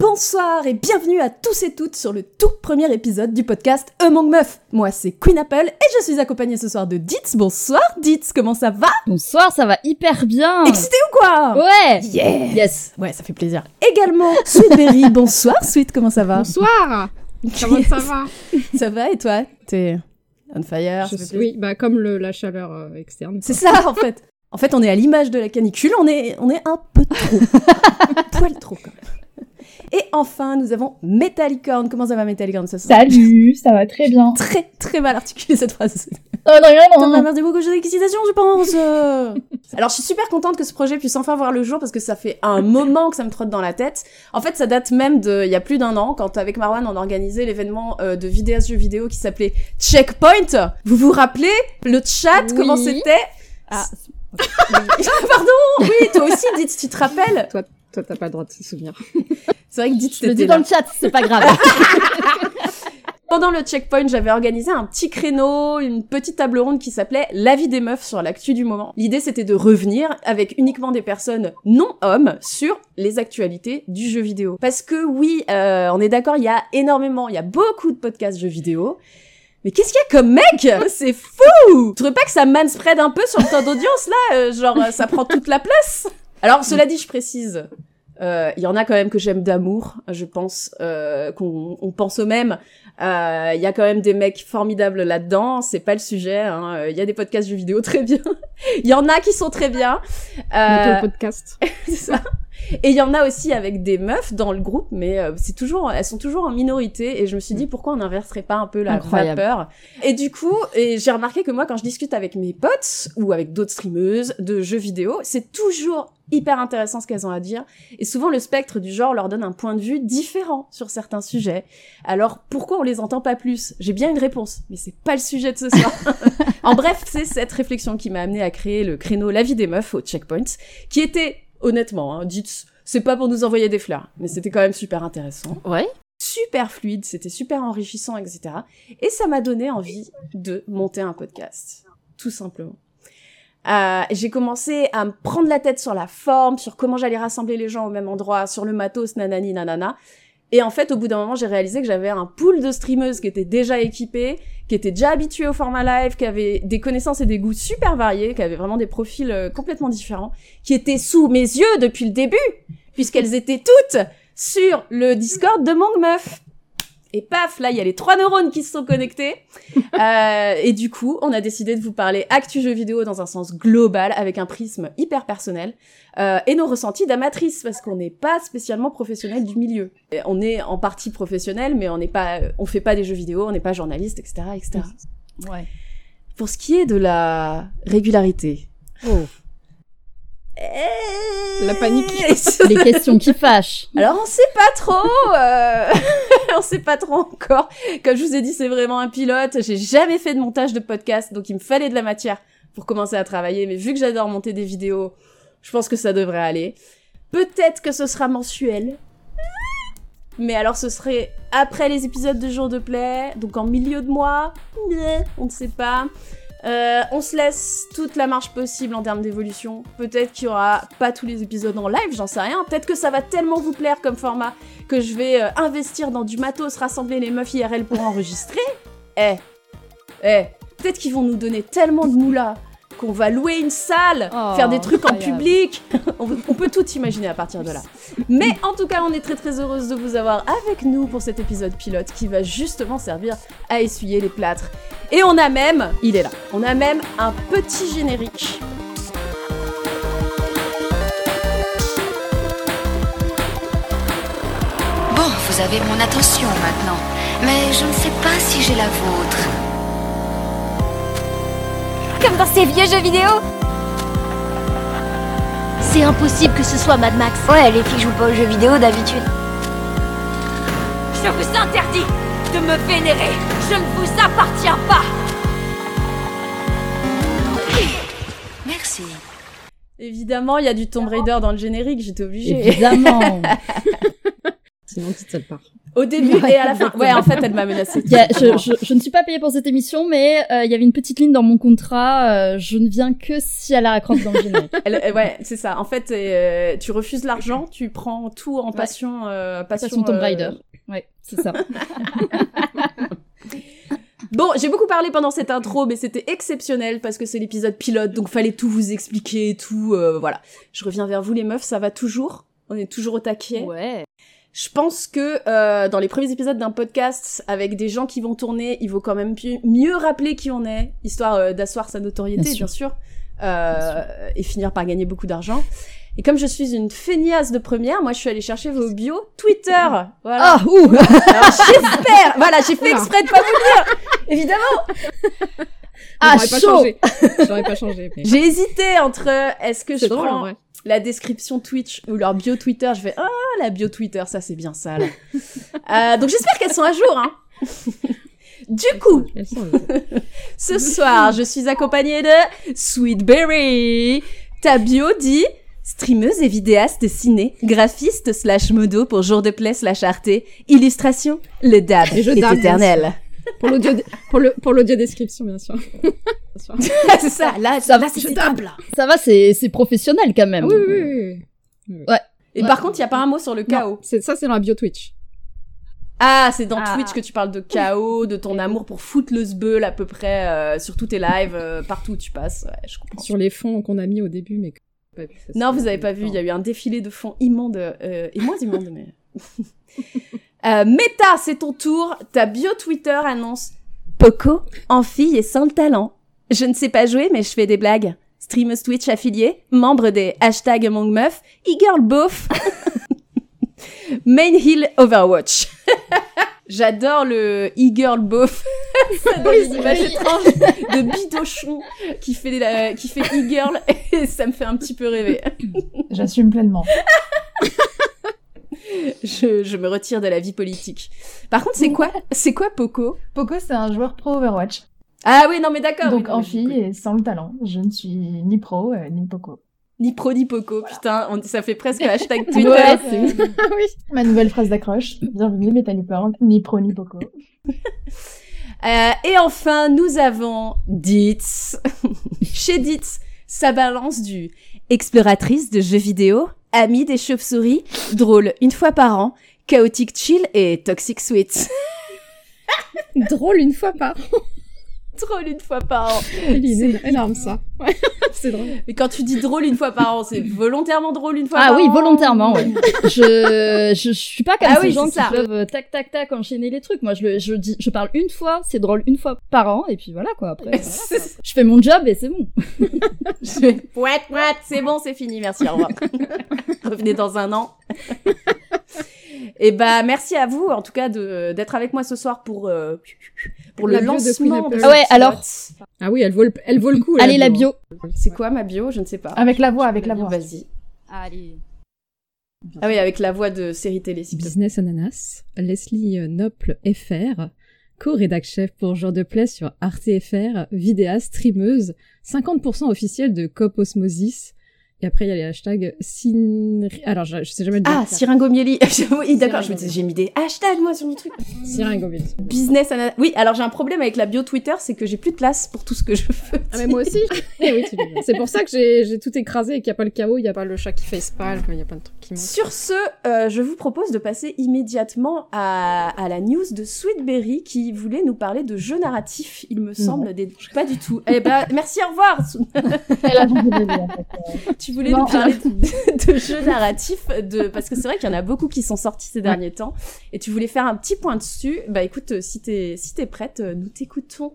Bonsoir et bienvenue à tous et toutes sur le tout premier épisode du podcast Among Meufs. Moi c'est Queen Apple et je suis accompagnée ce soir de Ditz. Bonsoir Ditz, comment ça va? Bonsoir, ça va hyper bien. Excité ou quoi? Ouais. Yeah Yes. Ouais, ça fait plaisir. Également Sweetberry. Bonsoir Sweet, comment ça va? Bonsoir Comment ça va? Ça va et toi? T'es on fire Je suis- Oui, bah comme le, la chaleur euh, externe. C'est ça en fait. En fait, on est à l'image de la canicule, on est, on est un peu trop. un poil trop quand même. Et enfin, nous avons Metallicorn. Comment ça va Metallicorn ce soir Salut, ça va très bien. Très très mal articulé cette phrase. Oh non, non, non, dit beaucoup d'excitation, je pense. Alors, je suis super contente que ce projet puisse enfin voir le jour parce que ça fait un moment que ça me trotte dans la tête. En fait, ça date même de, il y a plus d'un an, quand avec Marwan on organisait l'événement euh, de vidéas jeux vidéo qui s'appelait Checkpoint. Vous vous rappelez le chat Oui. comment c'était? Ah, Pardon, oui, toi aussi, dites, tu te rappelles Toi, t'as pas le droit de se souvenir. C'est vrai que dites, je le dis dans le chat, c'est pas grave. Pendant le checkpoint, j'avais organisé un petit créneau, une petite table ronde qui s'appelait La vie des meufs sur l'actu du moment. L'idée, c'était de revenir avec uniquement des personnes non hommes sur les actualités du jeu vidéo. Parce que oui, euh, on est d'accord, il y a énormément, il y a beaucoup de podcasts jeux vidéo. Mais qu'est-ce qu'il y a comme mec? C'est fou Tu trouves pas que ça manspread un peu sur le temps d'audience là? Euh, Genre, ça prend toute la place? Alors, cela dit, je précise, euh, il y en a quand même que j'aime d'amour, je pense, euh, qu'on on pense au même. Euh, Il y a quand même des mecs formidables là-dedans, c'est pas le sujet. hein. Il y a des podcasts jeux vidéo très bien. Il y en a qui sont très bien. Euh, podcast. c'est ça. Et il y en a aussi avec des meufs dans le groupe, mais euh, c'est toujours, elles sont toujours en minorité. Et je me suis dit pourquoi on n'inverserait pas un peu la vapeur. Et du coup, et j'ai remarqué que moi, quand je discute avec mes potes ou avec d'autres streameuses de jeux vidéo, c'est toujours hyper intéressant ce qu'elles ont à dire. Et souvent, le spectre du genre leur donne un point de vue différent sur certains sujets. Alors, pourquoi on les entend pas plus? J'ai bien une réponse, mais c'est pas le sujet de ce soir. en bref, c'est cette réflexion qui m'a amené à créer le créneau La vie des meufs au checkpoint, qui était, honnêtement, hein, dites, c'est pas pour nous envoyer des fleurs, mais c'était quand même super intéressant ouais. super fluide, c'était super enrichissant, etc. Et ça m'a donné envie de monter un podcast, tout simplement. Euh, j'ai commencé à me prendre la tête sur la forme, sur comment j'allais rassembler les gens au même endroit, sur le matos, nanani, nanana. Et en fait, au bout d'un moment, j'ai réalisé que j'avais un pool de streameuses qui étaient déjà équipées, qui étaient déjà habituées au format live, qui avaient des connaissances et des goûts super variés, qui avaient vraiment des profils euh, complètement différents, qui étaient sous mes yeux depuis le début, puisqu'elles étaient toutes sur le Discord de Mang. Et paf, là, il y a les trois neurones qui se sont connectés. Euh, et du coup, on a décidé de vous parler actu jeux vidéo dans un sens global, avec un prisme hyper personnel, euh, et nos ressentis d'amatrice, parce qu'on n'est pas spécialement professionnel du milieu. Et on est en partie professionnel, mais on n'est pas, on fait pas des jeux vidéo, on n'est pas journaliste, etc., etc. Ouais. Pour ce qui est de la régularité. Oh. La panique. Les questions qui fâchent. Alors on sait pas trop, euh... on sait pas trop encore. Comme je vous ai dit, c'est vraiment un pilote. J'ai jamais fait de montage de podcast, donc il me fallait de la matière pour commencer à travailler. Mais vu que j'adore monter des vidéos, je pense que ça devrait aller. Peut-être que ce sera mensuel. Mais alors ce serait après les épisodes de jour de play, donc en milieu de mois. On ne sait pas. Euh, on se laisse toute la marge possible en termes d'évolution. Peut-être qu'il y aura pas tous les épisodes en live, j'en sais rien. Peut-être que ça va tellement vous plaire comme format que je vais euh, investir dans du matos, rassembler les meufs IRL pour enregistrer. Eh, eh, peut-être qu'ils vont nous donner tellement de moula qu'on va louer une salle, Oh, faire des trucs en public. on, on peut tout imaginer à partir de là. Mais en tout cas, on est très très heureuse de vous avoir avec nous pour cet épisode pilote qui va justement servir à essuyer les plâtres. Et on a même, il est là, on a même un petit générique. Bon, vous avez mon attention maintenant, mais je ne sais pas si j'ai la vôtre. Comme dans ces vieux jeux vidéo C'est impossible que ce soit Mad Max. Ouais, les filles jouent pas aux jeux vidéo d'habitude. Je vous interdis de me vénérer. Je ne vous appartiens pas. Merci. Évidemment, il y a du Tomb Raider dans le générique, j'étais obligée. Évidemment. Sinon, petite ça part. Au début et à la fin. Ouais, en fait, elle m'a menacée. Je, je, je ne suis pas payée pour cette émission, mais euh, il y avait une petite ligne dans mon contrat. euh, je ne viens que si elle a la dans le générique. Elle- euh, ouais, c'est ça. En fait, euh, tu refuses l'argent, tu prends tout en passion, euh, passion, Passion Tomb euh, Raider. Ouais, c'est ça. Bon, j'ai beaucoup parlé pendant cette intro, mais c'était exceptionnel parce que c'est l'épisode pilote, donc fallait tout vous expliquer, tout. euh, voilà. Je reviens vers vous, les meufs, ça va toujours? On est toujours au taquet? Ouais. Je pense que euh, dans les premiers épisodes d'un podcast avec des gens qui vont tourner, il vaut quand même mieux rappeler qui on est, histoire euh, d'asseoir sa notoriété, Bien bien sûr. sûr, euh, et finir par gagner beaucoup d'argent. Et comme je suis une feignasse de première, moi je suis allée chercher vos bios Twitter. Voilà. Ah, ouh j'espère. Voilà, j'ai fait exprès de pas vous dire. Évidemment. Ah, chaud. J'aurais pas changé. mais- J'ai hésité entre est-ce que je C'est drôle, en prends. La description Twitch ou leur bio Twitter. Je fais ah la bio Twitter, ça c'est bien sale. euh, donc j'espère qu'elles sont à jour. Hein. du coup, Elles sont- ce soir, je suis accompagnée de Sweetberry. Ta bio dit streameuse et vidéaste ciné, graphiste slash modo pour jour de play slash arte, illustration, le dab est éternel. Pour l'audio, pour le, pour l'audio description, bien sûr. C'est ça, là, Ça là va, c'est là. Ça va, c'est c'est professionnel quand même. Ah oui, oui, oui, oui. Et par contre, il y a pas un mot sur le chaos. c'est, ça, c'est dans la bio Twitch. Ah, c'est dans Ah. Twitch que tu parles de chaos, de ton amour pour Footloose Bull à peu près euh, sur tous tes lives, euh, partout où tu passes. Ouais, je comprends. Sur les fonds qu'on a mis au début, mais que j'ai pas vu. Ça, Non, vous avez pas vu, il y a eu un défilé de fond immonde, euh, et moins immonde, mais... euh, Meta, c'est ton tour. Ta bio Twitter annonce Poco, en fille et sans le talent. Je ne sais pas jouer, mais je fais des blagues. Streameuse Twitch affiliée, membre des hashtags Among Meuf, e-girl beauf, main heel Overwatch. J'adore le e-girl beauf. Ça donne une image étrange de bidochon qui fait, la- qui fait e-girl et ça me fait un petit peu rêver. J'assume pleinement. Je, je me retire de la vie politique. Par contre, c'est quoi, c'est quoi Poco? Poco, c'est un joueur pro Overwatch. Ah oui, non mais d'accord. Donc oui, non, en fille et sans le talent. Je ne suis ni pro euh, ni Poco. Ni pro ni Poco, putain, on- ça fait presque hashtag Twitter. Ouais, euh, Ma nouvelle phrase d'accroche. Bienvenue, Porn, ni pro ni Poco. Euh, et enfin, nous avons Ditz. Chez Ditz, ça balance du exploratrice de jeux vidéo, amie des chauves-souris, drôle une fois par an, chaotique chill et toxic sweet. Drôle une fois par an. Drôle une fois par an. C'est énorme, ça. Ouais, c'est drôle. Mais quand tu dis drôle une fois par an, c'est volontairement drôle une fois Ah par oui, an volontairement, ouais. je, je, je suis pas comme Ah ces oui, gens qui ça. peuvent euh, tac tac tac enchaîner les trucs. Moi, je, le- je dis, je parle une fois, c'est drôle une fois par an, et puis voilà quoi. Après, je fais mon job et c'est bon. Je fais pouet, pouet, c'est bon, c'est fini, merci, au revoir. Revenez dans un an. Et bah merci à vous en tout cas de d'être avec moi ce soir pour euh, pour le La de lancement de ce Ah ouais, alors. Ah oui, elle vaut le, elle vaut le coup. Allez la bio. C'est quoi ma bio? Je ne sais pas. Avec la voix, avec la voix. Vas-y. Allez. Ah oui, avec la voix de série télé. Business Ananas, Leslie Nople FR, co-rédac chef pour Jour de Play sur Arte FR, vidéaste, streameuse, 50% officielle de Cop Osmosis. Et après, il y a les hashtags Sinri... Alors, je, je sais jamais. Ah, Siringomieli. oui, d'accord, je me disais, j'ai mis des hashtags moi sur mon truc. Siringomieli. Business. Oui, alors j'ai un problème avec la bio Twitter, c'est que j'ai plus de place pour tout ce que je veux. Ah, mais moi aussi. Eh oui, c'est pour ça que j'ai j'ai tout écrasé et qu'il n'y a pas le chaos, il n'y a pas le chat qui fait spal, il y a plein de trucs qui manquent. Sur ce, euh, je vous propose de passer immédiatement à, à la news de Sweetberry qui voulait nous parler de jeux narratifs, il me semble. Des... Pas du tout. Eh ben, merci, au revoir. Elle a tu voulais Non. nous parler de, de jeux narratifs, de... parce que c'est vrai qu'il y en a beaucoup qui sont sortis ces derniers temps, et tu voulais faire un petit point dessus. Bah écoute, si t'es si t'es prête, euh, nous t'écoutons.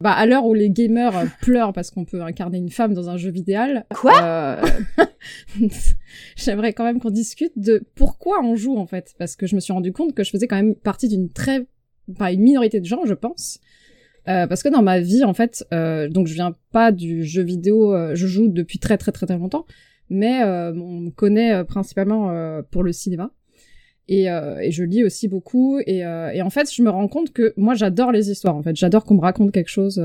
Bah, à l'heure où les gamers pleurent parce qu'on peut incarner une femme dans un jeu vidéo, Quoi euh, J'aimerais quand même qu'on discute de pourquoi on joue en fait, parce que je me suis rendu compte que je faisais quand même partie d'une très, pas une minorité de gens, je pense. Euh, parce que dans ma vie, en fait, euh, donc je viens pas du jeu vidéo, euh, je joue depuis très très très très longtemps, mais euh, on me connaît principalement pour le cinéma. Et, je lis aussi beaucoup. Et, et en fait, je me rends compte que moi, j'adore les histoires. En fait, j'adore qu'on me raconte quelque chose.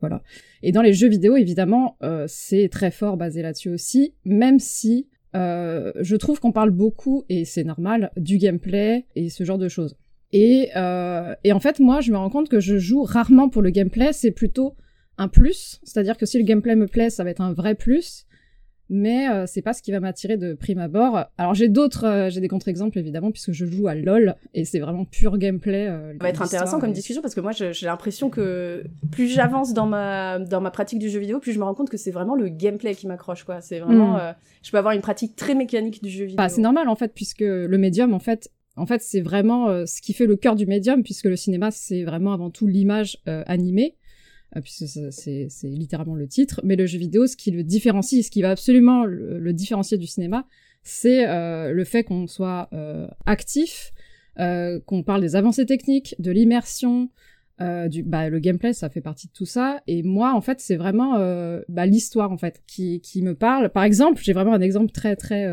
voilà. Et dans les jeux vidéo, évidemment, c'est très fort basé là-dessus aussi, même si je trouve qu'on parle beaucoup, et c'est normal, du gameplay et ce genre de choses. Et, euh, et en fait, moi, je me rends compte que je joue rarement pour le gameplay. C'est plutôt un plus. C'est-à-dire que si le gameplay me plaît, ça va être un vrai plus mais euh, c'est pas ce qui va m'attirer de prime abord. Alors j'ai d'autres, euh, j'ai des contre-exemples évidemment puisque je joue à LoL et c'est vraiment pur gameplay. Euh, ça va être intéressant comme et... discussion parce que moi j'ai l'impression que plus j'avance dans ma dans ma pratique du jeu vidéo, plus je me rends compte que c'est vraiment le gameplay qui m'accroche quoi. C'est vraiment, Mm. je peux avoir une pratique très mécanique du jeu vidéo. Bah, c'est normal en fait puisque le médium en fait, en fait c'est vraiment euh, ce qui fait le cœur du médium puisque le cinéma c'est vraiment avant tout l'image euh, animée euh, puisque c'est littéralement le titre, mais le jeu vidéo, ce qui le différencie, ce qui va absolument le, différencier du cinéma, c'est le fait qu'on soit actif, qu'on parle des avancées techniques, de l'immersion, du bah le gameplay, ça fait partie de tout ça. Et moi, en fait, c'est vraiment bah, l'histoire en fait qui me parle. Par exemple, j'ai vraiment un exemple très très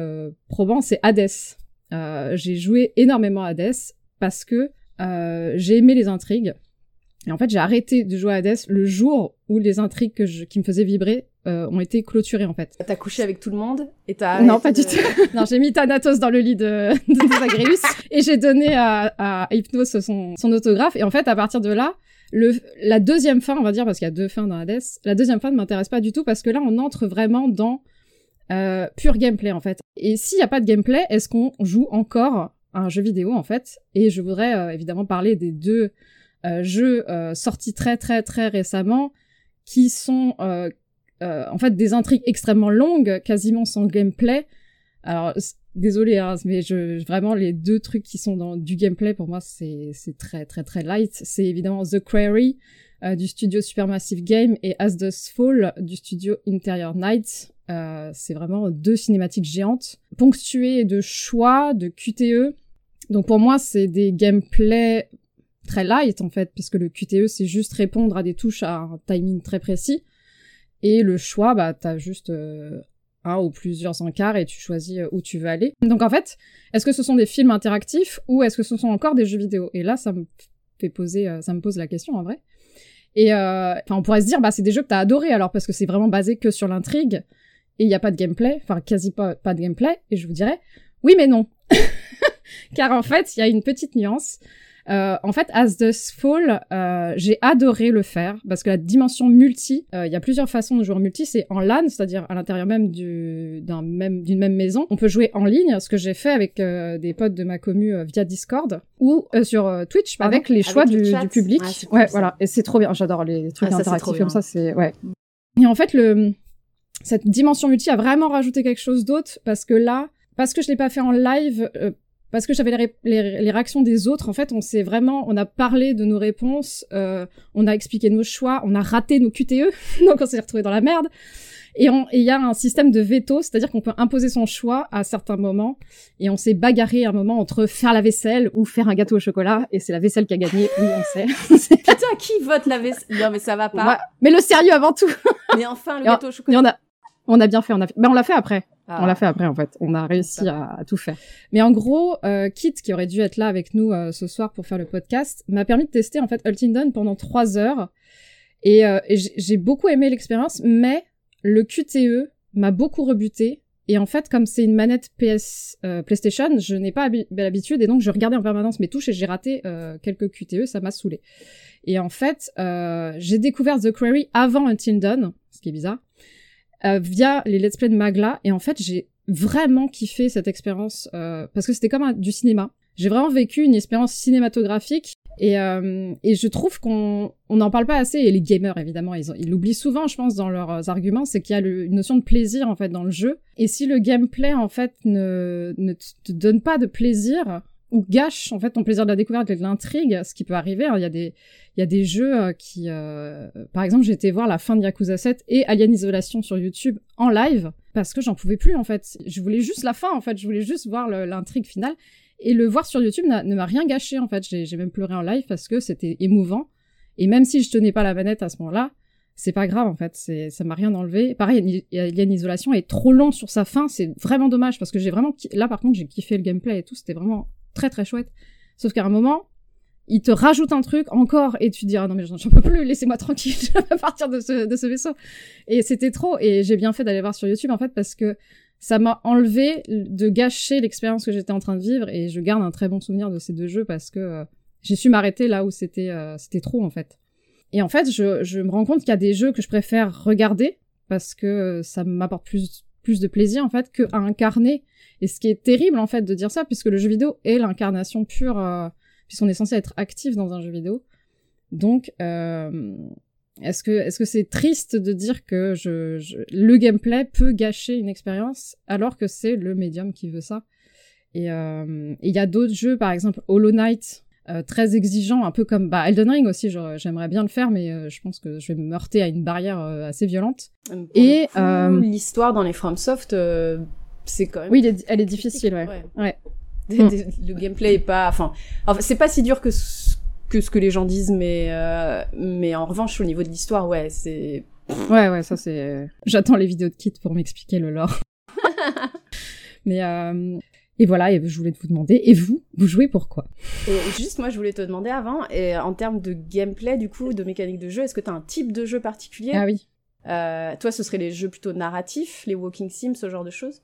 probant, c'est Hades. Euh, j'ai joué énormément à Hades parce que euh, j'ai aimé les intrigues. Et en fait, j'ai arrêté de jouer à Hades le jour où les intrigues que je, qui me faisaient vibrer euh, ont été clôturées, en fait. T'as couché avec tout le monde et t'as. Non, pas du tout. non, j'ai mis Thanatos dans le lit de, de Zagreus et j'ai donné à, à Hypnos son, son autographe. Et en fait, à partir de là, le, la deuxième fin, on va dire, parce qu'il y a deux fins dans Hades, la deuxième fin ne m'intéresse pas du tout parce que là, on entre vraiment dans euh, pur gameplay, en fait. Et s'il n'y a pas de gameplay, est-ce qu'on joue encore à un jeu vidéo, en fait? Et je voudrais euh, évidemment parler des deux euh, jeux sortis très très très récemment qui sont en fait des intrigues extrêmement longues, quasiment sans gameplay. Alors désolé, hein, mais je vraiment les deux trucs qui sont dans du gameplay pour moi c'est très très très light. C'est évidemment The euh, du studio Supermassive Game et As Does Fall du studio Interior Nights. Euh, c'est vraiment deux cinématiques géantes ponctuées de choix, de QTE. Donc pour moi c'est des gameplays très light en fait, puisque le QTE c'est juste répondre à des touches à un timing très précis. Et le choix, bah t'as juste euh, un ou plusieurs encarts et tu choisis euh, où tu veux aller. Donc en fait, est-ce que ce sont des films interactifs ou est-ce que ce sont encore des jeux vidéo? Et là, ça me fait poser, ça me pose la question en vrai. Et euh, on pourrait se dire, bah c'est des jeux que t'as adoré alors parce que c'est vraiment basé que sur l'intrigue et il y a pas de gameplay, enfin quasi pas pas de gameplay. Et je vous dirais, oui mais non, car en fait, il y a une petite nuance. Euh, en fait, As Does Fall, euh, j'ai adoré le faire parce que la dimension multi, euh, il y a plusieurs façons de jouer en multi. C'est en LAN, c'est-à-dire à l'intérieur même du d'un même d'une même maison. On peut jouer en ligne, ce que j'ai fait avec des potes de ma commu via Discord ou sur Twitch avec les choix du, public. Ouais, voilà. Et c'est trop bien. J'adore les trucs Ah, ça, interactifs comme ça. C'est ouais. Et en fait, le cette dimension multi a vraiment rajouté quelque chose d'autre parce que là, parce que je l'ai pas fait en live, euh, parce que j'avais les, ré- les- les réactions des autres, en fait, on s'est vraiment, on a parlé de nos réponses, euh, on a expliqué nos choix, on a raté nos QTE, donc on s'est retrouvé dans la merde. Et et il y a un système de veto, c'est-à-dire qu'on peut imposer son choix à certains moments. Et on s'est bagarré à un moment entre faire la vaisselle ou faire un gâteau au chocolat. Et c'est la vaisselle qui a gagné, oui, on sait. Putain, qui vote la vaisselle Non mais ça va pas. Ouais. Mais le sérieux avant tout. Mais enfin le Et on- gâteau au Et chocolat. on a, on a bien fait, on a fait. Mais on l'a fait après. Ah. On l'a fait après en fait. On a réussi à, à tout faire. Mais en gros, euh, Kit qui aurait dû être là avec nous euh, ce soir pour faire le podcast m'a permis de tester en fait Hultingdon pendant trois heures et, euh, et j'ai- beaucoup aimé l'expérience, mais le QTE m'a beaucoup rebuté. Et en fait, comme c'est une manette PS PlayStation, je n'ai pas habi- l'habitude et donc je regardais en permanence mes touches et j'ai raté quelques QTE, ça m'a saoulé. Et en fait, j'ai découvert The Query avant Until Dawn, ce qui est bizarre, euh, via les let's play de Magla. Et en fait, j'ai vraiment kiffé cette expérience euh, parce que c'était comme un- du cinéma. J'ai vraiment vécu une expérience cinématographique et, euh, et je trouve qu'on on n'en parle pas assez. Et les gamers, évidemment, ils l'oublient souvent, je pense, dans leurs arguments, c'est qu'il y a une notion de plaisir en fait dans le jeu. Et si le gameplay en fait ne, ne te donne pas de plaisir ou gâche en fait ton plaisir de la découverte et de l'intrigue, ce qui peut arriver, il y a des il y a des jeux euh, qui, euh, par exemple, j'ai été voir la fin de Yakuza 7 et Alien Isolation sur YouTube en live parce que j'en pouvais plus en fait. Je voulais juste la fin en fait, je voulais juste voir l'intrigue finale. Et le voir sur YouTube ne m'a rien gâché en fait. J'ai même pleuré en live parce que c'était émouvant. Et même si je tenais pas la manette à ce moment-là, c'est pas grave en fait, ça m'a rien enlevé. Pareil, Alien Isolation est trop long sur sa fin, c'est vraiment dommage parce que j'ai vraiment là par contre j'ai kiffé le gameplay et tout, c'était vraiment très très chouette. Sauf qu'à un moment, il te rajoute un truc encore et tu te dis ah non mais j'en peux plus, laissez-moi tranquille, je veux partir de ce, vaisseau. Et c'était trop et j'ai bien fait d'aller voir sur YouTube en fait parce que ça m'a enlevé de gâcher l'expérience que j'étais en train de vivre et je garde un très bon souvenir de ces deux jeux parce que euh, j'ai su m'arrêter là où c'était euh, c'était trop en fait. Et en fait, je, je me rends compte qu'il y a des jeux que je préfère regarder parce que ça m'apporte plus plus de plaisir en fait que à incarner. Et ce qui est terrible en fait de dire ça puisque le jeu vidéo est l'incarnation pure euh, puisqu'on est censé être actif dans un jeu vidéo. Donc euh, est-ce que est-ce que c'est triste de dire que le gameplay peut gâcher une expérience alors que c'est le médium qui veut ça? Et euh, il y a d'autres jeux, par exemple Hollow Knight, euh, très exigeant, un peu comme bah, Elden Ring aussi. J'aimerais bien le faire, mais euh, je pense que je vais me heurter à une barrière euh, assez violente. Et, euh, l'histoire dans les FromSoft, euh, c'est quand même. Oui, elle est, elle est difficile, ouais. Ouais. ouais. Des- des- le gameplay est pas, enfin, enfin, c'est pas si dur que ce, que ce que les gens disent, mais euh, mais en revanche au niveau de l'histoire, ouais, c'est Ouais, ouais, ça c'est. J'attends les vidéos de Kit pour m'expliquer le lore. Mais euh... et voilà, et je voulais vous demander, et vous, vous jouez pourquoi Et juste, moi, je voulais te demander avant, et en termes de gameplay, du coup, de mécanique de jeu, est-ce que t'as un type de jeu particulier? Ah oui. Euh, Toi, ce serait les jeux plutôt narratifs, les walking sims, ce genre de choses?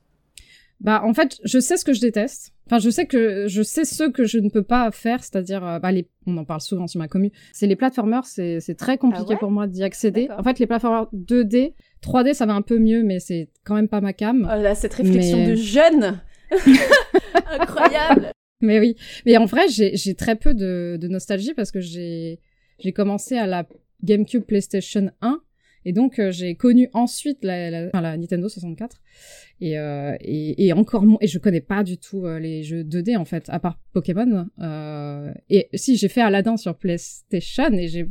Bah en fait, je sais ce que je déteste. Enfin, je sais que je sais ce que je ne peux pas faire, c'est-à-dire, euh, bah les, on en parle souvent sur ma commu. C'est les platformers, c'est c'est très compliqué Ah ouais? pour moi d'y accéder. En fait, les platformers 2D, 3D, ça va un peu mieux, mais c'est quand même pas ma cam. Oh là, cette réflexion Mais- de jeune Incroyable Mais oui. Mais en vrai, j'ai très peu de, de nostalgie parce que j'ai j'ai commencé à la GameCube PlayStation 1 et donc euh, j'ai connu ensuite la, la, enfin, la Nintendo 64 et, euh, et et encore moins et je connais pas du tout euh, les jeux 2D en fait à part Pokémon euh, et si j'ai fait Aladdin sur PlayStation et j'ai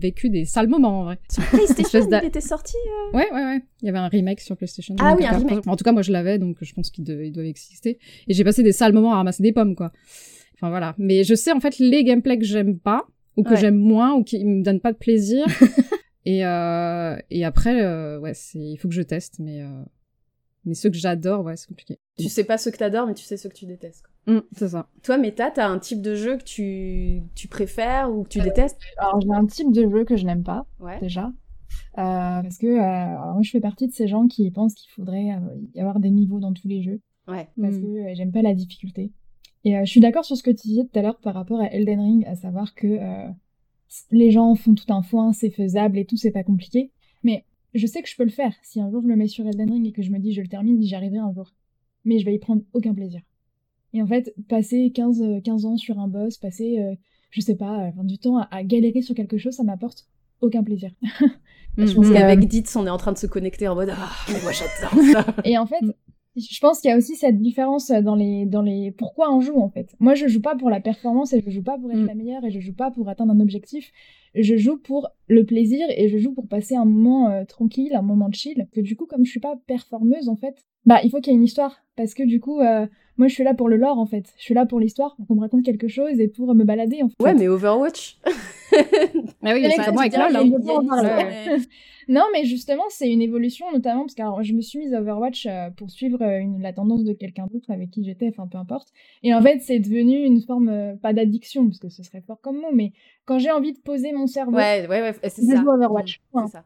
vécu des sales moments en vrai. PlayStation, Espèce d'a- il était sorti Ouais, ouais, ouais. Il y avait un remake sur PlayStation. Ah oui, un remake. En tout cas, moi, je l'avais, donc je pense qu'il devait, il exister. Et j'ai passé des sales moments à ramasser des pommes, quoi. Enfin, voilà. Mais je sais, en fait, les gameplays que j'aime pas, ou que Ouais. j'aime moins, ou qui me donnent pas de plaisir. et, euh, et après, euh, ouais, c'est, il faut que je teste, mais, euh, mais ceux que j'adore, ouais, c'est compliqué. Tu sais pas ceux que t'adores, mais tu sais ceux que tu détestes. quoi. Hum, c'est ça. Toi, Meta, t'as un type de jeu que tu, tu préfères ou que tu détestes? Alors, j'ai un type de jeu que je n'aime pas, Ouais. déjà. Euh, parce que euh, alors moi, je fais partie de ces gens qui pensent qu'il faudrait euh, y avoir des niveaux dans tous les jeux. Ouais. Parce Hum. que euh, j'aime pas la difficulté. Et euh, je suis d'accord sur ce que tu disais tout à l'heure par rapport à Elden Ring, à savoir que euh, les gens font tout un foin, c'est faisable et tout, c'est pas compliqué. Mais je sais que je peux le faire. Si un jour je me mets sur Elden Ring et que je me dis je le termine, j'y arriverai un jour. Mais je vais y prendre aucun plaisir. Et en fait, passer 15, euh, 15 ans sur un boss, passer, euh, je sais pas, euh, du temps à, à galérer sur quelque chose, ça m'apporte aucun plaisir. Je pense Mhm. qu'avec Ditz, on est en train de se connecter en mode Ah, mais moi j'adore ça Et en fait, Mm. Je pense qu'il y a aussi cette différence dans les, dans les pourquoi on joue en fait. Moi, je joue pas pour la performance et je joue pas pour être Mm. la meilleure et je joue pas pour atteindre un objectif. Je joue pour le plaisir et je joue pour passer un moment euh, tranquille, un moment de chill. Que du coup, comme je suis pas performeuse en fait, bah il faut qu'il y ait une histoire parce que du coup, euh, moi je suis là pour le lore en fait. Je suis là pour l'histoire, pour qu'on me raconte quelque chose et pour me balader en fait. Ouais, mais Overwatch Ah oui, c'est moi avec LOL. Non, mais justement, c'est une évolution, notamment parce que alors, je me suis mise à Overwatch euh, pour suivre euh, une- la tendance de quelqu'un d'autre avec qui j'étais, enfin peu importe. Et en fait, c'est devenu une forme, euh, pas d'addiction, parce que ce serait fort comme mot, mais quand j'ai envie de poser mon cerveau, Ouais, ouais, ouais, c'est je ça. Overwatch. Mm. C'est ça.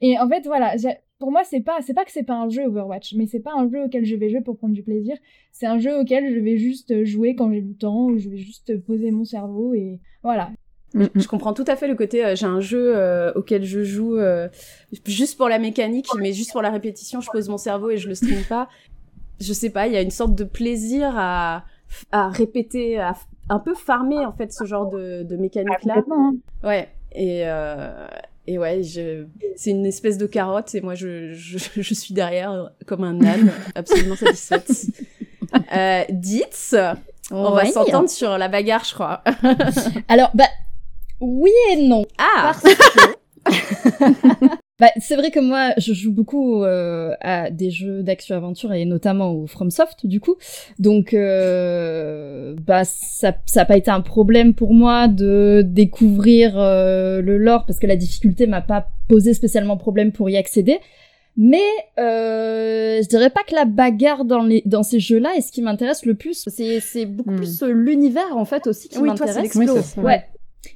Et en fait, voilà, pour moi, c'est pas, c'est pas que c'est pas un jeu Overwatch, mais c'est pas un jeu auquel je vais jouer pour prendre du plaisir. C'est un jeu auquel je vais juste jouer quand j'ai du temps, où je vais juste poser mon cerveau et voilà. Je comprends tout à fait le côté, euh, j'ai un jeu euh, auquel je joue euh, juste pour la mécanique, mais juste pour la répétition, je pose mon cerveau et je le stream pas. Je sais pas, il y a une sorte de plaisir à, à répéter, à un peu farmer en fait ce genre de, de mécanique-là. Complètement, hein. Ouais, et, euh, et ouais, je... c'est une espèce de carotte et moi je, je, je suis derrière comme un âne, absolument satisfaite. Euh, Ditz, on va s'entendre sur la bagarre, je crois. Alors, bah, oui et non. Ah Parce que... bah, c'est vrai que moi, je joue beaucoup euh, à des jeux d'action-aventure et notamment au FromSoft, du coup. Donc, euh, bah, ça ça a pas été un problème pour moi de découvrir euh, le lore parce que la difficulté m'a pas posé spécialement problème pour y accéder. Mais euh, je dirais pas que la bagarre dans les dans ces jeux-là est ce qui m'intéresse le plus. C'est c'est beaucoup Hmm. plus euh, l'univers en fait aussi qui Oui, m'intéresse. Oui. Ouais.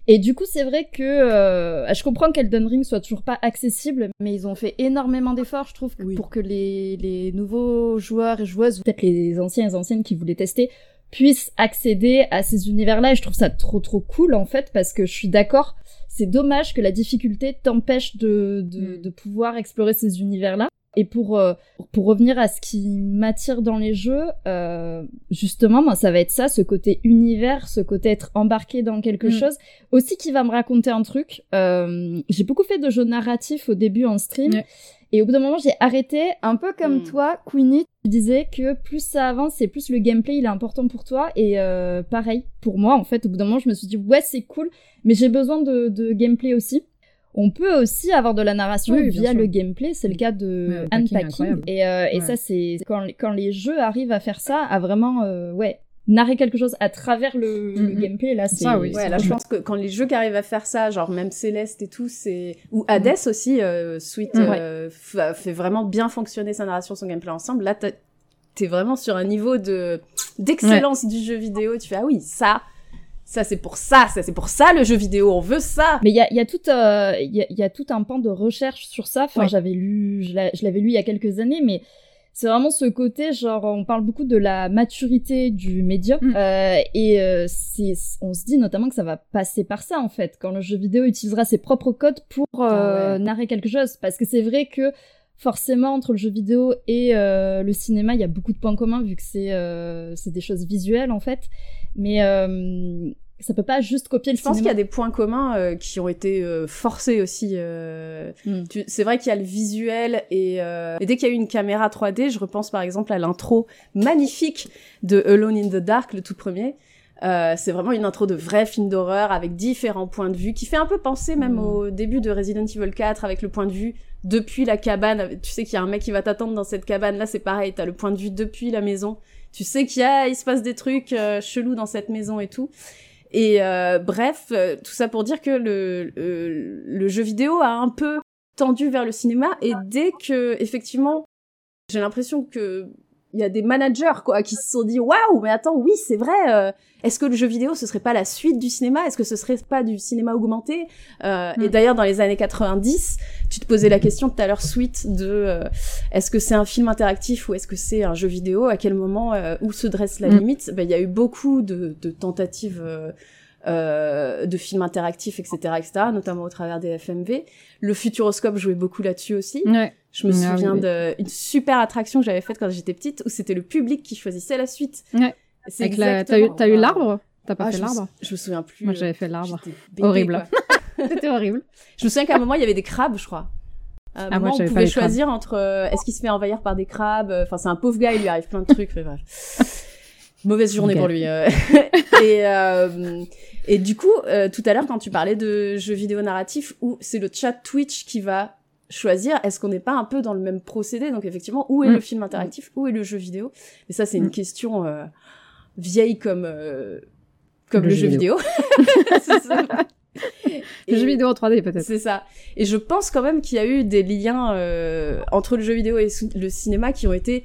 Et du coup, c'est vrai que euh, je comprends qu'Elden Ring soit toujours pas accessible, mais ils ont fait énormément d'efforts, je trouve, Oui. pour que les, les nouveaux joueurs et joueuses, peut-être les anciens et anciennes qui voulaient tester, puissent accéder à ces univers-là. Et je trouve ça trop trop cool en fait parce que je suis d'accord. C'est dommage que la difficulté t'empêche de, de, Mm. de pouvoir explorer ces univers-là. Et pour, euh, pour revenir à ce qui m'attire dans les jeux, euh, justement, moi, ça va être ça, ce côté univers, ce côté être embarqué dans quelque Mm. chose. Aussi qui va me raconter un truc. Euh, j'ai beaucoup fait de jeux narratifs au début en stream. Et au bout d'un moment, j'ai arrêté, un peu comme Mm. toi, Queenie, tu disais que plus ça avance et plus le gameplay il est important pour toi. Et euh, pareil, pour moi, en fait, au bout d'un moment, je me suis dit, ouais, c'est cool, mais j'ai besoin de, de gameplay aussi. On peut aussi avoir de la narration Oui, via sûr. le gameplay, c'est le cas de Ouais, Unpacking. Et, euh, et Ouais. ça, c'est quand, quand les jeux arrivent à faire ça, à vraiment, euh, ouais, narrer quelque chose à travers le, le Mhm. gameplay, là, c'est. Ça, oui, Ouais, c'est là, je pense que quand les jeux qui arrivent à faire ça, genre même Céleste et tout, c'est ou Hades aussi, euh, Sweet Mm. euh, f- fait vraiment bien fonctionner sa narration, son gameplay ensemble. Là, t'es vraiment sur un niveau de d'excellence du jeu vidéo. Tu fais ah oui, ça, ça c'est pour ça, ça c'est pour ça le jeu vidéo. On veut ça. Mais il y a, il y, a tout, euh, y, a, il y a tout un pan de recherche sur ça. Enfin, Ouais. j'avais lu, je l'a- je l'avais lu il y a quelques années, mais c'est vraiment ce côté, genre, on parle beaucoup de la maturité du médium, Mm. euh, et euh, c'est, on se dit notamment que ça va passer par ça, en fait, quand le jeu vidéo utilisera ses propres codes pour euh, Ah ouais. narrer quelque chose. Parce que c'est vrai que, forcément, entre le jeu vidéo et euh, le cinéma, il y a beaucoup de points communs, vu que c'est, euh, c'est des choses visuelles, en fait. Mais euh, ça peut pas juste copier le Je pense qu'il y a des points communs euh, qui ont été forcés aussi. euh, Mm. tu- C'est vrai qu'il y a le visuel et, et dès qu'il y a eu une caméra 3D, je repense par exemple à l'intro magnifique de Alone in the Dark, le tout premier. Euh, c'est vraiment une intro de vrai film d'horreur avec différents points de vue qui fait un peu penser même Mm. au début de Resident Evil 4 avec le point de vue depuis la cabane. Tu sais qu'il y a un mec qui va t'attendre dans cette cabane. Là, c'est pareil. T'as le point de vue depuis la maison. Tu sais qu'il y a, il se passe des trucs euh, chelous dans cette maison et tout. Et euh, bref, euh, tout ça pour dire que le, le, le jeu vidéo a un peu tendu vers le cinéma et dès que effectivement, j'ai l'impression que il y a des managers quoi qui se sont dit waouh mais attends oui c'est vrai euh, est-ce que le jeu vidéo ce serait pas la suite du cinéma? Est-ce que ce serait pas du cinéma augmenté? Euh, et Mm. d'ailleurs dans les années 90 tu te posais la question tout à l'heure suite de euh, est-ce que c'est un film interactif ou est-ce que c'est un jeu vidéo? À quel moment euh, où se dresse la Mm. limite? Ben, il y a eu beaucoup de, de tentatives euh, euh, de films interactifs, etc., etc., notamment au travers des FMV. Le Futuroscope jouait beaucoup là-dessus aussi. Ouais. Je me Ah souviens oui, d'une super attraction que j'avais faite quand j'étais petite, où c'était le public qui choisissait la suite. Ouais. T'as eu, eu l'arbre? T'as pas Ah, fait l'arbre? je me souviens plus. Moi j'avais fait l'arbre. Horrible. C'était horrible. Je me souviens qu'à un moment, il y avait des crabes, je crois. À un Ah, moi, moment, on pouvait crabes. choisir entre euh, est-ce qu'il se fait envahir par des crabes? Enfin, c'est un pauvre gars, il lui arrive plein de trucs. mais bref. Mauvaise journée pour lui. euh. et, euh, et du coup, tout à l'heure, quand tu parlais de jeux vidéo narratifs, où c'est le chat Twitch qui va choisir, est-ce qu'on n'est pas un peu dans le même procédé? Donc effectivement, où est Mm. le film interactif? Où est le jeu vidéo? Et ça, c'est une Mm. question euh, vieille comme euh, comme Le le, jeu vidéo. C'est ça. Le jeu vidéo en 3D peut-être. c'est ça. Et je pense quand même qu'il y a eu des liens euh, entre le jeu vidéo et le cinéma qui ont été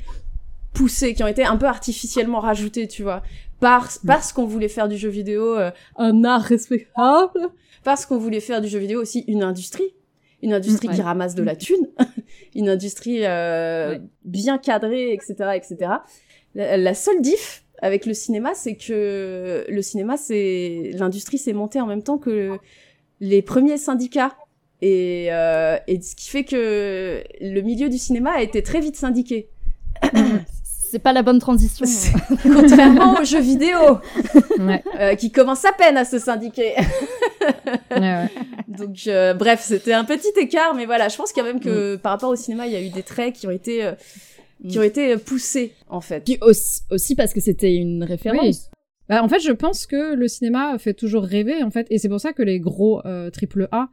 poussés, qui ont été un peu artificiellement rajoutés, tu vois. Parce, parce qu'on voulait faire du jeu vidéo euh, un art respectable, parce qu'on voulait faire du jeu vidéo aussi une industrie. Une industrie qui ramasse de la thune, une industrie euh, Ouais. bien cadrée, etc., etc. La, la seule diff avec le cinéma, c'est que le cinéma, c'est l'industrie s'est montée en même temps que les premiers syndicats. Et, euh, et ce qui fait que le milieu du cinéma a été très vite syndiqué. C'est pas la bonne transition. C'est- Contrairement aux jeux vidéo, Ouais. euh, qui commencent à peine à se syndiquer. Donc, euh, bref, c'était un petit écart, mais voilà, je pense quand même que par rapport au cinéma, il y a eu des traits qui ont été, euh, qui Mm. ont été poussés, en fait. Puis aussi, aussi parce que c'était une référence. Bah, en fait, je pense que le cinéma fait toujours rêver, en fait, et c'est pour ça que les gros euh, triple A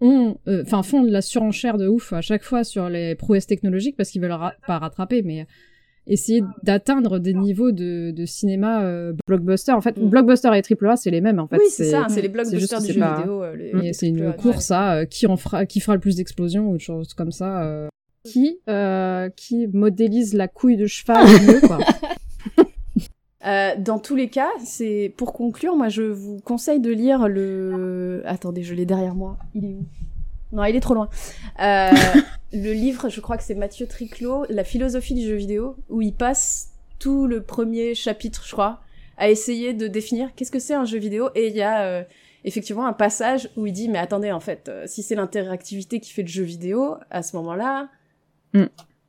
ont, euh, enfin, font de la surenchère de ouf à chaque fois sur les prouesses technologiques parce qu'ils veulent ra- pas rattraper, mais essayer d'atteindre des niveaux de, de cinéma euh, blockbuster. En fait, Mm. blockbuster et triple A, c'est les mêmes, en fait. oui, c'est ça, c'est les blockbusters du jeu pas- vidéo. euh, les c'est une course à euh, qui en fera, qui fera le plus d'explosions ou de choses comme ça. euh, qui, qui modélise la couille de cheval mieux, quoi. Dans tous les cas, c'est pour conclure, moi je vous conseille de lire le. Attendez, je l'ai derrière moi. Il est où? Non, il est trop loin. Euh, le livre, je crois que c'est Mathieu Triclot, La philosophie du jeu vidéo, où il passe tout le premier chapitre, je crois, à essayer de définir qu'est-ce que c'est un jeu vidéo. Et il y a euh, effectivement un passage où il dit mais attendez en fait euh, si c'est l'interactivité qui fait le jeu vidéo à ce moment-là Mm.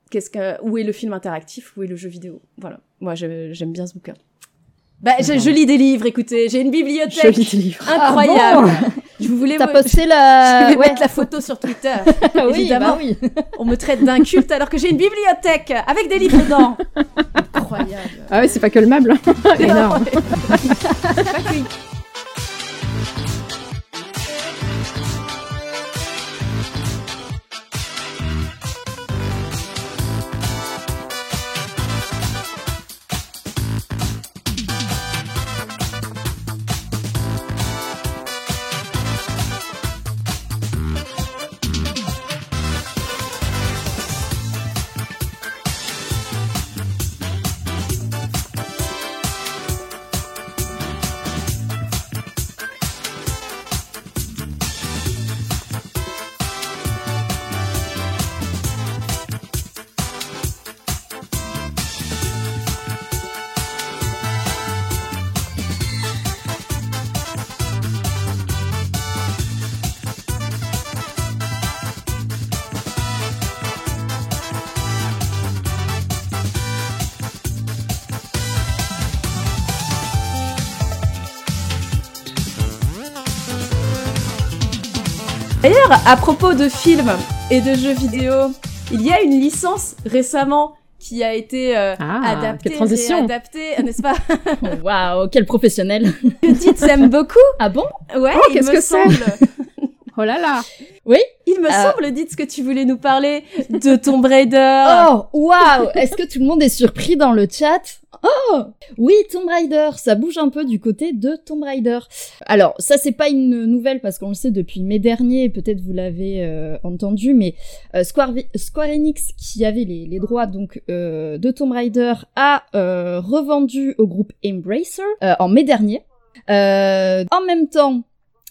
qu'est-ce que où est le film interactif où est le jeu vidéo? Voilà. Moi j'aime bien ce bouquin. Bah je, je lis des livres écoutez j'ai une bibliothèque Je lis des livres. incroyable je voulais T'as je la... vais ouais. mettre la photo sur Twitter oui, évidemment. bah oui. on me traite d'un culte alors que j'ai une bibliothèque avec des livres dedans incroyable Ah ouais, c'est pas que le meuble. Énorme. À propos de films et de jeux vidéo, il y a une licence récemment qui a été euh, Ah, adaptée, quelle transition. adaptée, n'est-ce pas? Waouh, quel professionnel. Que Dites aime beaucoup. Ah bon? Ouais, Oh, il me que c'est? semble. Oh là là. Oui Il me Euh. semble, dites ce que tu voulais nous parler de Tomb Raider. Oh, waouh Est-ce que tout le monde est surpris dans le chat? Oh Oui, Tomb Raider, ça bouge un peu du côté de Tomb Raider. Alors, ça c'est pas une nouvelle parce qu'on le sait depuis mai dernier, peut-être vous l'avez euh, entendu, mais euh, Square, Enix, qui avait les, les droits donc euh, de Tomb Raider, a euh, revendu au groupe Embracer euh, en mai dernier. Euh, en même temps,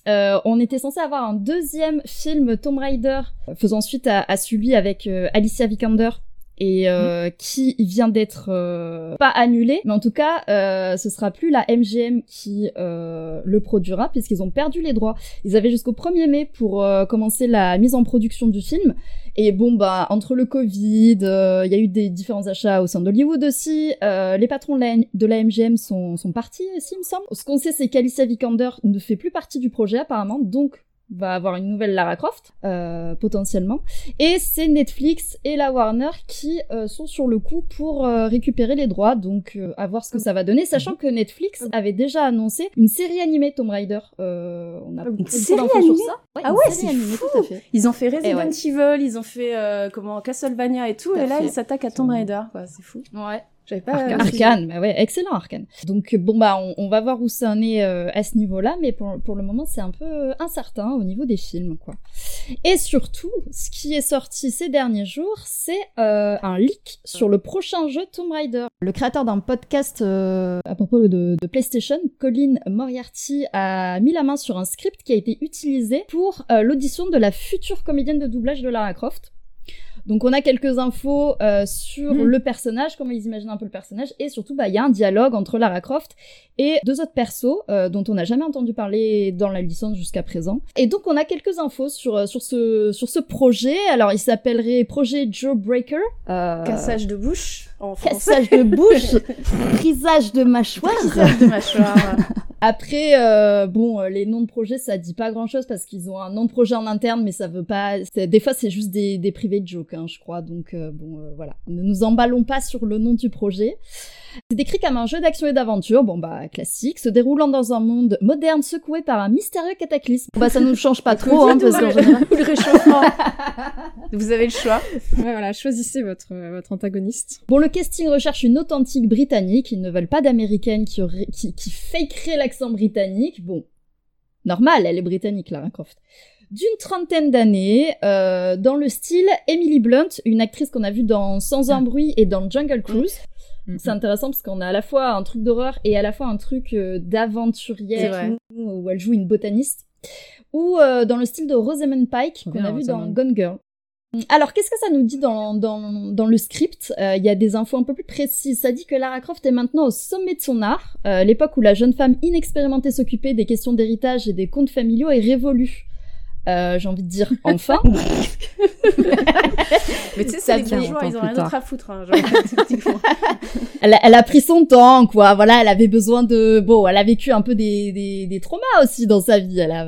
euh, on était censé avoir un deuxième film Tomb Raider faisant suite à, à celui avec euh, Alicia Vikander et euh, qui vient d'être euh, pas annulé, mais en tout cas, euh, ce sera plus la MGM qui euh, le produira puisqu'ils ont perdu les droits. Ils avaient jusqu'au 1er mai pour euh, commencer la mise en production du film. Et bon, bah, entre le Covid, euh, il y a eu des différents achats au sein d'Hollywood aussi. euh, les patrons de la, de la MGM sont, sont partis aussi, il me semble. Ce qu'on sait, c'est qu'Alicia Vikander ne fait plus partie du projet apparemment, donc va avoir une nouvelle Lara Croft, euh, potentiellement. Et c'est Netflix et la Warner qui euh, sont sur le coup pour euh, récupérer les droits, donc euh, à voir ce que ça va donner, sachant que Netflix avait déjà annoncé une série animée Tomb Raider. Euh, on a beaucoup série animée sur ça. Ah une ouais, c'est fou. tout à fait. Ils ont fait Resident ouais. Evil, ils ont fait euh, comment Castlevania et tout, et là fait. ils s'attaquent à Tomb Raider, quoi. C'est fou. Ouais. J'avais pas. Arcane. euh, Arcane, bah ouais, excellent Arcane. Donc bon bah on, on va voir où ça en est euh, à ce niveau-là, mais pour, pour le moment c'est un peu euh, incertain au niveau des films quoi. Et surtout, ce qui est sorti ces derniers jours, c'est euh, un leak sur le prochain jeu Tomb Raider. Le créateur d'un podcast euh, à propos de, de PlayStation, Colin Moriarty, a mis la main sur un script qui a été utilisé pour euh, l'audition de la future comédienne de doublage de Lara Croft. Donc on a quelques infos euh, sur Mhm. le personnage, comment ils imaginent un peu le personnage, et surtout bah il y a un dialogue entre Lara Croft et deux autres persos euh, dont on n'a jamais entendu parler dans la licence jusqu'à présent. Et donc on a quelques infos sur euh, sur ce sur ce projet. Alors il s'appellerait Projet Joe Breaker. Euh, Cassage de bouche en cassage de bouche, brisage de mâchoire. Cassage de mâchoire. Après, euh, bon, euh, les noms de projets, ça dit pas grand-chose parce qu'ils ont un nom de projet en interne, mais ça veut pas. Des fois, c'est juste des, des privés de joke, hein, je crois. Donc, euh, bon, euh, voilà. Ne nous emballons pas sur le nom du projet. C'est décrit comme un jeu d'action et d'aventure, bon bah classique, se déroulant dans un monde moderne secoué par un mystérieux cataclysme. Bon, bah ça nous change pas trop, hein, parce qu'en général. Le réchauffement. Vous avez le choix. Ouais, voilà, choisissez votre, euh, votre antagoniste. Bon, le casting recherche une authentique britannique. Ils ne veulent pas d'américaine qui, aurait- qui, qui fakerait l'accent britannique. Bon, normal, elle est britannique, Lara Croft. D'une trentaine d'années, euh, dans le style Emily Blunt, une actrice qu'on a vue dans Sans un bruit et dans Jungle Cruise. C'est intéressant parce qu'on a à la fois un truc d'horreur et à la fois un truc euh, d'aventurière où, où elle joue une botaniste. Ou euh, dans le style de Rosamund Pike qu'on a vu dans. Gone Girl. Alors, qu'est-ce que ça nous dit dans, dans, dans le script? Euh, Il y a des infos un peu plus précises. Ça dit que Lara Croft est maintenant au sommet de son art. Euh, L'époque où la jeune femme inexpérimentée s'occupait des questions d'héritage et des comptes familiaux est révolue. Euh, J'ai envie de dire enfin. Mais tu sais, c'est les bourgeois, ils ont rien d'autre à foutre. Hein, genre, elle, a, elle a pris son temps, quoi. Voilà, elle avait besoin de. Bon, elle a vécu un peu des, des, des traumas aussi dans sa vie. Elle a,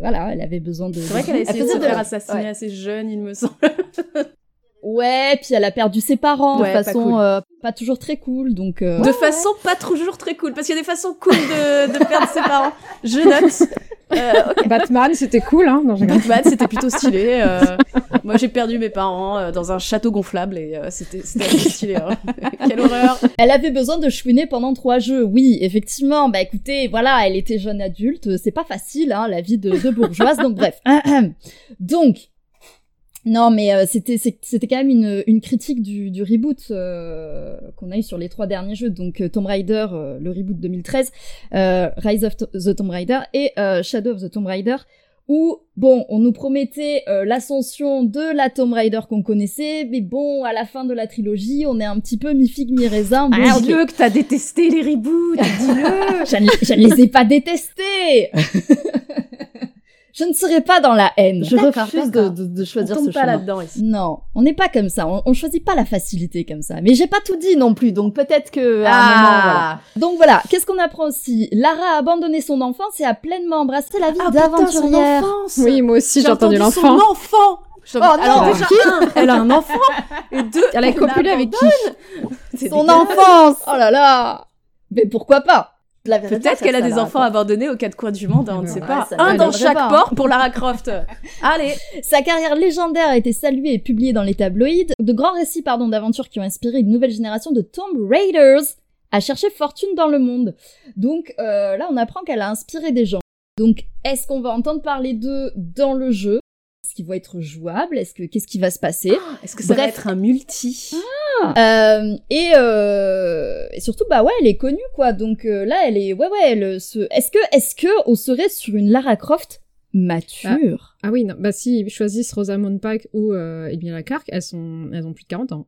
voilà, elle avait besoin de. C'est vrai qu'elle a essayé de se faire assassiner ouais. assez jeune, il me semble. Ouais, puis elle a perdu ses parents Ouais, de pas façon cool. euh, pas toujours très cool, donc. euh, De façon pas toujours très cool, parce qu'il y a des façons cool de, de perdre ses parents. Je note. Euh. Batman, c'était cool, hein. Non. Batman, c'était plutôt stylé. euh, moi, j'ai perdu mes parents euh, dans un château gonflable et euh, c'était c'était assez stylé. hein. Quelle horreur. Elle avait besoin de chouiner pendant trois jeux. Oui, effectivement. Bah écoutez, voilà, elle était jeune adulte. C'est pas facile, hein, la vie de, de bourgeoise. donc bref. donc. Non, mais euh, c'était c'est- c'était quand même une, une critique du, du reboot euh, qu'on a eu sur les trois derniers jeux, donc euh, Tomb Raider, euh, le reboot 2013, euh, Rise of the Tomb Raider et euh, Shadow of the Tomb Raider, où bon, on nous promettait euh, l'ascension de la Tomb Raider qu'on connaissait, mais bon, à la fin de la trilogie, on est un petit peu mi figue mi raisin. Bon, je- dieu, que t'as détesté les reboots, dis-le. je, ne- je ne les ai pas détestés. je ne serai pas dans la haine. Je refuse de, de, de On choisir tombe ce pas chemin. là-dedans ici. Non, on n'est pas comme ça. On, on choisit pas la facilité comme ça. Mais j'ai pas tout dit non plus, donc peut-être que à un moment, voilà. Ah, Donc voilà, qu'est-ce qu'on apprend aussi? Lara a abandonné son enfance et a pleinement embrassé la vie Ah, putain, son d'aventurière. enfance. Oui, moi aussi, j'ai entendu l'enfant. Son enfant. Oh Alors non. déjà, un, elle a un enfant, et deux, Elle a copulé avec qui? c'est Son enfance Oh là là Mais pourquoi pas? Peut-être qu'elle a des enfants abandonnés aux quatre coins du monde, hein, on ne sait pas. Un dans chaque port pour Lara Croft. Allez. Sa carrière légendaire a été saluée et publiée dans les tabloïds. De grands récits pardon, d'aventures qui ont inspiré une nouvelle génération de Tomb Raiders à chercher fortune dans le monde. Donc euh, là, on apprend qu'elle a inspiré des gens. Donc, est-ce qu'on va entendre parler d'eux dans le jeu? Est-ce qu'ils vont être jouables Est-ce que qu'est-ce qui va se passer? Est-ce que ça va Bref. être un multi? Euh, et, euh, et surtout, bah ouais, elle est connue quoi. Donc euh, là, elle est, ouais ouais, elle se. Est-ce que, est-ce que on serait sur une Lara Croft mature? Ah oui, non, bah si ils choisissent Rosamund Pike ou euh, Emilia Clarke, elles sont, elles ont plus de 40 ans.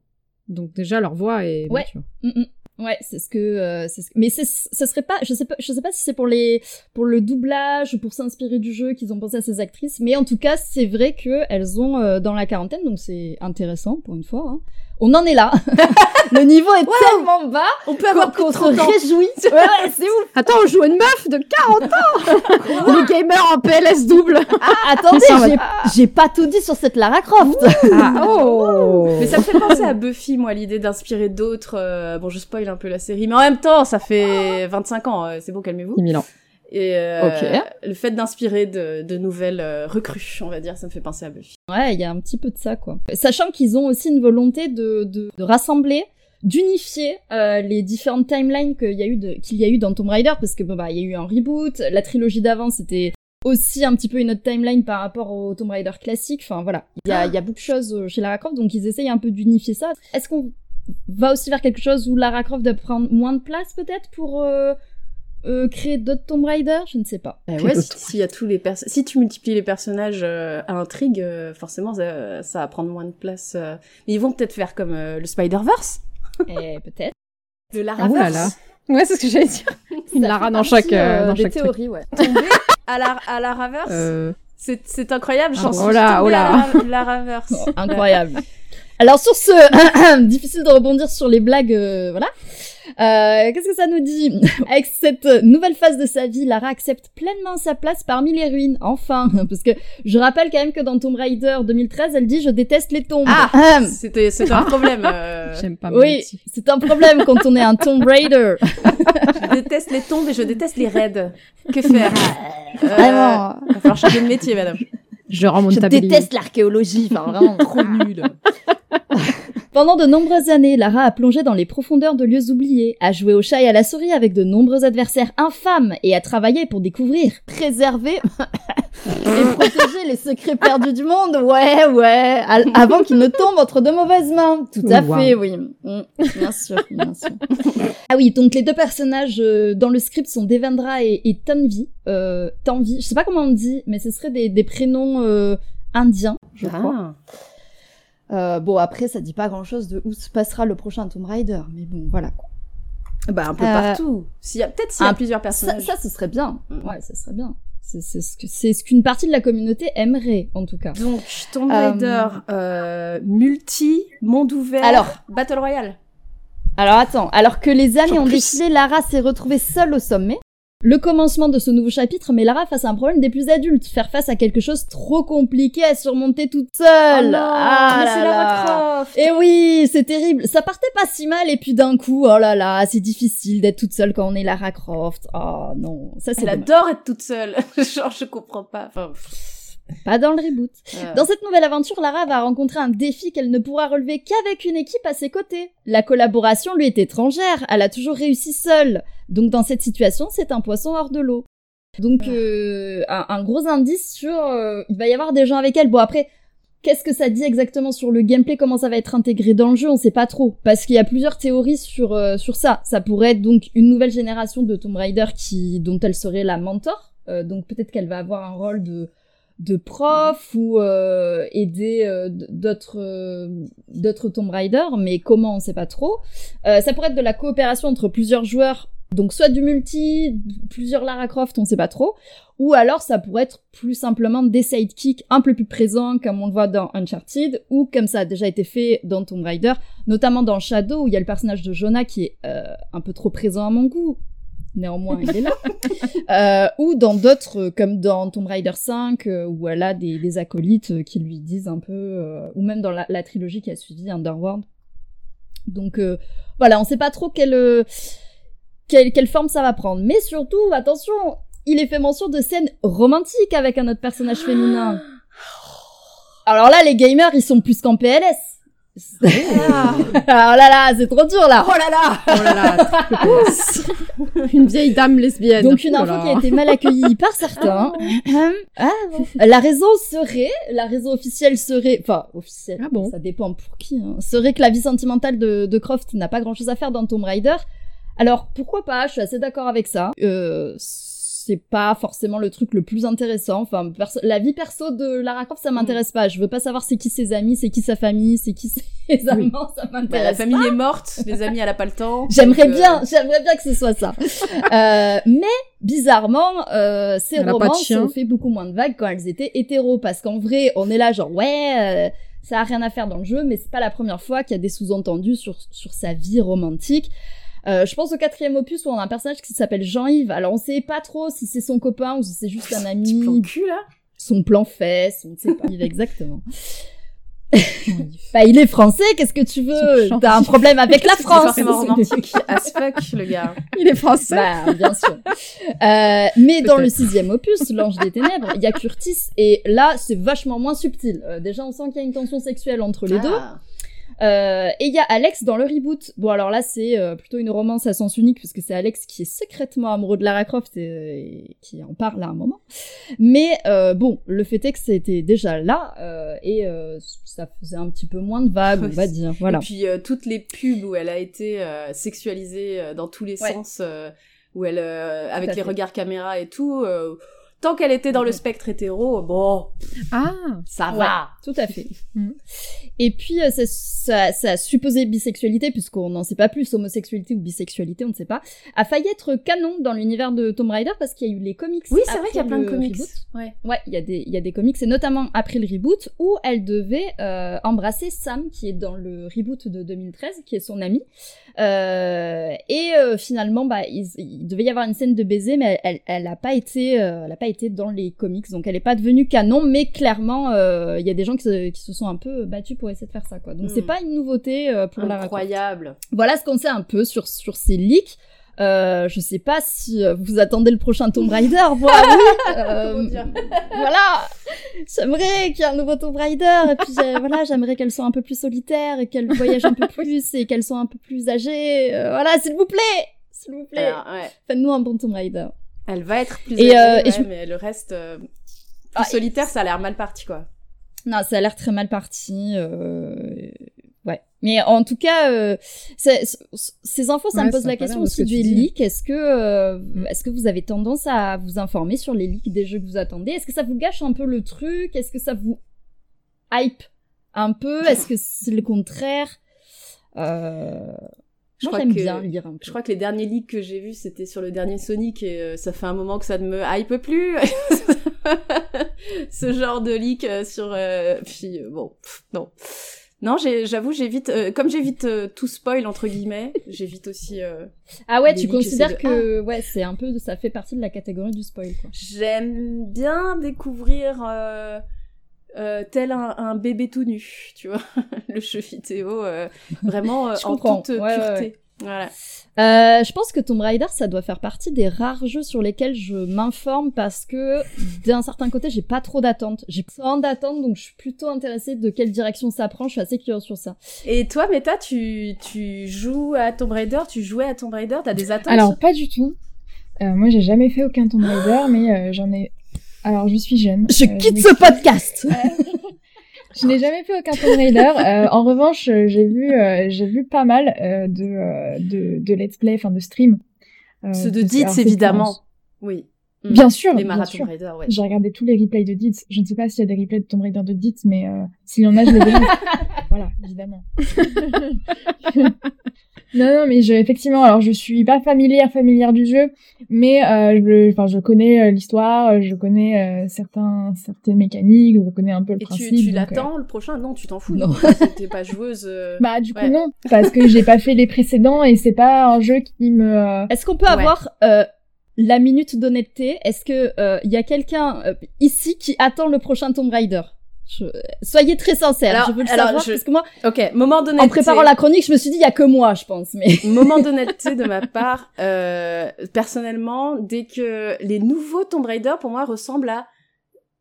Donc déjà leur voix est Ouais. mature. Mm, mm. Ouais, c'est ce que, euh, c'est ce- mais c'est, ce serait pas, je sais pas, je sais pas si c'est pour les, pour le doublage ou pour s'inspirer du jeu qu'ils ont pensé à ces actrices, mais en tout cas, c'est vrai que elles ont euh, dans la quarantaine, donc c'est intéressant pour une fois. hein. On en est là. le niveau est tellement bas On peut avoir qu'on se 30 ans. réjouit. Ouais, ouais, c'est ouf. Attends, on joue une meuf de 40 ans Le gamer en PLS double Ah, attendez, j'ai pas tout dit sur cette Lara Croft. Ah oh Mais ça me fait penser à Buffy, moi, l'idée d'inspirer d'autres. euh, Bon, je spoil un peu la série, mais en même temps, ça fait 25 ans, euh, c'est bon, calmez-vous. 10 000 ans. Et euh, le fait d'inspirer de, de nouvelles euh, recrues, on va dire, ça me fait penser à Buffy. Ouais, il y a un petit peu de ça, quoi. Sachant qu'ils ont aussi une volonté de, de, de rassembler, d'unifier euh, les différentes timelines qu'il y a eu qu'il y a eu dans Tomb Raider, parce que bah il y a eu un reboot, la trilogie d'avant c'était aussi un petit peu une autre timeline par rapport au Tomb Raider classique. Enfin voilà, il y a, il y a beaucoup de choses euh, chez Lara Croft, donc ils essayent un peu d'unifier ça. Est-ce qu'on va aussi vers quelque chose où Lara Croft doit prendre moins de place peut-être pour euh, euh, créer d'autres Tomb Raider Je ne sais pas. Bah ouais, si, s'il y a tous les si tu multiplies les personnages euh, à intrigue, euh, forcément ça, ça va prendre moins de place. euh. Mais ils vont peut-être faire comme euh, le Spider-Verse, Et peut-être. le Ah, Laraverse, oulala. Ouais, c'est ce que j'allais dire. Une Lara dans chaque, euh, dans des chaque truc. théories, ouais. tomber à la à Laraverse. Euh, C'est c'est incroyable, j'en Ah, suis oh là, oh là. à la, Laraverse. Oh, incroyable. Alors sur ce, difficile de rebondir sur les blagues, euh, voilà. Euh, Qu'est-ce que ça nous dit? Avec cette nouvelle phase de sa vie, Lara accepte pleinement sa place parmi les ruines. Enfin, parce que je rappelle quand même que dans Tomb Raider 2013, elle dit je déteste les tombes. Ah. C'était c'était un problème. euh, J'aime pas oui, c'est un problème quand on est un Tomb Raider. je déteste les tombes et je déteste les raids. Que faire? Euh, Vraiment. Va falloir changer de métier, madame. Je rends mon Je tablier. déteste l'archéologie, enfin vraiment trop nul. Pendant de nombreuses années, Lara a plongé dans les profondeurs de lieux oubliés, a joué au chat et à la souris avec de nombreux adversaires infâmes et a travaillé pour découvrir, préserver et protéger les secrets perdus du monde. Ouais, ouais, avant qu'ils ne tombent entre de mauvaises mains. Tout à Wow. fait, oui. Mm, bien sûr, bien sûr. ah oui, donc les deux personnages euh, dans le script sont Devendra et, et Tanvi. Euh, Tanvi, je sais pas comment on dit, mais ce serait des, des prénoms euh, indiens, je crois. Ah. Euh, bon, après, ça dit pas grand-chose de où se passera le prochain Tomb Raider, mais bon, voilà quoi. Bah, un peu Euh, partout. S'il y a, peut-être s'il y a plusieurs Ça, personnages. ça, ce serait bien. Mm. Ouais, ça serait bien. C'est c'est ce que- c'est ce qu'une partie de la communauté aimerait, en tout cas. Donc, Tomb Raider, euh, multi, monde ouvert, Alors. Battle Royale. Alors attends, alors que les années Genre ont défilé, Lara s'est retrouvée seule au sommet. Le commencement de ce nouveau chapitre met Lara face à un problème des plus adultes, faire face à quelque chose trop compliqué à surmonter toute seule. Oh non, ah mais c'est là. Lara Croft. Et oui, c'est terrible. Ça partait pas si mal et puis d'un coup, oh là là, c'est difficile d'être toute seule quand on est Lara Croft. Oh non, ça c'est Elle dommage. adore être toute seule. Genre, je comprends pas. Enfin, pas dans le reboot. euh, Dans cette nouvelle aventure, Lara va rencontrer un défi qu'elle ne pourra relever qu'avec une équipe à ses côtés. La collaboration lui est étrangère, elle a toujours réussi seule. Donc dans cette situation, c'est un poisson hors de l'eau. Donc euh, un, un gros indice sur... euh, il va y avoir des gens avec elle. Bon après, qu'est-ce que ça dit exactement sur le gameplay? Comment ça va être intégré dans le jeu? On sait pas trop. Parce qu'il y a plusieurs théories sur, euh, sur ça. Ça pourrait être donc une nouvelle génération de Tomb Raider qui, dont elle serait la mentor. Euh, donc peut-être qu'elle va avoir un rôle de de prof ou euh, aider euh, d'autres euh, d'autres Tomb Raider, mais comment on sait pas trop. Ça pourrait être de la coopération entre plusieurs joueurs, donc soit du multi, plusieurs Lara Croft, on sait pas trop, ou alors ça pourrait être plus simplement des sidekicks un peu plus présents, comme on le voit dans Uncharted, ou comme ça a déjà été fait dans Tomb Raider, notamment dans Shadow où il y a le personnage de Jonah qui est un peu trop présent à mon goût. Néanmoins, il est là. Euh, ou dans d'autres, euh, comme dans Tomb Raider 5, euh, où elle a des, des acolytes qui lui disent un peu, ou même dans la, la trilogie qui a suivi Underworld. Donc voilà, on sait pas trop quelle, quelle, quelle forme ça va prendre. Mais surtout, attention, il est fait mention de scènes romantiques avec un autre personnage féminin. Alors là, les gamers, ils sont plus qu'en PLS. Ah. Alors là là, c'est trop dur là. Oh là là Oh là là, une vieille dame lesbienne. Donc une Oh info qui a été mal accueillie par certains. Ah bon. La raison serait, la raison officielle serait, enfin officielle, Ah bon ça dépend pour qui, hein, serait que la vie sentimentale de, de Croft n'a pas grand-chose à faire dans Tomb Raider. Alors pourquoi pas Je suis assez d'accord avec ça. Euh, c'est pas forcément le truc le plus intéressant. Enfin, la vie perso de Lara Croft, ça m'intéresse pas. Je veux pas savoir c'est qui ses amis, c'est qui sa famille, c'est qui ses amants. Ça Bah, m'intéresse La famille est morte, les amis, elle a pas le temps. J'aimerais euh, bien, j'aimerais bien que ce soit ça. Euh, mais bizarrement, euh, ces Elle chien. ont fait beaucoup moins de vagues quand elles étaient hétéros, parce qu'en vrai, on est là genre ouais, euh, ça a rien à faire dans le jeu, mais c'est pas la première fois qu'il y a des sous-entendus sur sur sa vie romantique. Euh, je pense au quatrième opus où on a un personnage qui s'appelle Jean-Yves. Alors on sait pas trop si c'est son copain ou si c'est juste un Petit plan ami, cul, là? son plan fesse, on ne sait pas exactement. bah il est français, qu'est-ce que tu veux? Son T'as un problème avec la C'est France forcément romantique as fuck, le gars. Il est français. bah, bien sûr. Euh, mais dans le sixième opus, L'Ange des Ténèbres, il y a Curtis, et là, c'est vachement moins subtil. Euh, déjà, on sent qu'il y a une tension sexuelle entre les deux. Euh, et il y a Alex dans le reboot. Bon, alors là, c'est euh, plutôt une romance à sens unique, parce que c'est Alex qui est secrètement amoureux de Lara Croft et, et qui en parle à un moment. Mais euh, bon, le fait est que c'était déjà là, euh, et euh, ça faisait un petit peu moins de vagues, on va dire. Voilà. Et puis euh, toutes les pubs où elle a été euh, sexualisée dans tous les Ouais. sens, euh, où elle, euh, avec les fait. regards caméra et tout, euh, tant qu'elle était dans le Mhm. spectre hétéro, bon, Ah, ça Ouais, va. tout à fait. Mhm. Et puis, euh, ça, ça, ça supposé bisexualité, puisqu'on n'en sait pas plus, homosexualité ou bisexualité, on ne sait pas, a failli être canon dans l'univers de Tomb Raider parce qu'il y a eu les comics. Oui, c'est vrai qu'il y a plein de comics. reboot. Ouais. Ouais, il y, a des- il y a des comics, et notamment après le reboot, où elle devait euh, embrasser Sam, qui est dans le reboot de 2013, qui est son ami. Euh, et euh, finalement, bah, il, il devait y avoir une scène de baiser, mais elle, elle a pas été, euh, elle a pas été dans les comics, donc elle est pas devenue canon. Mais clairement, euh, il y a des gens qui se, qui se sont un peu battus pour essayer de faire ça, quoi. Donc Mm. c'est pas une nouveauté euh, pour la Incroyable. voilà ce qu'on sait un peu sur, sur ces leaks. Euh, je sais pas si euh, vous attendez le prochain Tomb Raider, oui. Euh, voilà, j'aimerais qu'il y ait un nouveau Tomb Raider et puis voilà, j'aimerais qu'elle soit un peu plus solitaire et qu'elle voyage un peu plus et qu'elle soit un peu plus âgée. Euh, voilà, s'il vous plaît, s'il vous plaît, ouais. faites-nous un bon Tomb Raider. Elle va être plus Et, euh, et ouais, je- mais le reste, euh, plus Ah, solitaire, ça a l'air mal parti, quoi. Non, ça a l'air très mal parti. euh, Ouais. Mais en tout cas, euh, ces infos, ça Ouais, me pose la question aussi dis. leaks. Est-ce que, euh, Mm. est-ce que vous avez tendance à vous informer sur les leaks des jeux que vous attendez? Est-ce que ça vous gâche un peu le truc? Est-ce que ça vous hype un peu? Est-ce que c'est le contraire? Euh... Je Moi, crois j'aime que- bien lire un peu. Je crois que les derniers leaks que j'ai vus, c'était sur le dernier Sonic et euh, ça fait un moment que ça ne me hype plus. Ce genre de leak euh, sur... euh, Puis euh, bon, pff, non. Non, j'avoue, j'évite... comme j'évite tout spoil, entre guillemets, j'évite aussi... euh, Ah ouais, tu considères de- que ouais, c'est un peu, ça fait partie de la catégorie du spoil, quoi. J'aime bien découvrir... euh, tel un, un bébé tout nu, tu vois, le jeu vidéo, euh, vraiment euh, Je en comprends. toute Ouais, pureté. ouais. Voilà. Euh, je pense que Tomb Raider, ça doit faire partie des rares jeux sur lesquels je m'informe parce que d'un certain côté, j'ai pas trop d'attentes. J'ai pas d'attentes, donc je suis plutôt intéressée de quelle direction ça prend. Je suis assez curieuse sur ça. Et toi, Meta, tu, tu joues à Tomb Raider, tu jouais à Tomb Raider, t'as des attentes? Alors, pas du tout. Euh, moi, j'ai jamais fait aucun Tomb Raider, mais euh, j'en ai. Alors, je suis jeune. Je Euh, quitte ce podcast. Je n'ai jamais fait aucun Tomb Raider. Euh, en revanche, euh, j'ai vu, euh, j'ai vu pas mal euh, de, euh, de, de let's play, enfin de stream. Euh, Ceux de Dids, évidemment. Oui. pour- Bien sûr, Les marathons. Raider, ouais. J'ai regardé tous les replays de Dids. Je ne sais pas s'il y a des replays de Tomb Raider de Dids, mais euh, s'il y en a, je les verrai. voilà, évidemment. non, non, mais je, effectivement, alors je suis pas familière, familière du jeu, mais euh, je, enfin, je connais euh, l'histoire, euh, je connais euh, certains, certaines mécaniques, je connais un peu le Et principe. tu, tu euh, l'attends, le prochain? Non, tu t'en fous. Non. T'es pas joueuse. euh, Bah du coup non, parce que j'ai pas fait les précédents et c'est pas un jeu qui me. euh, Est-ce qu'on peut Ouais. avoir euh, la minute d'honnêteté? Est-ce que euh, il y a quelqu'un euh, ici qui attend le prochain Tomb Raider? Je- Soyez très sincère. Alors- je veux le alors, savoir je- parce que moi, Ok, moment d'honnêteté. en préparant la chronique, je me suis dit il y a que moi, je pense. Mais Moment d'honnêteté de ma part. Euh, personnellement, dès que les nouveaux Tomb Raider, pour moi, ressemblent à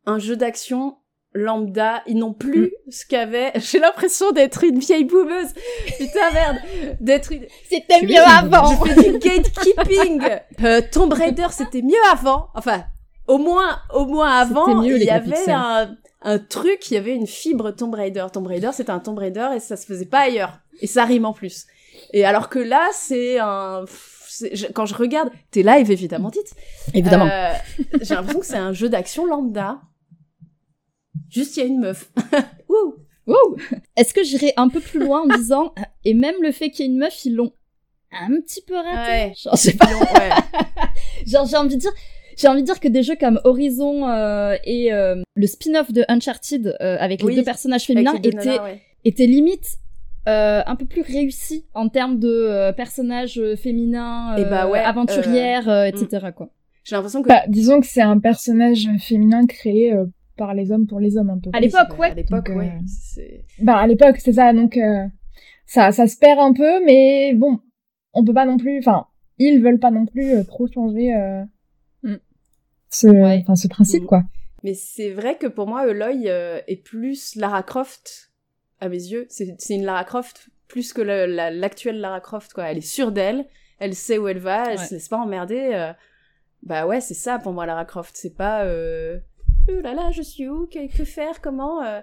un jeu d'action lambda. Ils n'ont plus ce qu'avait... J'ai l'impression d'être une vieille boumeuse. Putain, merde. D'être une... c'était mieux avant. Je fais du gatekeeping. Euh, Tomb Raider, c'était mieux avant. Enfin, au moins, au moins avant, mieux, il y avait un, un truc, il y avait une fibre Tomb Raider. Tomb Raider, c'était un Tomb Raider et ça se faisait pas ailleurs. Et ça rime en plus. Et alors que là, c'est un... je- Quand je regarde, t'es live évidemment, dites. Évidemment. Euh, J'ai l'impression que c'est un jeu d'action lambda. Juste, il y a une meuf. Ouh. Wow. Est-ce que j'irai un peu plus loin en disant et même le fait qu'il y ait une meuf, ils l'ont un petit peu raté? Ouais. Genre, je sais pas. Ouais. Genre, j'ai envie de dire, j'ai envie de dire que des jeux comme Horizon euh, et euh, le spin-off de Uncharted euh, avec Oui, les deux personnages féminins les deux étaient nanas, ouais. étaient limite euh, un peu plus réussis en termes de euh, personnages euh, féminins, Eh bah euh, ouais, aventurières, euh, etc. Quoi. J'ai l'impression que Bah, disons que c'est un personnage féminin créé euh, par les hommes pour les hommes un peu. À l'époque, Oui, ouais. À l'époque, euh, ouais. C'est- Bah à l'époque c'est ça, donc euh, ça ça se perd un peu, mais bon, on peut pas non plus, enfin ils veulent pas non plus euh, trop changer. Ce, Ouais. enfin ce principe Mm. quoi. Mais c'est vrai que pour moi, Eloy euh, est plus Lara Croft, à mes yeux. C'est une Lara Croft plus que le- la- l'actuelle Lara Croft, quoi. Elle est sûre d'elle, elle sait où elle va, elle Ouais. se laisse pas emmerder. euh. Bah ouais, c'est ça pour moi, Lara Croft. C'est pas... Euh... Oh là là, je suis où? Que, que faire? Comment euh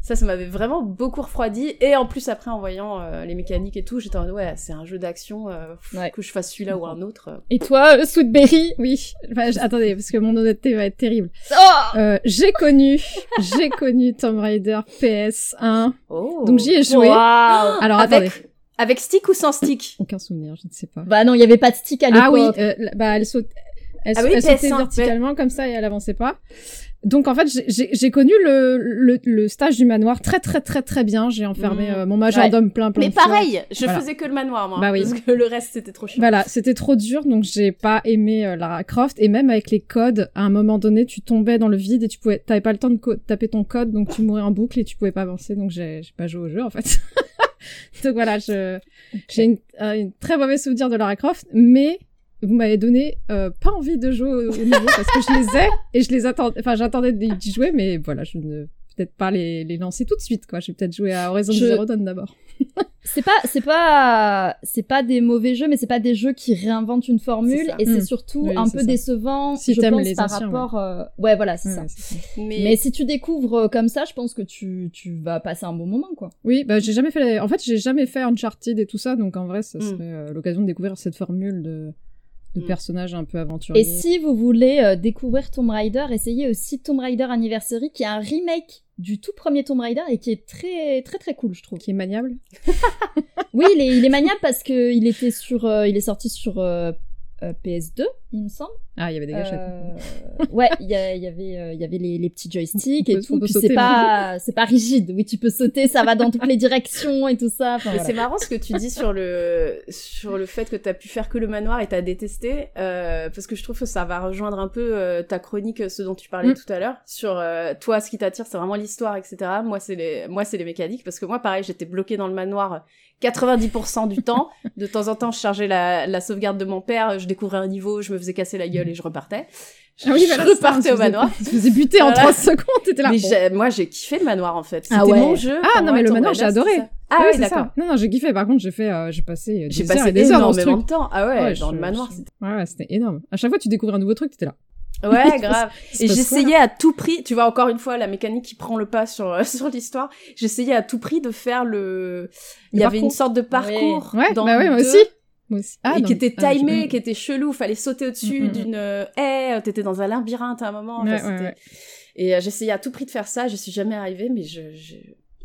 Ça, ça m'avait vraiment beaucoup refroidi. Et en plus, après, en voyant euh, les mécaniques et tout, j'étais en mode, ouais, c'est un jeu d'action, euh, Ouais. que je fasse celui-là ou un autre. euh. Et toi, euh, Sweetberry? Oui. Enfin, j- attendez, parce que mon honnêteté va être terrible. Oh Euh, j'ai connu, j'ai connu Tomb Raider PS1. Oh Donc j'y ai joué. Waouh Alors avec, attendez, avec stick ou sans stick? Aucun souvenir, je ne sais pas. Bah non, il y avait pas de stick à l'époque. Ah oui, euh, bah elle saute, elle, Ah oui, elle sautait PS1, verticalement comme ça et elle avançait pas. Donc en fait, j'ai- connu le, le, le stage du manoir très très très très bien. J'ai enfermé Mhm. euh, mon majordome plein plein Mais de fois. pareil, je Voilà. faisais que le manoir, moi. Bah oui. Parce que le reste, c'était trop chiant. Voilà, c'était trop dur, donc j'ai pas aimé euh, Lara Croft. Et même avec les codes, à un moment donné, tu tombais dans le vide et tu pouvais, t'avais pas le temps de taper ton code, donc tu mourais en boucle et tu pouvais pas avancer. Donc j'ai pas joué au jeu en fait. donc voilà, je j'ai une, euh, une très mauvais souvenir de Lara Croft, mais vous m'avez donné euh, pas envie de jouer au, au nouveau parce que je les ai et je les attendais. Enfin, j'attendais d'y jouer, mais voilà, je ne peut-être pas les, les lancer tout de suite quoi. Je vais peut-être jouer à Horizon Je- Zero Dawn d'abord. C'est pas, c'est pas, c'est pas des mauvais jeux, mais c'est pas des jeux qui réinventent une formule, et c'est Mm. surtout Oui, un peu ça. décevant, Si je pense, les par anciens, rapport. euh, Ouais, voilà, c'est ça. Ouais. Mais, Mais si tu découvres euh, comme ça, je pense que tu, tu vas passer un bon moment, quoi. Oui, bah j'ai jamais fait. les- En fait, j'ai jamais fait Uncharted et tout ça, donc en vrai, ça Mm. serait euh, l'occasion de découvrir cette formule de de Mm. personnages un peu aventuriers. Et si vous voulez euh, découvrir Tomb Raider, essayez aussi Tomb Raider Anniversary, qui est un remake du tout premier Tomb Raider et qui est très très très cool, je trouve. qui est maniable. Oui, il est, il est maniable parce que il était sur, euh, il est sorti sur euh, euh, PS2, il me semble. Ah, il y avait des gâchettes. Euh, ouais, il y, avait, euh, il y avait les, les petits joysticks On et peut- tout. Puis c'est pas, c'est pas rigide. Oui, tu peux sauter, ça va dans toutes les directions et tout ça. Enfin, voilà. c'est marrant ce que tu dis sur le sur le fait que t'as pu faire que le manoir et t'as détesté euh, parce que je trouve que ça va rejoindre un peu euh, ta chronique ce dont tu parlais Mm. tout à l'heure sur euh, toi ce qui t'attire c'est vraiment l'histoire etc moi c'est les moi c'est les mécaniques parce que moi pareil j'étais bloquée dans le manoir 90% du temps de temps en temps je chargeais la, la sauvegarde de mon père je découvrais un niveau je me faisais casser la gueule et je repartais je, Ah oui, je ça, repartais au manoir On se faisait buter en Voilà. 3 secondes, t'étais là. mais j'ai- moi j'ai kiffé le manoir en fait c'était Ah ouais. mon jeu Ah, non, mais le manoir, j'ai adoré. Ah ah oui, d'accord ça. Non, non, j'ai kiffé. Par contre, j'ai fait, euh, j'ai passé j'ai des heures passé et des heures dans ce énormément truc. de temps ah ouais, Ouais, dans je- le manoir je- c'était Ouais, ouais, c'était énorme. À chaque fois, tu découvrais un nouveau truc, t'étais là. Ouais, grave. Et passe j'essayais à tout prix, tu vois, encore une fois, la mécanique qui prend le pas sur, euh, sur l'histoire, j'essayais à tout prix de faire le... Il y avait une sorte de parcours Ouais, dans bah ouais, moi aussi. Moi aussi. et qui était ah, timé, qui était chelou, fallait sauter au-dessus Mm, mm, mm. d'une euh, haie, t'étais dans un labyrinthe à un moment. Ouais. Et euh, j'essayais à tout prix de faire ça, je suis jamais arrivée, mais je, je,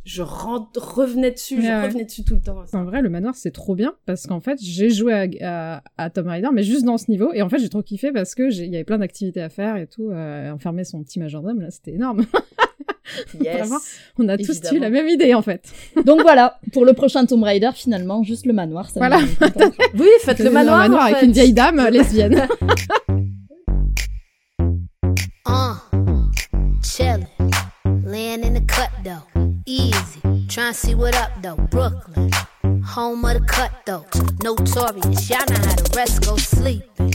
je rentre- revenais dessus, je ouais. revenais dessus tout le temps. En vrai, le manoir, c'est trop bien parce qu'en fait, j'ai joué à, à, à Tomb Raider, mais juste dans ce niveau. Et en fait, j'ai trop kiffé parce que j'ai- il y avait plein d'activités à faire et tout. Euh, enfermer son petit majordome, là, c'était énorme. Yes. Vraiment. On a tous eu la même idée, en fait. Donc voilà, pour le prochain Tomb Raider, finalement, juste le manoir. Ça Voilà. Oui, faites le Dans un manoir, en avec fait. une vieille dame euh, lesbienne. Uh, chillin', laying in the cut though, easy. Tryna see what up though, Brooklyn, home of the cut though, notorious. Y'all know how the rest go sleeping.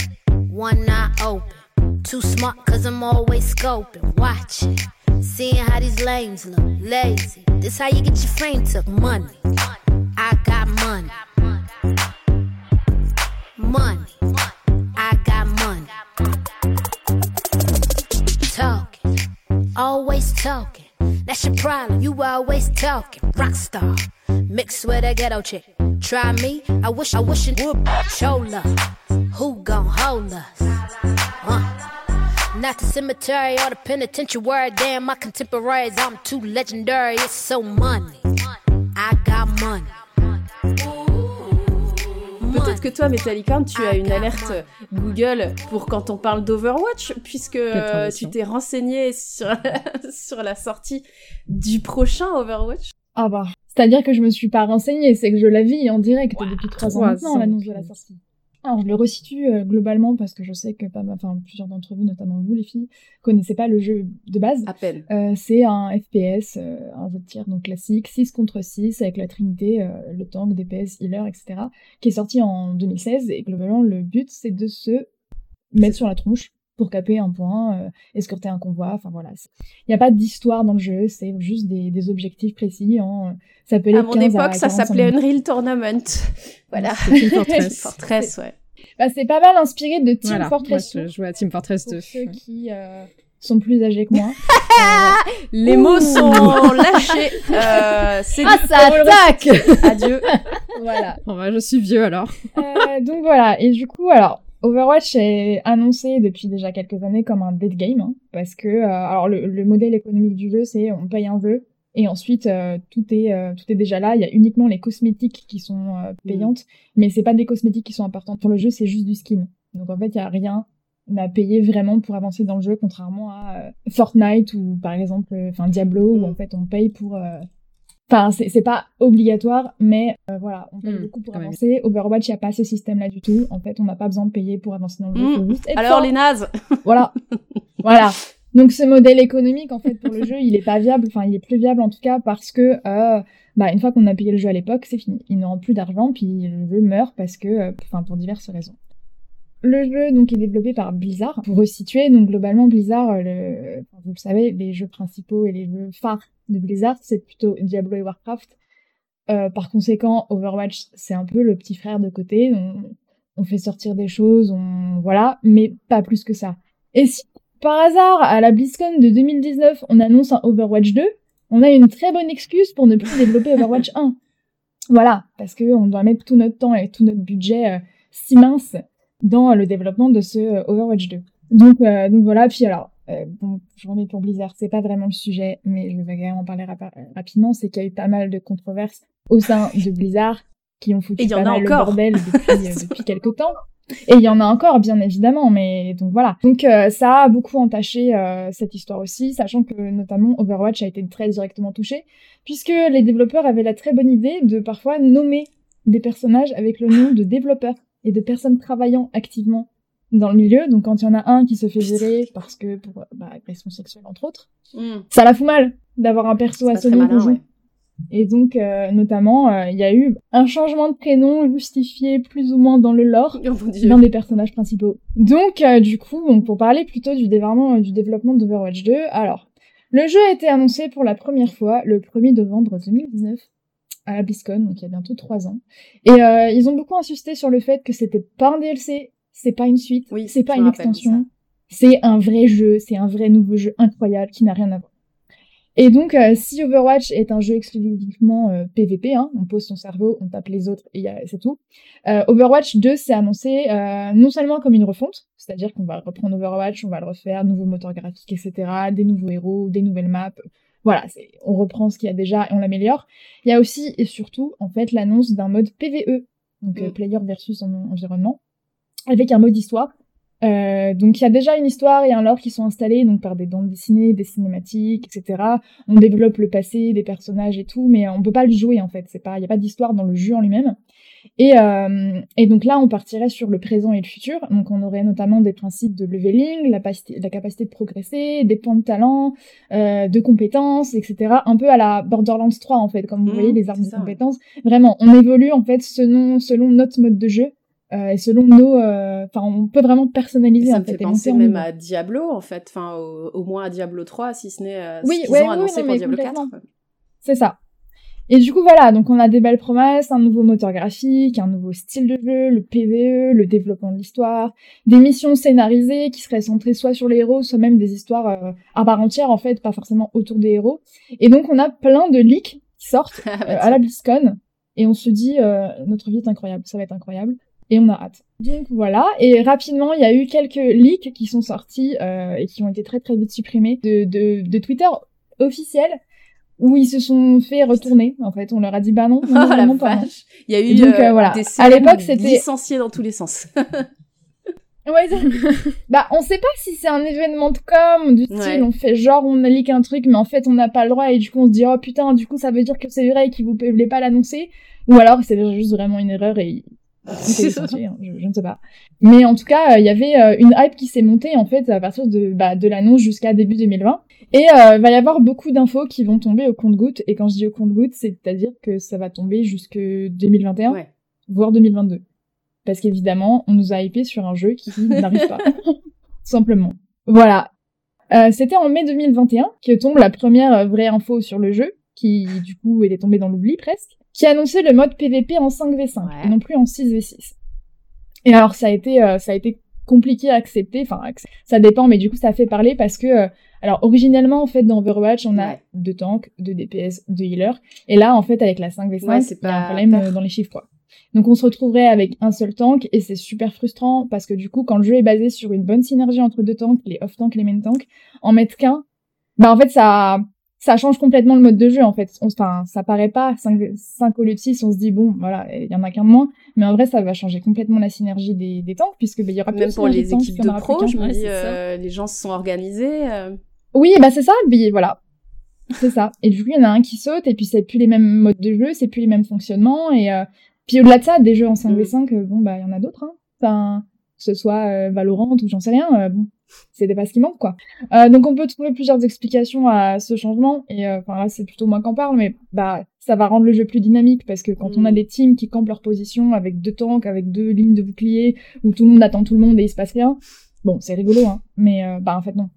One eye open, too smart cause I'm always scoping, watching, seeing how these lames look, lazy. This how you get your frame took, money. I got money, money. I got money. Talking, always talking. That's your problem, you always talking. Rockstar, mixed with a ghetto chick. Try me, I wish I wish it would love. Who gon' hold us? Uh, not the cemetery or the penitentiary. Damn, my contemporaries, I'm too legendary. It's so money. I got money. Peut-être que toi, Metallica, tu as une alerte Google pour quand on parle d'Overwatch, puisque euh, tu t'es renseigné sur, sur la sortie du prochain Overwatch. Ah bah, c'est-à-dire que je me suis pas renseignée, c'est que je la vis en direct depuis trois ans maintenant, l'annonce de la sortie. Alors, je le resitue euh, globalement parce que je sais que pas mal, enfin, plusieurs d'entre vous, notamment vous les filles, connaissaient pas le jeu de base. À peine. Euh, c'est un FPS, euh, un jeu de tir donc classique, 6 contre 6 avec la trinité, le tank, DPS, healer, etc. qui est sorti en 2016 et globalement le but c'est de se mettre sur la tronche pour caper un point, euh, escorter un convoi, enfin voilà. Il n'y a pas d'histoire dans le jeu, c'est juste des, des objectifs précis. En, ça s'appelait À mon 15 époque, ça 45 s'appelait. Unreal Tournament. Voilà. C'est Team Fortress. Fortress, ouais. Bah, c'est pas mal inspiré de Team Voilà, Fortress moi, 2, je jouais à Team Fortress 2. pour ceux qui euh, sont plus âgés que moi. Euh, Les mots sont lâchés. Euh, c'est Ah, ça attaque Adieu. voilà. Bon, bah, je suis vieux alors. Euh, donc voilà, et du coup, alors, Overwatch est annoncé depuis déjà quelques années comme un dead game, hein, parce que, euh, alors, le, le modèle économique du jeu, c'est on paye un jeu, et ensuite, euh, tout, est, euh, tout est déjà là, il y a uniquement les cosmétiques qui sont euh, payantes, mais c'est pas des cosmétiques qui sont importantes pour le jeu, c'est juste du skin. Donc en fait, il y a rien à payer vraiment pour avancer dans le jeu, contrairement à Fortnite ou par exemple, enfin Diablo, où Mm. en fait on paye pour... Enfin, c'est c'est pas obligatoire, mais euh, voilà, on paye Mm, beaucoup pour quand même. avancer. Overwatch, il n'y a pas ce système-là du tout. En fait, on n'a pas besoin de payer pour avancer dans le jeu. Mm. juste être Alors, fort. les nazes. Voilà. voilà. Donc, ce modèle économique, en fait, pour le jeu, il est pas viable. Enfin, il est plus viable, en tout cas, parce que, euh, bah, une fois qu'on a payé le jeu à l'époque, c'est fini. Il ne rentre plus d'argent, puis le jeu meurt parce que, euh, enfin, pour diverses raisons. Le jeu, donc, est développé par Blizzard. Pour resituer, donc, globalement, Blizzard, euh, vous le savez, les jeux principaux et les jeux phares de Blizzard, c'est plutôt Diablo et Warcraft. Euh, par conséquent, Overwatch, c'est un peu le petit frère de côté. On, on fait sortir des choses, on, voilà, mais pas plus que ça. Et si, par hasard, à la BlizzCon de 2019, on annonce un Overwatch 2, on a une très bonne excuse pour ne plus développer Overwatch 1. Voilà, parce que on doit mettre tout notre temps et tout notre budget euh, si mince dans le développement de ce Overwatch 2. Donc, donc voilà, puis alors, bon, je remets pour Blizzard, c'est pas vraiment le sujet, mais je vais quand même en parler rapidement, c'est qu'il y a eu pas mal de controverses au sein de Blizzard qui ont foutu pas mal le bordel depuis, depuis quelques temps. Et il y en a encore, bien évidemment, mais donc voilà. Donc euh, ça a beaucoup entaché euh, cette histoire aussi, sachant que notamment Overwatch a été très directement touché, puisque les développeurs avaient la très bonne idée de parfois nommer des personnages avec le nom de développeurs et de personnes travaillant activement dans le milieu. Donc quand il y en a un qui se fait virer parce que pour bah, agression sexuelle entre autres, hmm. ça la fout mal d'avoir un perso à ce nom et donc, euh, notamment, euh, il y a eu un changement de prénom justifié plus ou moins dans le lore oh d'un des personnages principaux. Donc, euh, du coup, pour parler plutôt du développement, du développement d'Overwatch 2, alors, le jeu a été annoncé pour la première fois le 1er novembre 2019 à la BlizzCon, donc il y a bientôt trois ans. Et ils ont beaucoup insisté sur le fait que c'était pas un DLC, c'est pas une suite, oui, c'est pas une extension, c'est un vrai jeu, c'est un vrai nouveau jeu incroyable qui n'a rien à voir. Et donc, euh, si Overwatch est un jeu exclusivement euh, PVP, hein, on pose son cerveau, on tape les autres et c'est tout. Euh, Overwatch 2 s'est annoncé non seulement comme une refonte, c'est-à-dire qu'on va reprendre Overwatch, on va le refaire, nouveaux moteurs graphiques, etc., des nouveaux héros, des nouvelles maps. Voilà, on reprend ce qu'il y a déjà et on l'améliore. Il y a aussi et surtout, en fait, l'annonce d'un mode PVE, donc mm. player versus environnement, avec un mode histoire euh, donc il y a déjà une histoire et un lore qui sont installés donc par des bandes dessinées, des cinématiques, etc. On développe le passé, des personnages et tout, mais on peut pas le jouer en fait. C'est pas, il y a pas d'histoire dans le jeu en lui-même. Et, euh, et donc là, on partirait sur le présent et le futur. Donc on aurait notamment des principes de leveling, la, la capacité de progresser, des points de talent, euh, de compétences, etc. Un peu à la Borderlands 3 en fait, comme vous mmh, voyez les arbres de compétences. Vraiment, on évolue en fait selon selon notre mode de jeu. Euh, et selon nos, enfin, on peut vraiment personnaliser. Ça me fait penser même à Diablo, en fait, enfin, au, moins à Diablo 3, si ce n'est oui, ce qu'ils ont annoncé pour Diablo 4. C'est ça. Et du coup, voilà, donc on a des belles promesses, un nouveau moteur graphique, un nouveau style de jeu, le PVE, le développement de l'histoire, des missions scénarisées qui seraient centrées soit sur les héros, soit même des histoires à part entière, en fait, pas forcément autour des héros. Et donc, on a plein de leaks qui sortent ah, bah, à la BlizzCon, et on se dit, notre vie est incroyable, ça va être incroyable. Et on a hâte. Donc voilà, et rapidement, il y a eu quelques leaks qui sont sortis euh, et qui ont été très très vite supprimés de, de, de Twitter officiel où ils se sont fait retourner. En fait, on leur a dit bah non, non, oh, non pas. Il y a eu donc, euh, voilà. des à l'époque, c'était licencié dans tous les sens. ouais, bah on sait pas si c'est un événement de com du style on fait genre on a leak un truc mais en fait on n'a pas le droit et du coup on se dit oh putain du coup ça veut dire que c'est vrai et qu'ils voulez pas l'annoncer ou alors c'est juste vraiment une erreur et Hein, je, ne sais pas. Mais en tout cas, il y avait euh, une hype qui s'est montée en fait à partir de, bah, de l'annonce jusqu'à début 2020. Et euh, il va y avoir beaucoup d'infos qui vont tomber au compte-goutte. Et quand je dis au compte-goutte, c'est-à-dire que ça va tomber jusque 2021, voire 2022. Parce qu'évidemment, on nous a hypé sur un jeu qui n'arrive pas. Simplement. Voilà. Euh, C'était en mai 2021 que tombe la première vraie info sur le jeu, qui du coup, elle est tombée dans l'oubli presque qui annonçait le mode PVP en 5v5 et non plus en 6v6. Et alors ça a été euh, ça a été compliqué à accepter, enfin ça dépend, mais du coup ça fait parler parce que euh, alors originellement en fait dans Overwatch on a deux tanks, deux DPS, deux healers, et là en fait avec la 5v5 c'est pas un problème euh, dans les chiffres quoi. Donc on se retrouverait avec un seul tank et c'est super frustrant parce que du coup quand le jeu est basé sur une bonne synergie entre deux tanks, les off tanks, les main tanks, en mettre qu'un, bah en fait ça ça change complètement le mode de jeu en fait. Enfin, ça paraît pas 5, 5 au lieu de 6, on se dit bon, voilà, il y en a qu'un de moins, mais en vrai ça va changer complètement la synergie des, des tanks puisque bah, il y aura même pour les équipes de pro, je me dis euh, les gens se sont organisés. Euh. Oui, bah c'est ça, mais voilà. C'est ça. Et du coup, il y en a un qui saute et puis c'est plus les mêmes modes de jeu, c'est plus les mêmes fonctionnements et euh... puis au-delà de ça, des jeux en 5v5, mm. bon bah il y en a d'autres hein. Enfin, que ce soit euh, Valorant ou j'en sais rien, euh, bon, c'était pas ce qui manque quoi. Euh, donc on peut trouver plusieurs explications à ce changement et euh, enfin là c'est plutôt moi qui en parle mais bah ça va rendre le jeu plus dynamique parce que quand on a mm. des teams qui campent leur position avec deux tanks, avec deux lignes de boucliers où tout le monde attend tout le monde et il se passe rien, bon c'est rigolo hein, mais euh, bah en fait non.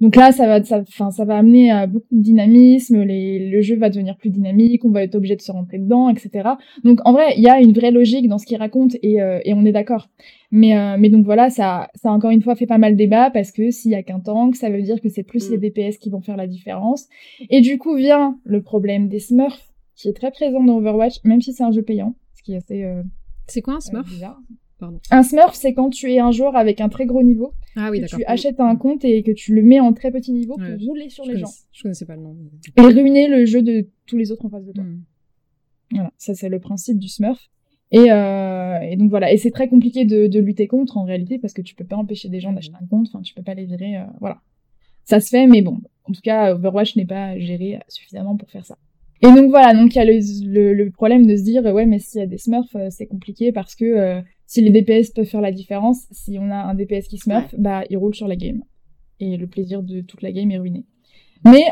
Donc là, ça va, ça, enfin, ça va amener à beaucoup de dynamisme. Les, le jeu va devenir plus dynamique. On va être obligé de se rentrer dedans, etc. Donc en vrai, il y a une vraie logique dans ce qu'il raconte et, euh, et on est d'accord. Mais, euh, mais donc voilà, ça, ça encore une fois fait pas mal débat parce que s'il y a qu'un tank, ça veut dire que c'est plus les mm. DPS qui vont faire la différence. Et du coup vient le problème des Smurfs qui est très présent dans Overwatch, même si c'est un jeu payant, ce qui est assez. Euh, c'est quoi un Smurf? Pardon. Un Smurf, c'est quand tu es un joueur avec un très gros niveau, Ah oui, que tu achètes un compte et que tu le mets en très petit niveau pour Ouais. rouler sur les gens. Je connaissais pas le nom. Et ruiner le jeu de tous les autres en face de toi. Hmm. Voilà, ça c'est le principe du Smurf. Et, euh, et donc voilà, et c'est très compliqué de, de lutter contre en réalité parce que tu peux pas empêcher des gens d'acheter un compte, enfin tu peux pas les virer, euh, voilà. Ça se fait, mais bon, en tout cas Overwatch n'est pas géré suffisamment pour faire ça. Et donc voilà, donc il y a le, le, le problème de se dire ouais mais s'il y a des Smurfs euh, c'est compliqué parce que euh, si les DPS peuvent faire la différence, si on a un DPS qui Smurf, bah il roule sur la game et le plaisir de toute la game est ruiné. Mais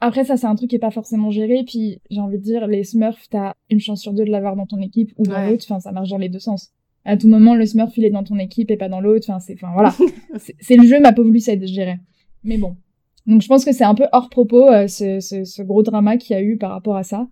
après, ça, c'est un truc qui est pas forcément géré. Puis, j'ai envie de dire, les Smurfs, t'as une chance sur deux de l'avoir dans ton équipe ou dans Ouais. l'autre. Enfin, ça marche dans les deux sens. À tout moment, le Smurf, il est dans ton équipe et pas dans l'autre. Enfin, c'est, enfin, voilà. c'est c'est le jeu, ma pauvre Lucette, je dirais. Mais bon. Donc, je pense que c'est un peu hors propos, euh, ce, ce, ce gros drama qu'il y a eu par rapport à ça.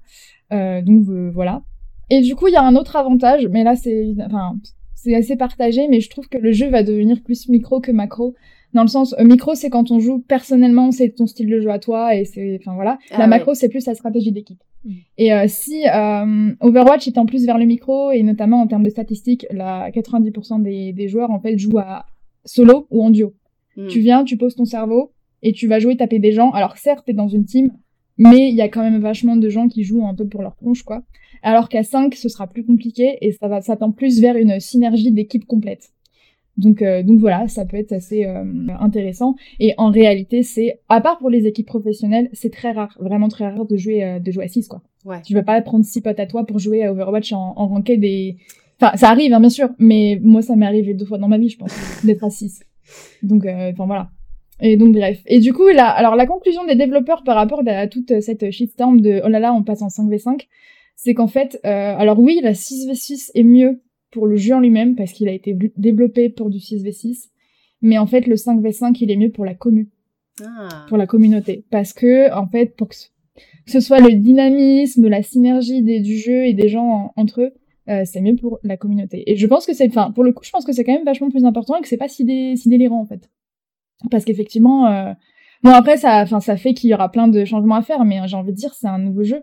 Euh, donc, euh, voilà. Et du coup, il y a un autre avantage, mais là, c'est, enfin, c'est assez partagé, mais je trouve que le jeu va devenir plus micro que macro. Dans le sens, euh, micro, c'est quand on joue personnellement, c'est ton style de jeu à toi, et c'est, enfin voilà. Ah la ouais. macro, c'est plus la stratégie d'équipe. Mm. Et euh, si euh, Overwatch est en plus vers le micro, et notamment en termes de statistiques, la 90% des, des joueurs, en fait, jouent à solo ou en duo. Hmm. Tu viens, tu poses ton cerveau, et tu vas jouer taper des gens. Alors certes, t'es dans une team, mais il y a quand même vachement de gens qui jouent un peu pour leur tronche, quoi. Alors qu'à 5, ce sera plus compliqué, et ça va s'attend plus vers une synergie d'équipe complète. Donc, euh, donc voilà, ça peut être assez euh, intéressant. Et en réalité, c'est, à part pour les équipes professionnelles, c'est très rare, vraiment très rare de jouer, euh, de jouer à 6, quoi. Ouais. Tu vas pas prendre six potes à toi pour jouer à Overwatch en, en ranked des... Enfin, ça arrive, hein, bien sûr, mais moi, ça m'est arrivé deux fois dans ma vie, je pense, d'être à 6. Donc, enfin, voilà. Et donc, bref. Et du coup, là, alors, la conclusion des développeurs par rapport à toute cette shitstorm de, oh là là, on passe en 5v5, c'est qu'en fait, euh, alors oui, la 6v6 est mieux pour le jeu en lui-même, parce qu'il a été développé pour du 6v6, mais en fait, le 5v5, il est mieux pour la commu Ah. pour la communauté. Parce que, en fait, pour que ce, que ce soit le dynamisme, la synergie des, du jeu et des gens en- entre eux, euh, c'est mieux pour la communauté. Et je pense que c'est, enfin, pour le coup, je pense que c'est quand même vachement plus important et que c'est pas si, dé- si délirant, en fait. Parce qu'effectivement, euh, bon, après, ça, enfin, ça fait qu'il y aura plein de changements à faire, mais euh, j'ai envie de dire, c'est un nouveau jeu.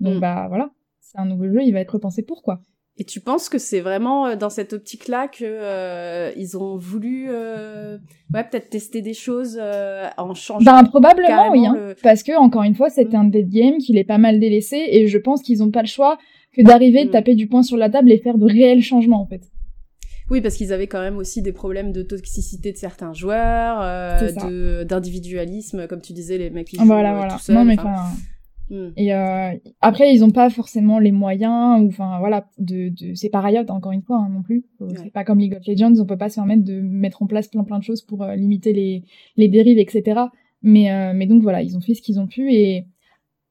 Donc, Mm. bah, voilà. C'est un nouveau jeu, il va être repensé pour, quoi? Et tu penses que c'est vraiment euh, dans cette optique-là que euh, ils ont voulu, euh, ouais, peut-être tester des choses euh, en changeant. Ben, probablement, oui, hein. le- Parce que, encore une fois, Mm. un dead game qu'il est pas mal délaissé et je pense qu'ils ont pas le choix que d'arriver, de Mm. taper du poing sur la table et faire de réels changements, en fait. Oui, parce qu'ils avaient quand même aussi des problèmes de toxicité de certains joueurs, euh, d'individualisme, comme tu disais, les mecs qui jouent Voilà, euh, voilà. tout seuls. non, mais enfin, enfin. Hmm. Et euh, après, ils ont pas forcément les moyens, ou enfin voilà, de, de... c'est pas Riot encore une fois hein, non plus. Faut- Ouais. C'est pas comme League of Legends, on peut pas se permettre de mettre en place plein plein de choses pour euh, limiter les, les dérives, etc. Mais euh, mais donc voilà, ils ont fait ce qu'ils ont pu et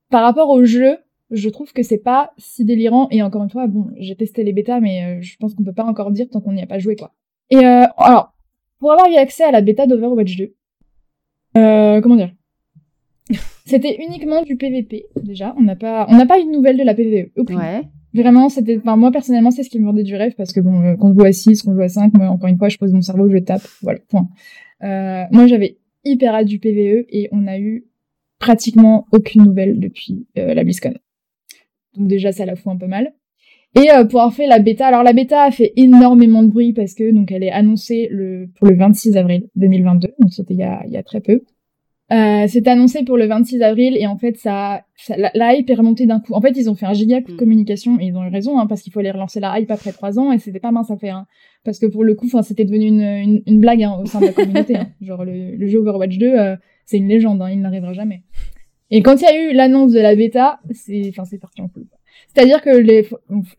par rapport au jeu, je trouve que c'est pas si délirant. Et encore une fois, bon, j'ai testé les bêtas, mais euh, je pense qu'on peut pas encore dire tant qu'on n'y a pas joué quoi. Et euh, alors, pour avoir eu accès à la bêta d'Overwatch 2, euh, comment dire? C'était uniquement du PVP déjà. On n'a pas, on n'a pas eu de nouvelles de la PVE. Aucune. Ouais. Vraiment, c'était, enfin moi personnellement, c'est ce qui me vendait du rêve parce que bon, euh, quand je joue à 6, quand je joue à 5, moi encore une fois, je pose mon cerveau, je tape, voilà, point. Euh, moi, j'avais hyper hâte du PVE et on a eu pratiquement aucune nouvelle depuis euh, la BlizzCon. Donc déjà, ça la fout un peu mal. Et euh, pour avoir fait la bêta, alors la bêta a fait énormément de bruit parce que donc elle est annoncée le pour le 26 avril 2022, donc c'était il y a, il y a très peu. Euh, c'est annoncé pour le 26 avril et en fait ça, ça la, la hype est remontée d'un coup. En fait ils ont fait un giga coup de Mm. communication et ils ont eu raison hein, parce qu'il faut aller relancer la hype après trois ans et c'était pas mince à faire hein, parce que pour le coup enfin c'était devenu une, une, une blague hein, au sein de la communauté. hein. Genre le, le jeu Overwatch 2 euh, c'est une légende, hein, il n'arrivera jamais. Et quand il y a eu l'annonce de la bêta, c'est enfin c'est parti en couille. C'est-à-dire que les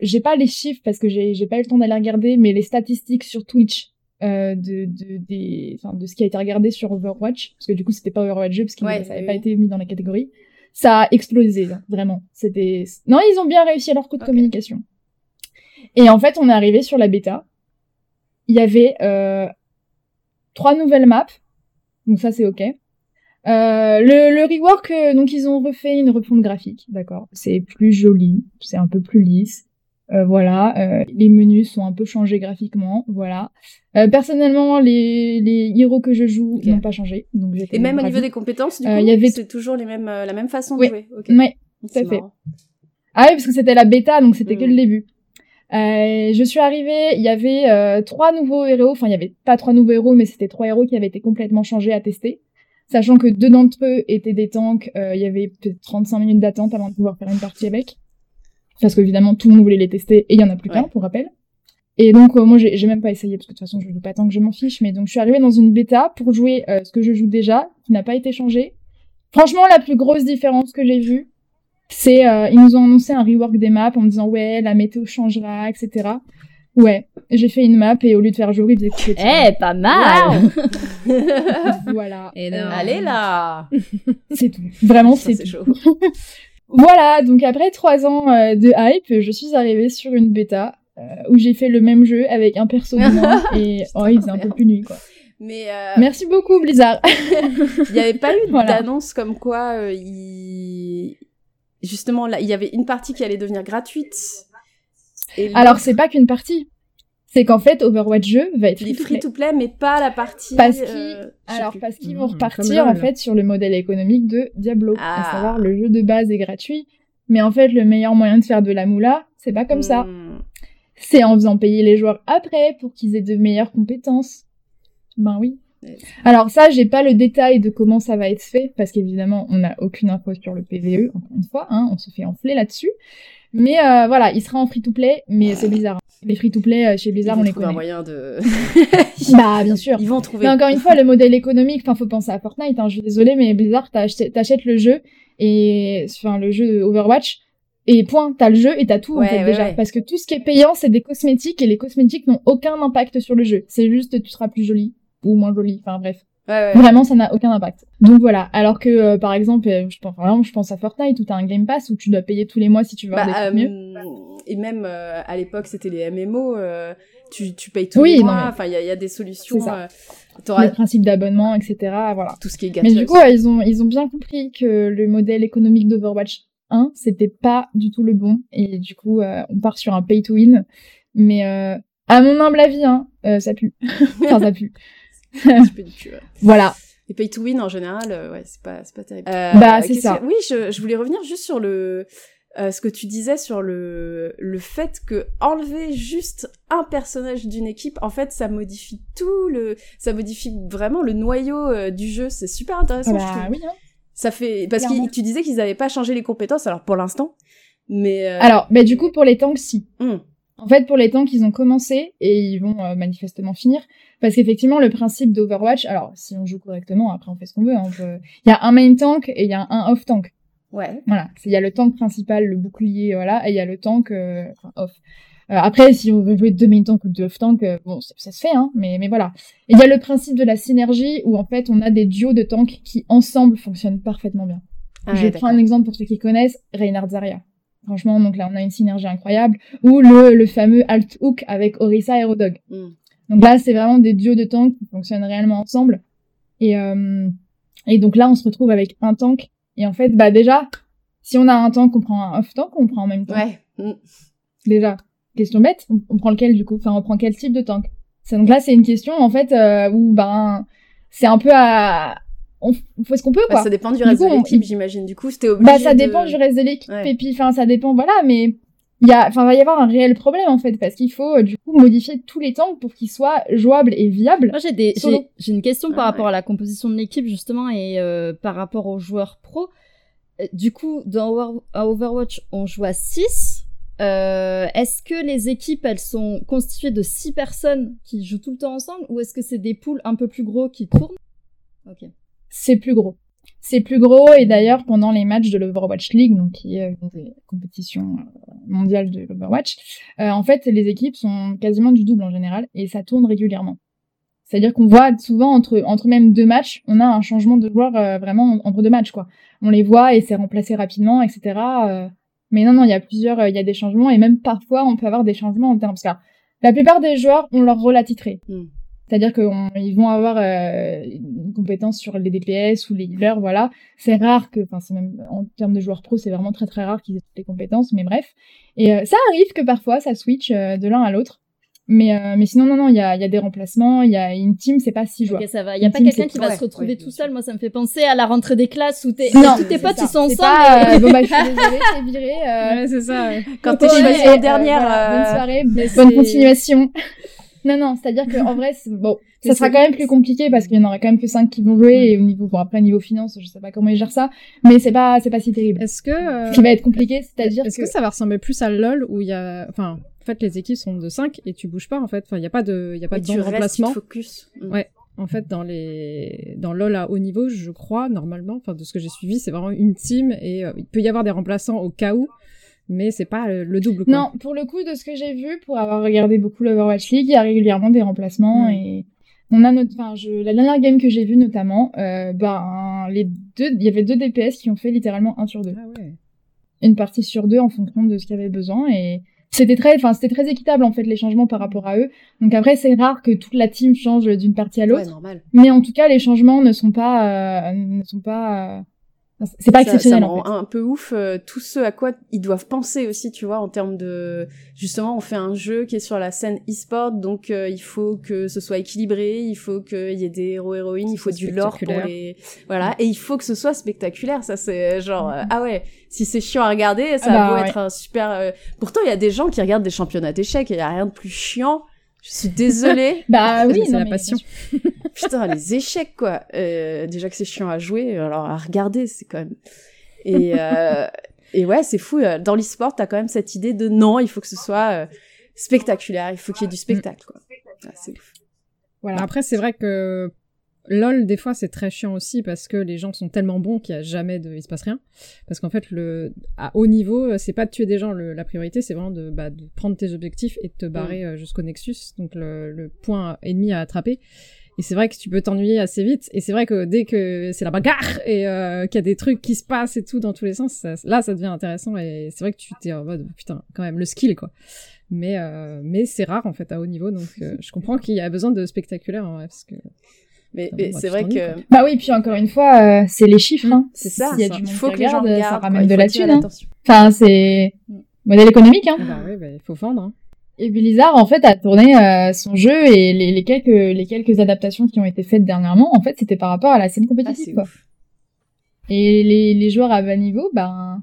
j'ai pas les chiffres parce que j'ai j'ai pas eu le temps d'aller regarder mais les statistiques sur Twitch euh, de, de, des, de ce qui a été regardé sur Overwatch, parce que du coup c'était pas Overwatch 2 parce que Ouais, ça avait oui, pas été mis dans la catégorie, ça a explosé, hein, vraiment. C'était, non, ils ont bien réussi à leur coup de communication. Et en fait, on est arrivé sur la bêta. Il y avait euh, trois nouvelles maps, donc ça c'est ok. Euh, le, le rework, euh, donc ils ont refait une refonte graphique, d'accord. C'est plus joli, c'est un peu plus lisse. Euh, voilà, euh, les menus sont un peu changés graphiquement, voilà. Euh, personnellement, les, les héros que je joue n'ont pas changé, donc Et même au ravie. niveau des compétences, du Euh, coup, y avait- c'est toujours les mêmes, euh, la même façon Oui. de jouer. Ok. Ouais, C'est à fait. Ah oui, parce que c'était la bêta, donc c'était que le début. Euh, je suis arrivée, il y avait euh, trois nouveaux héros, enfin il y avait pas trois nouveaux héros, mais c'était trois héros qui avaient été complètement changés à tester. Sachant que deux d'entre eux étaient des tanks, euh, il y avait peut-être 35 minutes d'attente avant de pouvoir faire une partie avec. Parce qu'évidemment, tout le monde voulait les tester et il y en a plus qu'un, Ouais. pour rappel. Et donc, euh, moi, j'ai même pas essayé parce que de toute façon, je joue pas tant que je m'en fiche. Mais donc, je suis arrivée dans une bêta pour jouer euh, ce que je joue déjà, qui n'a pas été changé. Franchement, la plus grosse différence que j'ai vue, c'est euh, ils nous ont annoncé un rework des maps en me disant ouais, la météo changera, etc. Ouais, j'ai fait une map et au lieu de faire jour, ils faisaient. Eh, pas mal Voilà, Énorme. Allez là c'est tout. Vraiment, c'est tout. chaud. Voilà, donc après trois ans euh, de hype, je suis arrivée sur une bêta euh, où j'ai fait le même jeu avec un perso et oh, il faisait un peu plus nuit quoi. Mais euh, Merci beaucoup Blizzard. il n'y avait pas eu Voilà. d'annonce comme quoi euh, il... justement là il y avait une partie qui allait devenir gratuite. Et Alors c'est pas qu'une partie, c'est qu'en fait Overwatch jeu va être les free to free play. to play mais pas la partie. Parce qu'ils- euh, Alors plus. parce qu'ils Mmh, vont repartir en fait sur le modèle économique de Diablo, Ah. à savoir le jeu de base est gratuit, mais en fait le meilleur moyen de faire de la moula, c'est pas comme ça. Hmm. C'est en faisant payer les joueurs après pour qu'ils aient de meilleures compétences. Ben oui. Alors ça, j'ai pas le détail de comment ça va être fait, parce qu'évidemment, on n'a aucune info sur le PVE, encore une fois, hein, on se fait enfler là-dessus. Mais euh, voilà, il sera en free-to-play, mais c'est bizarre. Les free-to-play euh, chez Blizzard, on les trouver un connaît. moyen de. Bah bien sûr. Ils vont trouver. Mais encore une fois, le modèle économique, enfin, faut penser à Fortnite, hein, je suis désolée, mais Blizzard, t'achètes le jeu, et, enfin, le jeu Overwatch, et point, t'as le jeu et t'as tout, en fait, ouais, déjà. ouais. Parce que tout ce qui est payant, c'est des cosmétiques, et les cosmétiques n'ont aucun impact sur le jeu. C'est juste, tu seras plus jolie, ou moins jolie, enfin, bref. Ouais, ouais. Vraiment, ça n'a aucun impact. Donc voilà. Alors que, euh, par exemple, euh, je pense, vraiment, je pense à Fortnite, où t'as un Game Pass, où tu dois payer tous les mois si tu veux avoir Bah, des trucs mieux. euh, et même euh, à l'époque, c'était les MMO. euh, tu, tu payes tous Oui, les mois. mais- Enfin, il y, a- il y a des solutions. Ça. Le principe d'abonnement, etc. Voilà. tout ce qui est Mais gadget. du coup, ouais, ils ont, ils ont bien compris que le modèle économique d'Overwatch 1, c'était pas du tout le bon. Et du coup, euh, on part sur un pay to win. Mais euh, à mon humble avis, hein, euh, ça pue. enfin, ça pue. un petit peu du cul, ouais. Voilà. Les pay to win en général, euh, ouais, c'est pas, c'est pas terrible. Bah, c'est ça. que- Oui, je, je voulais revenir juste sur le, euh, ce que tu disais sur le, le fait que enlever juste un personnage d'une équipe, en fait, ça modifie tout le, ça modifie vraiment le noyau euh, du jeu. C'est super intéressant, je Bah trouve. oui. Hein. Ça fait, parce que tu disais qu'ils avaient pas changé les compétences, alors pour l'instant, mais. euh, Alors, bah, du coup, pour les tanks, si. hum, En fait, pour les tanks, ils ont commencé et ils vont euh, manifestement finir. Parce qu'effectivement, le principe d'Overwatch, alors si on joue correctement, après on fait ce qu'on veut. hein, on peut- Il y a un main tank et il y a un off tank. ouais. Voilà, il y a le tank principal, le bouclier, voilà, et il y a le tank euh, enfin, off. Euh, après, si on veut jouer deux main tank ou deux off tank, euh, bon, ça, ça se fait, hein, mais, mais voilà. Et il y a le principe de la synergie où en fait on a des duos de tanks qui ensemble fonctionnent parfaitement bien. Ah Je ouais, prends un exemple pour ceux qui connaissent, Reinhard Zarya. Franchement, donc là on a une synergie incroyable. Ou le, le fameux Alt Hook avec Orisa et Rodog. Hum. Donc là, c'est vraiment des duos de tanks qui fonctionnent réellement ensemble. Et, euh, et donc là, on se retrouve avec un tank. Et en fait, bah déjà, si on a un tank, on prend un off tank ou on prend en même temps? Ouais. hum. Déjà, question bête, on, on prend lequel du coup? Enfin, on prend quel type de tank? Donc là, c'est une question en fait euh, où ben c'est un peu à on, on fait ce qu'on peut Bah, quoi. ça dépend du Du reste coup, de on- l'équipe, j'imagine. Du coup, c'était obligé. Bah ça de- dépend du reste de l'équipe Ouais. et puis enfin ça dépend voilà mais il y a enfin va y avoir un réel problème en fait parce qu'il faut euh, du coup modifier tous les tanks pour qu'ils soient jouables et viables. Moi, j'ai des, j'ai, une question par Ah, rapport à la composition de l'équipe, justement, et euh, par rapport aux joueurs pro. Euh, Du coup, dans Overwatch, on joue à 6. Euh, est-ce que les équipes, elles sont constituées de 6 personnes qui jouent tout le temps ensemble, ou est-ce que c'est des poules un peu plus gros qui tournent? Ok. C'est plus gros. C'est plus gros et d'ailleurs pendant les matchs de l'Overwatch League, donc qui est une des compétitions euh, mondiales de l'Overwatch, euh, en fait les équipes sont quasiment du double en général et ça tourne régulièrement. C'est-à-dire qu'on voit souvent entre entre même deux matchs, on a un changement de joueur euh, vraiment entre deux matchs quoi. On les voit et c'est remplacé rapidement, etc. mais non non, il y a plusieurs, il y a des changements et même parfois on peut avoir des changements en termes parce que la plupart des joueurs ont leur rôle attitré. Hmm. C'est-à-dire qu'ils vont avoir euh, une compétence sur les DPS ou les healers, voilà. C'est rare que, enfin, c'est même en termes de joueurs pro, c'est vraiment très très rare qu'ils aient toutes les compétences, mais bref. Et euh, ça arrive que parfois ça switch euh, de l'un à l'autre. Mais, euh, mais sinon, non, non, il y a, il y a des remplacements, il y a une team, c'est pas six joueurs. Ok, ça va. Il y a Une pas quelqu'un qui va ouais, se retrouver ouais, tout seul. Moi, ça me fait penser à la rentrée des classes où t'es, Non, tous tes potes, ça. ils sont ensemble. pas, euh, bon, bah, je suis désolée, t'es viré. Euh, Ouais, c'est ça. ouais. Quand t'es euh, en dernière. voilà, euh, Bonne soirée, bonne continuation. Non, non, c'est-à-dire qu'en vrai, c'est- bon, ça sera quand même plus compliqué parce qu'il y en aura quand même que 5 qui vont jouer et au niveau, bon, après, niveau finance, je sais pas comment ils gèrent ça, mais c'est pas, c'est pas si terrible. Est-ce que euh, Ce qui va être compliqué, c'est-à-dire Est-ce que, que ça va ressembler plus à LoL où il y a, enfin, en fait, les équipes sont de 5 et tu bouges pas en fait. Enfin, il y a pas de, il y a pas et de tu restes, tu remplacement. te focus. Mm. Ouais. En fait, dans les, dans LoL à haut niveau, je crois normalement, enfin, de ce que j'ai suivi, c'est vraiment une team et euh, il peut y avoir des remplaçants au cas où, mais c'est pas le double. Quoi. non, pour le coup, de ce que j'ai vu, pour avoir regardé beaucoup l'Overwatch League, il y a régulièrement des remplacements et on a notre, enfin, je, la dernière game que j'ai vue notamment, euh, ben, les deux, il y avait deux DPS qui ont fait littéralement un sur deux. Ah ouais. une partie sur deux en fonction de ce qu'il y avait besoin et c'était très enfin c'était très équitable en fait les changements par rapport à eux donc après c'est rare que toute la team change d'une partie à l'autre Ouais, normal. mais en tout cas les changements ne sont pas euh, ne sont pas euh, c'est pas Ça- exceptionnel Ça me en rend fait un peu ouf euh, tout ce à quoi ils doivent penser aussi, tu vois, en termes de justement, on fait un jeu qui est sur la scène e-sport, donc euh, il faut que ce soit équilibré, il faut qu'il y ait des héros héroïnes, il faut du lore pour les voilà, et il faut que ce soit spectaculaire. Ça c'est genre euh, ah ouais, si c'est chiant à regarder, ça Ah bah va ouais. être un super. euh, Pourtant il y a des gens qui regardent des championnats d'échecs et il y a rien de plus chiant. Je suis désolée. bah oui c'est la mais passion. Putain, les échecs, quoi. Euh, déjà que c'est chiant à jouer, alors à regarder, c'est quand même... Et, euh, et ouais, c'est fou. euh, Dans l'e-sport, t'as quand même cette idée de non, il faut que ce soit euh, spectaculaire, il faut qu'il y ait du spectacle, quoi. Ah, c'est ouf. voilà Après, c'est vrai que LOL, des fois, c'est très chiant aussi parce que les gens sont tellement bons qu'il y a jamais de, il se passe rien. Parce qu'en fait, le, à haut niveau, c'est pas de tuer des gens, le- la priorité, c'est vraiment de, bah, de prendre tes objectifs et de te barrer euh, jusqu'au Nexus, donc le, le point ennemi à attraper. Et c'est vrai que tu peux t'ennuyer assez vite. Et c'est vrai que dès que c'est la bagarre et euh, qu'il y a des trucs qui se passent et tout dans tous les sens, ça- là, ça devient intéressant. Et c'est vrai que tu t'es en mode, putain, quand même, le skill, quoi. Mais, euh, mais c'est rare, en fait, à haut niveau. Donc, euh, je comprends qu'il y a besoin de spectaculaire, en vrai, parce que Mais, c'est vrai que quoi. bah oui puis encore une fois euh, c'est les chiffres hein. c'est ça. S'il y a ça. du il monde faut que les gens regarde, regardent. ça ramène il de faut la thune hein. enfin c'est modèle économique hein Ah bah oui, bah, il faut vendre. Hein. Et Blizzard, en fait, a tourné euh, son jeu et les, les quelques les quelques adaptations qui ont été faites dernièrement, en fait, c'était par rapport à la scène Ah, compétitive. quoi. Et les, les joueurs à bas niveau, ben,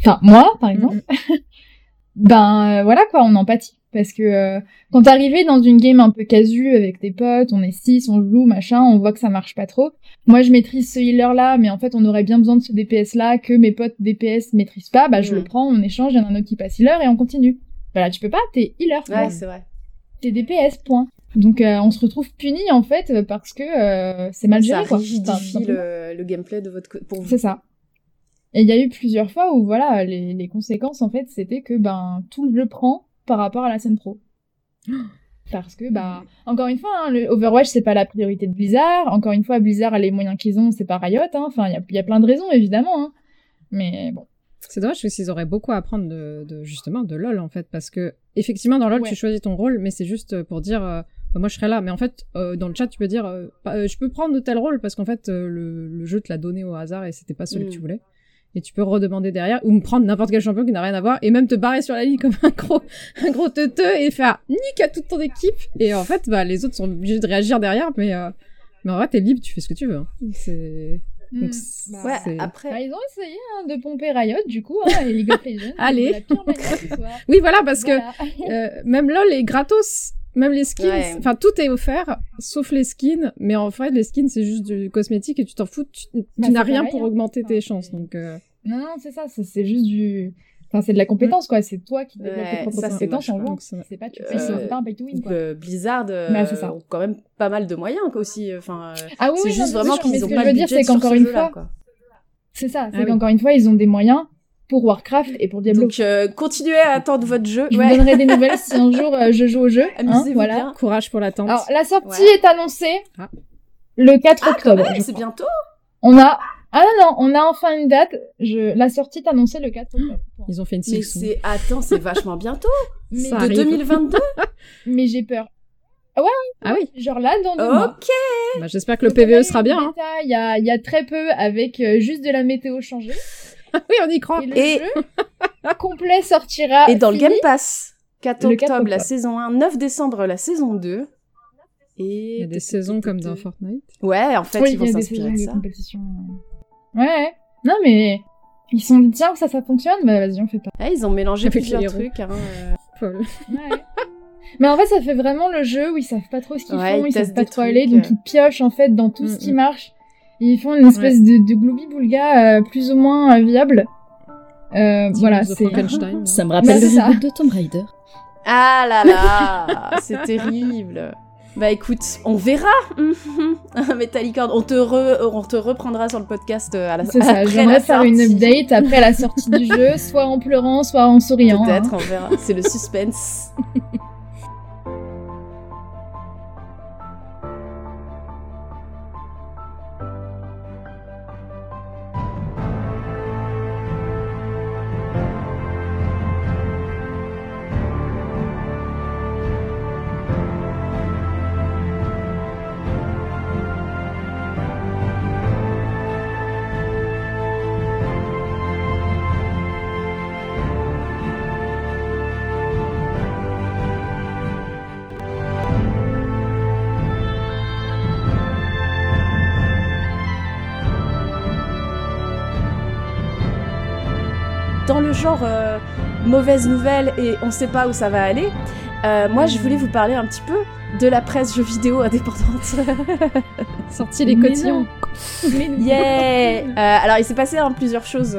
enfin moi, par exemple, ben euh, voilà quoi, on empathie parce que euh, quand t'arrivais dans une game un peu casu avec tes potes, on est six, on joue, machin, on voit que ça marche pas trop. Moi, je maîtrise ce healer là, mais en fait, on aurait bien besoin de ce DPS là que mes potes DPS maîtrisent pas. Bah, je Mm. le prends, on échange, il y en a un autre qui passe healer et on continue. Voilà, tu peux pas, t'es healer. Ouais, c'est vrai. t'es DPS, point. Donc euh, on se retrouve puni en fait parce que euh, c'est mal Ça géré quoi. Enfin, rigidifie simplement. le, le gameplay de votre. Pour vous. C'est ça. Et il y a eu plusieurs fois où voilà les, les conséquences en fait c'était que ben tout le prend par rapport à la scène pro. Parce que bah encore une fois hein, le Overwatch c'est pas la priorité de Blizzard. Encore une fois Blizzard les moyens qu'ils ont c'est pas Riot. Hein. Enfin il y a, y a plein de raisons évidemment. Hein. Mais bon. C'est dommage parce qu'ils auraient beaucoup à apprendre de, de- justement de LoL en fait parce que effectivement dans LoL Ouais. tu choisis ton rôle mais c'est juste pour dire euh, bah, moi je serai là mais en fait euh, dans le chat tu peux dire euh, euh, je peux prendre tel rôle parce qu'en fait euh, le, le jeu te l'a donné au hasard et c'était pas celui Mm. que tu voulais et tu peux redemander derrière ou me prendre n'importe quel champion qui n'a rien à voir et même te barrer sur la ligne comme un gros un gros teuteux et faire nique à toute ton équipe et en fait bah les autres sont obligés de réagir derrière mais euh, mais en vrai t'es libre tu fais ce que tu veux hein. c'est donc, Hmm. Bah, Ouais, après. Bah, ils ont essayé hein, de pomper Riot du coup hein, et League of Legends. Allez. la pire oui voilà parce que. Euh, même LOL est gratos. Même les skins, Ouais. enfin tout est offert, sauf les skins. Mais en fait, les skins c'est juste du cosmétique et tu t'en fous. Tu, tu Bah, n'as rien pareil, pour hein. augmenter tes chances. Donc euh, Non, non, c'est ça, c'est juste du. Enfin, c'est de la compétence, quoi. C'est toi qui développes Ouais, tes propres ça, c'est compétences en jouant. C'est pas, tu Euh, pas un pay to win, quoi. Euh, Blizzard euh, Bah, ça. ont quand même pas mal de moyens quoi, aussi. Enfin, euh, Ah oui, c'est oui, juste non, vraiment qu'ils ont pas le dire, budget c'est sur ce une jeu-là, fois, quoi. c'est ça, c'est Ah oui. qu'encore une fois, ils ont des moyens pour Warcraft et pour Diablo. Donc euh, continuez à attendre votre jeu. je Ouais. vous donnerai des nouvelles si un jour euh, je joue au jeu. hein, Amusez-vous voilà. bien. courage pour l'attente. Alors, la sortie est annoncée Ah. le 4 Ah, octobre. c'est bientôt. On a. Ah non, non, on a enfin une date. Je... La sortie est annoncée le 4 octobre. Ils ont fait une Mais c'est attends, c'est vachement bientôt. Mais, de arrive. 2022. mais j'ai peur. Ah oui. Genre là, dans deux mois. ok. Bah, J'espère que le PVE sera bien. hein. Il y, a, il y a très peu avec euh, juste de la météo changée. oui, on y croit. Et le Et- jeu complet sortira. Et dans le fini. Game Pass. 4 Le octobre, 4 la octobre. saison 1, 9 décembre la saison 2. Et Il y a des saisons comme dans Fortnite. Ouais, en fait, Oui, ils il vont y a des s'inspirer saisons de de ça. compétition. Ouais, ouais. Non, mais ils sont dit, tiens, ça, ça fonctionne, bah vas-y, on fait pas. Ouais, ils ont mélangé Avec plusieurs trucs. Hein, euh. Paul. Ouais. mais en fait, ça fait vraiment le jeu où ils savent pas trop ce qu'ils Ouais, font, ils ils savent pas trop aller, donc euh. ils piochent en fait dans tout ce Mm, qui mm. marche. Ils font une espèce de, de gloubi-boulga euh, plus ou moins euh, viable. Euh, voilà, c'est. Ça me rappelle le ça. reboot de Tomb Raider. Ah là là, c'est terrible. Bah écoute, on verra. Metallica, on te, re- on te reprendra sur le podcast euh, à la C'est ça, j'aimerais faire une sortie. update après la sortie du jeu, soit en pleurant, soit en souriant. hein. Peut-être, on verra. C'est le suspense. genre euh, mauvaise nouvelle et on sait pas où ça va aller, euh, moi je voulais vous parler un petit peu de la presse jeux vidéo indépendante. Sorti les cotillons. Yeah Euh, Alors, il s'est passé hein, plusieurs choses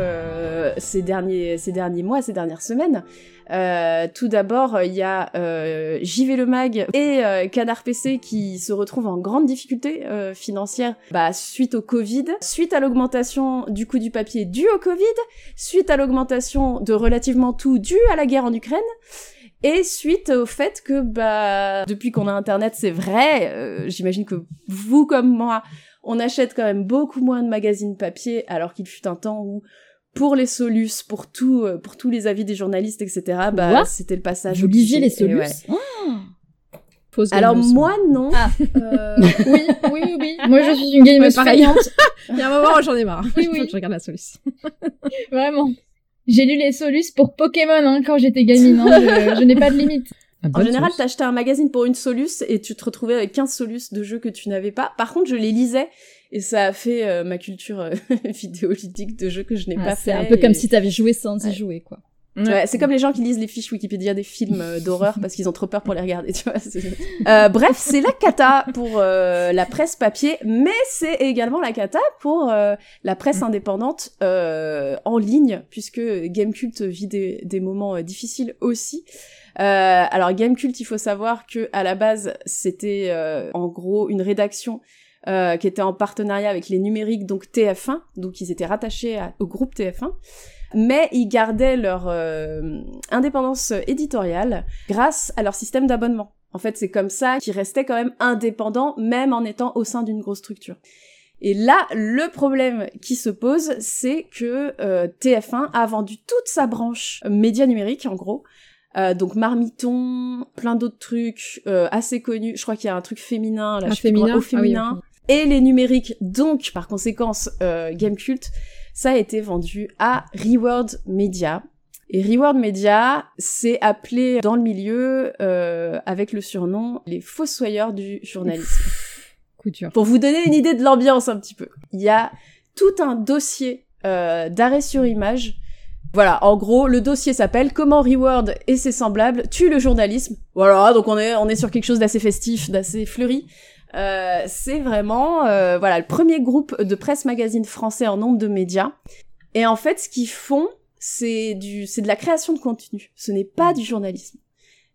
euh, ces, derniers, ces derniers mois, ces dernières semaines. Euh, tout d'abord, il y a euh, JV Le Mag et euh, Canard PC qui se retrouvent en grande difficulté financière bah, suite au Covid, suite à l'augmentation du coût du papier dû au Covid, suite à l'augmentation de relativement tout dû à la guerre en Ukraine. Et suite au fait que, bah, depuis qu'on a Internet, c'est vrai, j'imagine que vous comme moi, on achète quand même beaucoup moins de magazines papier, alors qu'il fut un temps où, pour les solus, pour tout, euh, pour tous les avis des journalistes, etc., bah, c'était le passage Vous lisiez obligé. les solus? ouais. Fausse Alors moi, non. Ah. Euh, Oui, oui, oui, oui. Moi, je suis une gameuse feignante, Il y a un moment où j'en ai marre. Oui, Il faut oui. que je regarde la soluce. vraiment. J'ai lu les solus pour Pokémon hein, quand j'étais gamine. hein. Je, je n'ai pas de limite. En général, t'achetais un magazine pour une solus et tu te retrouvais avec 15 solus de jeux que tu n'avais pas. Par contre, je les lisais et ça a fait euh, ma culture euh, vidéoludique de jeux que je n'ai Ah, pas c'est fait. un peu comme si t'avais joué sans Ouais. y jouer, quoi. Ouais, c'est comme les gens qui lisent les fiches Wikipédia des films euh, d'horreur parce qu'ils ont trop peur pour les regarder, tu vois. c'est- Euh, bref, c'est la cata pour euh, la presse papier, mais c'est également la cata pour euh, la presse indépendante euh, en ligne, puisque Gamecult vit des, des moments euh, difficiles aussi. Euh, alors Gamecult, il faut savoir que à la base, c'était euh, en gros une rédaction euh, qui était en partenariat avec les numériques, donc TF1, donc ils étaient rattachés à- au groupe TF1 mais ils gardaient leur euh, indépendance éditoriale grâce à leur système d'abonnement. En fait, c'est comme ça qu'ils restaient quand même indépendants, même en étant au sein d'une grosse structure. Et là, le problème qui se pose, c'est que euh, TF1 a vendu toute sa branche média numérique, en gros. Euh, donc Marmiton, plein d'autres trucs euh, assez connus. Je crois qu'il y a un truc féminin, là, Ah, je comment- féminin au Ah oui, féminin. Et les numériques, donc par conséquence euh, Gamecult, ça a été vendu à Reward Media. Et Reward Media, c'est appelé dans le milieu euh, avec le surnom les fossoyeurs du journalisme. Couture. Pour vous donner une idée de l'ambiance un petit peu, il y a tout un dossier euh, d'arrêt sur image. Voilà, en gros, le dossier s'appelle Comment Reward et ses semblables tuent le journalisme. Voilà, donc on est on est sur quelque chose d'assez festif, d'assez fleuri. Euh, c'est vraiment euh, voilà le premier groupe de presse magazine français en nombre de médias. Et en fait, ce qu'ils font, c'est du c'est de la création de contenu. Ce n'est pas du journalisme.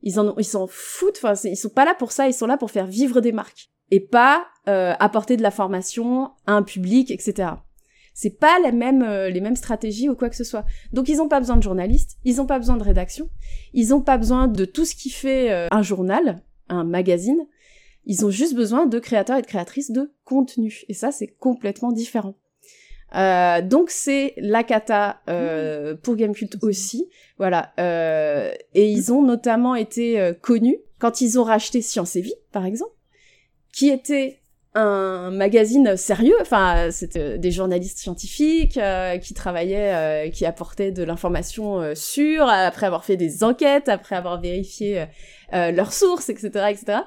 Ils en ils s'en foutent. Enfin, ils sont pas là pour ça. Ils sont là pour faire vivre des marques et pas euh, apporter de la formation à un public, etc. C'est pas les mêmes euh, les mêmes stratégies ou quoi que ce soit. Donc ils ont pas besoin de journalistes, ils ont pas besoin de rédaction, ils ont pas besoin de tout ce qui fait euh, un journal, un magazine. Ils ont juste besoin de créateurs et de créatrices de contenu. Et ça, c'est complètement différent. Euh, donc c'est la cata euh, pour Gamecult aussi, voilà. Euh, et ils ont notamment été euh, connus quand ils ont racheté Science et Vie, par exemple, qui était un magazine sérieux. Enfin, c'était des journalistes scientifiques euh, qui travaillaient, euh, qui apportaient de l'information euh, sûre après avoir fait des enquêtes, après avoir vérifié leurs sources, etc., etc.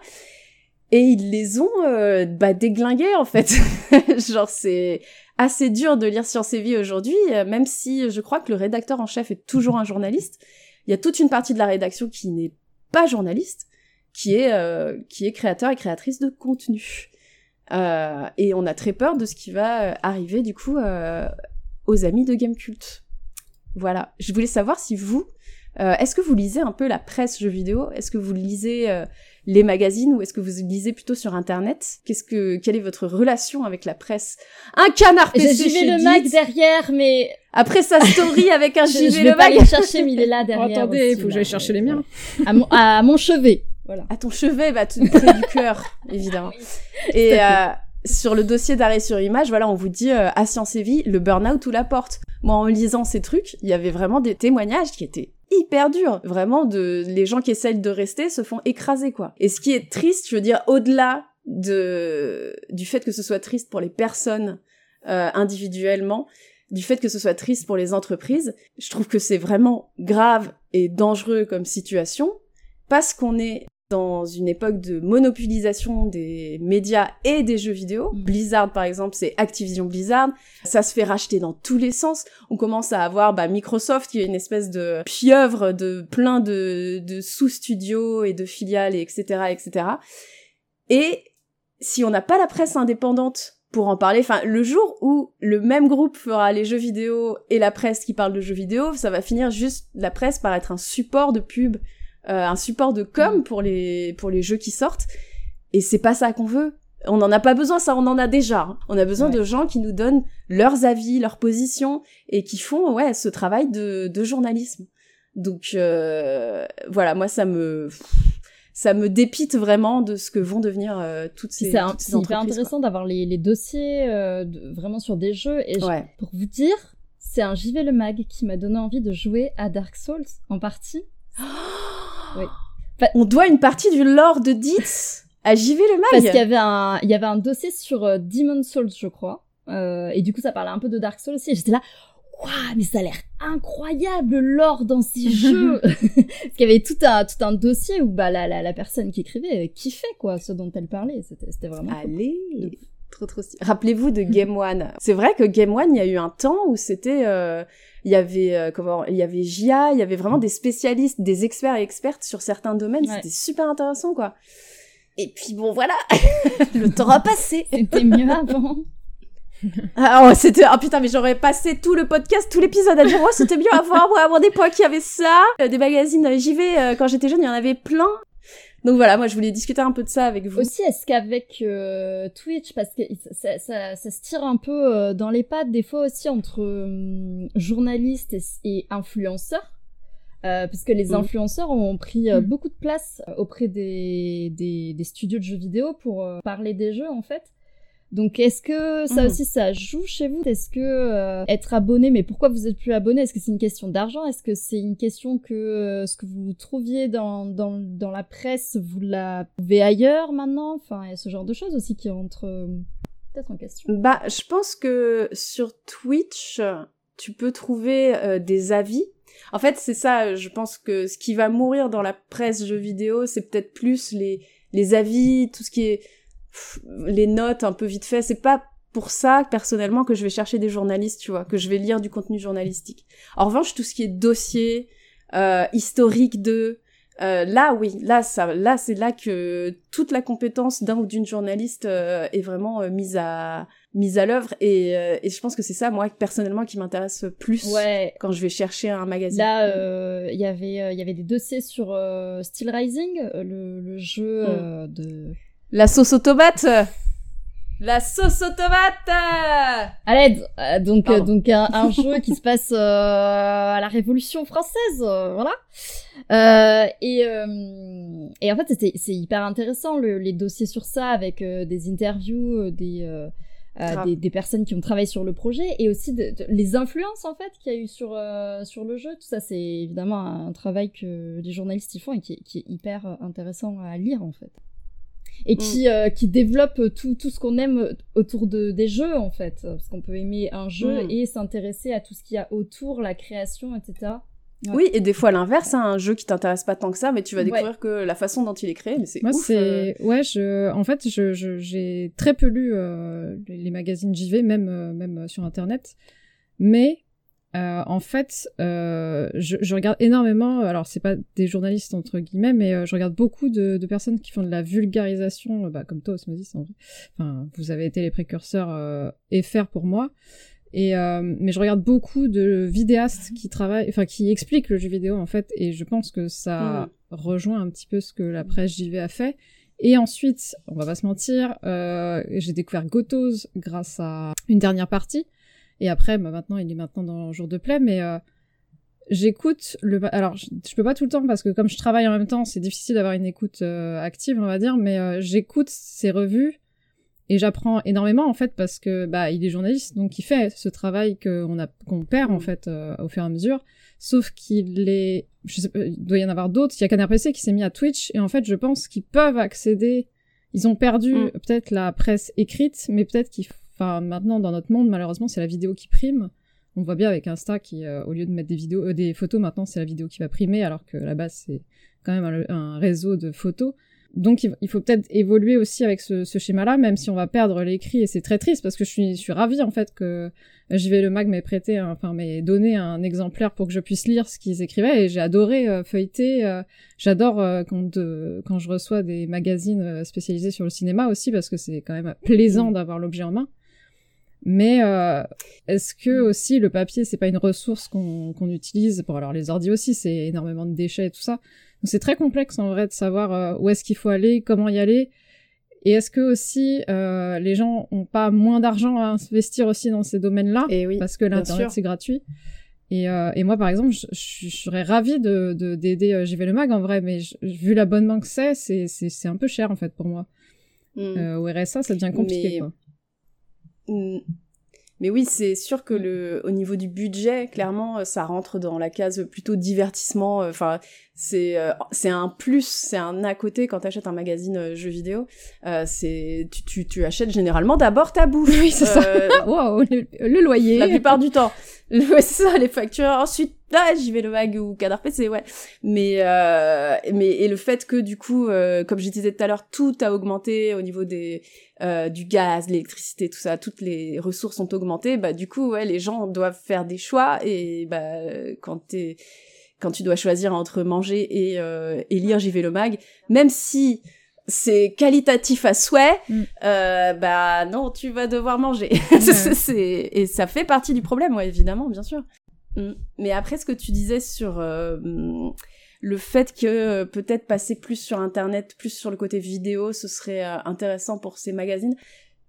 Et ils les ont bah, déglingués en fait. Genre c'est assez dur de lire Science et Vie aujourd'hui, même si je crois que le rédacteur en chef est toujours un journaliste. Il y a toute une partie de la rédaction qui n'est pas journaliste, qui est qui est créateur et créatrice de contenu. Euh, et on a très peur de ce qui va euh, arriver du coup euh, aux amis de Gamecult. Voilà. Je voulais savoir si vous, est-ce que vous lisez un peu la presse jeux vidéo? Est-ce que vous lisez les magazines ou est-ce que vous lisez plutôt sur internet? Qu'est-ce que quelle est votre relation avec la presse? Un canard PC J'ai le mag derrière mais après sa story avec un JV je, je vais le pas aller chercher mais il est là derrière. attendez, il faut que j'aille chercher les miens. À mon, à mon chevet. Voilà. À ton chevet, bah, près du cœur, évidemment. Et euh, sur le dossier d'arrêt sur image, voilà, on vous dit euh, à Science et Vie, le burn-out ou la porte. Moi, en lisant ces trucs, il y avait vraiment des témoignages qui étaient hyper durs. Vraiment, de les gens qui essayent de rester se font écraser, quoi. Et ce qui est triste, je veux dire, au-delà de du fait que ce soit triste pour les personnes euh, individuellement, du fait que ce soit triste pour les entreprises, je trouve que c'est vraiment grave et dangereux comme situation parce qu'on est dans une époque de monopolisation des médias et des jeux vidéo. Mm. Blizzard, par exemple, c'est Activision Blizzard. Ça se fait racheter dans tous les sens. On commence à avoir bah, Microsoft qui est une espèce de pieuvre de plein de, de sous-studios et de filiales, et etc., etc. Et si on n'a pas la presse indépendante pour en parler, enfin, le jour où le même groupe fera les jeux vidéo et la presse qui parle de jeux vidéo, ça va finir juste la presse par être un support de pub euh, un support de com mm. pour les pour les jeux qui sortent. Et c'est pas ça qu'on veut. On n'en a pas besoin, ça on en a déjà. Hein. On a besoin de gens qui nous donnent leurs avis, leurs positions et qui font ouais ce travail de, de journalisme. Donc euh, voilà, moi ça me ça me dépite vraiment de ce que vont devenir euh, toutes ces, c'est toutes C'est intéressant d'avoir les, les dossiers euh, vraiment sur des jeux. Et pour vous dire, c'est un JV Le Mag qui m'a donné envie de jouer à Dark Souls en partie. On doit une partie du lore de Ditz à JV le mag. Parce qu'il y avait un, il y avait un dossier sur euh, Demon Souls, je crois. Euh, et du coup, ça parlait un peu de Dark Souls aussi. J'étais là, waouh, mais ça a l'air incroyable le lore dans ces jeux. Parce qu'il y avait tout un, tout un dossier où bah, la, la, la personne qui écrivait euh, kiffait quoi, ce dont elle parlait. C'était, c'était vraiment. Allez. Trop trop. Rappelez-vous de Game One. C'est vrai que Game One, il y a eu un temps où c'était il y avait euh, comment il y avait JA, il y avait vraiment des spécialistes, des experts et expertes sur certains domaines, c'était super intéressant quoi. Et puis bon voilà, le temps a passé. C'était mieux avant. Ah oh, c'était oh putain mais j'aurais passé tout le podcast, tout l'épisode à dire oh c'était mieux avant, avoir des points qui avaient ça, euh, des magazines j'y vais euh, quand j'étais jeune il y en avait plein donc voilà, moi je voulais discuter un peu de ça avec vous. Aussi, est-ce qu'avec euh, Twitch, parce que ça, ça, ça, se tire un peu euh, dans les pattes des fois aussi entre euh, journalistes et, influenceurs, parce que les mm. influenceurs ont pris mm. beaucoup de place auprès des, des, des, studios de jeux vidéo pour parler des jeux en fait. Donc est-ce que ça mhm. aussi ça joue chez vous? Est-ce que euh, être abonné, mais pourquoi vous êtes plus abonné? Est-ce que c'est une question d'argent? Est-ce que c'est une question que euh, ce que vous trouviez dans, dans, dans la presse, vous la trouvez ailleurs maintenant? Enfin, il y a ce genre de choses aussi qui entrent euh, peut-être en question. Bah, je pense que sur Twitch, tu peux trouver des avis. En fait, c'est ça, je pense que ce qui va mourir dans la presse jeux vidéo, c'est peut-être plus les, les avis, tout ce qui est les notes un peu vite fait. C'est pas pour ça, personnellement, que je vais chercher des journalistes, tu vois, que je vais lire du contenu journalistique. En revanche, tout ce qui est dossier, euh, historique de... Euh, là, oui, là, ça, là, c'est là que toute la compétence d'un ou d'une journaliste euh, est vraiment mise à mise à l'œuvre et, et je pense que c'est ça moi personnellement qui m'intéresse plus ouais. quand je vais chercher un magazine. Là, il y avait il y avait des dossiers sur Steel Rising, le, le jeu mm. de la sauce aux tomates La sauce aux tomates Allez, euh, donc euh, donc un, jeu qui se passe euh, à la Révolution française, voilà. et et en fait c'était c'est hyper intéressant les dossiers sur ça avec des interviews des des, des, personnes qui ont travaillé sur le projet et aussi de, les influences en fait qu'il y a eu sur sur le jeu. Tout ça c'est évidemment un travail que les journalistes y font et qui, qui est hyper intéressant à lire en fait et qui euh, qui développe tout tout ce qu'on aime autour de des jeux en fait parce qu'on peut aimer un jeu Mm. et s'intéresser à tout ce qu'il y a autour la création etc Ouais. Oui, et des fois l'inverse, hein, un jeu qui t'intéresse pas tant que ça, mais tu vas Ouais. découvrir que la façon dont il est créé, mais c'est Moi, ouf. euh. c'est ouais, je en fait, je je- j'ai très peu lu euh, les magazines JV, même euh, même sur internet, mais euh, en fait, euh, je, je regarde énormément. Alors, c'est pas des journalistes entre guillemets, mais euh, je regarde beaucoup de, de personnes qui font de la vulgarisation, euh, bah, comme toi, Osmosis. En vrai. Enfin, vous avez été les précurseurs euh, et faire pour moi. Et euh, mais je regarde beaucoup de vidéastes qui travaillent, enfin qui expliquent le jeu vidéo en fait, et je pense que ça rejoint un petit peu ce que la presse JV a fait. Et ensuite, on va pas se mentir, euh, j'ai découvert Gotos grâce à une dernière partie. Et après, bah maintenant, il est maintenant dans Jour de Play, mais euh, j'écoute le. Alors, je, je peux pas tout le temps parce que comme je travaille en même temps, c'est difficile d'avoir une écoute euh, active, on va dire. Mais euh, j'écoute ses revues et j'apprends énormément en fait parce que bah il est journaliste, donc il fait ce travail qu'on a qu'on perd en fait euh, au fur et à mesure. Sauf qu'il est, je sais pas, il doit y en avoir d'autres. Il y a Canard PC qui s'est mis à Twitch et en fait, je pense qu'ils peuvent accéder. Ils ont perdu Mm. peut-être la presse écrite, mais peut-être qu'ils, enfin maintenant dans notre monde, malheureusement, c'est la vidéo qui prime. On voit bien avec Insta qui, euh, au lieu de mettre des vidéos, euh, des photos, maintenant c'est la vidéo qui va primer, alors que à la base c'est quand même un, un réseau de photos. Donc il, faut peut-être évoluer aussi avec ce, ce schéma-là, même si on va perdre l'écrit et c'est très triste parce que je suis, je suis ravie en fait que JV Le Mag m'ait prêté, un- enfin m'ait donné un exemplaire pour que je puisse lire ce qu'ils écrivaient et j'ai adoré euh, feuilleter. euh, J'adore euh, quand, quand je reçois des magazines spécialisés sur le cinéma aussi parce que c'est quand même plaisant d'avoir l'objet en main. Mais euh, est-ce que aussi le papier c'est pas une ressource qu'on utilise? Pour alors les ordi aussi c'est énormément de déchets et tout ça. Donc c'est très complexe en vrai de savoir euh, où est-ce qu'il faut aller, comment y aller. Et est-ce que aussi euh, les gens ont pas moins d'argent à investir aussi dans ces domaines-là? Oui. parce que l'internet c'est gratuit. Et, euh, et moi par exemple, je, je- je serais ravie de de- d'aider JV le Mag en vrai, mais je- vu l'abonnement que c'est, c'est c'est c'est un peu cher en fait pour moi. Mm. Euh, au RSA, ça devient compliqué Mais- quoi. Mais oui, c'est sûr que le, au niveau du budget, clairement, euh, ça rentre dans la case plutôt divertissement. euh, Enfin, c'est, euh, c'est un plus, c'est un à côté quand t'achètes un magazine jeux vidéo. Euh, c'est, tu, tu, tu achètes généralement d'abord ta bouffe. Oui, c'est ça. Wow, le, le loyer. la plupart du temps. Ouais, c'est ça, les factures. Ensuite, là, j'y vais le mag ou Canard PC, ouais. Mais, euh, mais, et le fait que, du coup, euh, comme je disais tout à l'heure, tout a augmenté au niveau des, euh, du gaz, l'électricité, tout ça, toutes les ressources ont augmenté, bah, du coup, ouais, les gens doivent faire des choix et, bah, quand t'es, quand tu dois choisir entre manger et, euh, et lire JV le mag, même si c'est qualitatif à souhait, Mm. euh, bah non, tu vas devoir manger. C'est- et ça fait partie du problème, ouais, évidemment, bien sûr. Mm. Mais après, ce que tu disais sur euh, mm, le fait que euh, peut-être passer plus sur Internet, plus sur le côté vidéo, ce serait euh, intéressant pour ces magazines,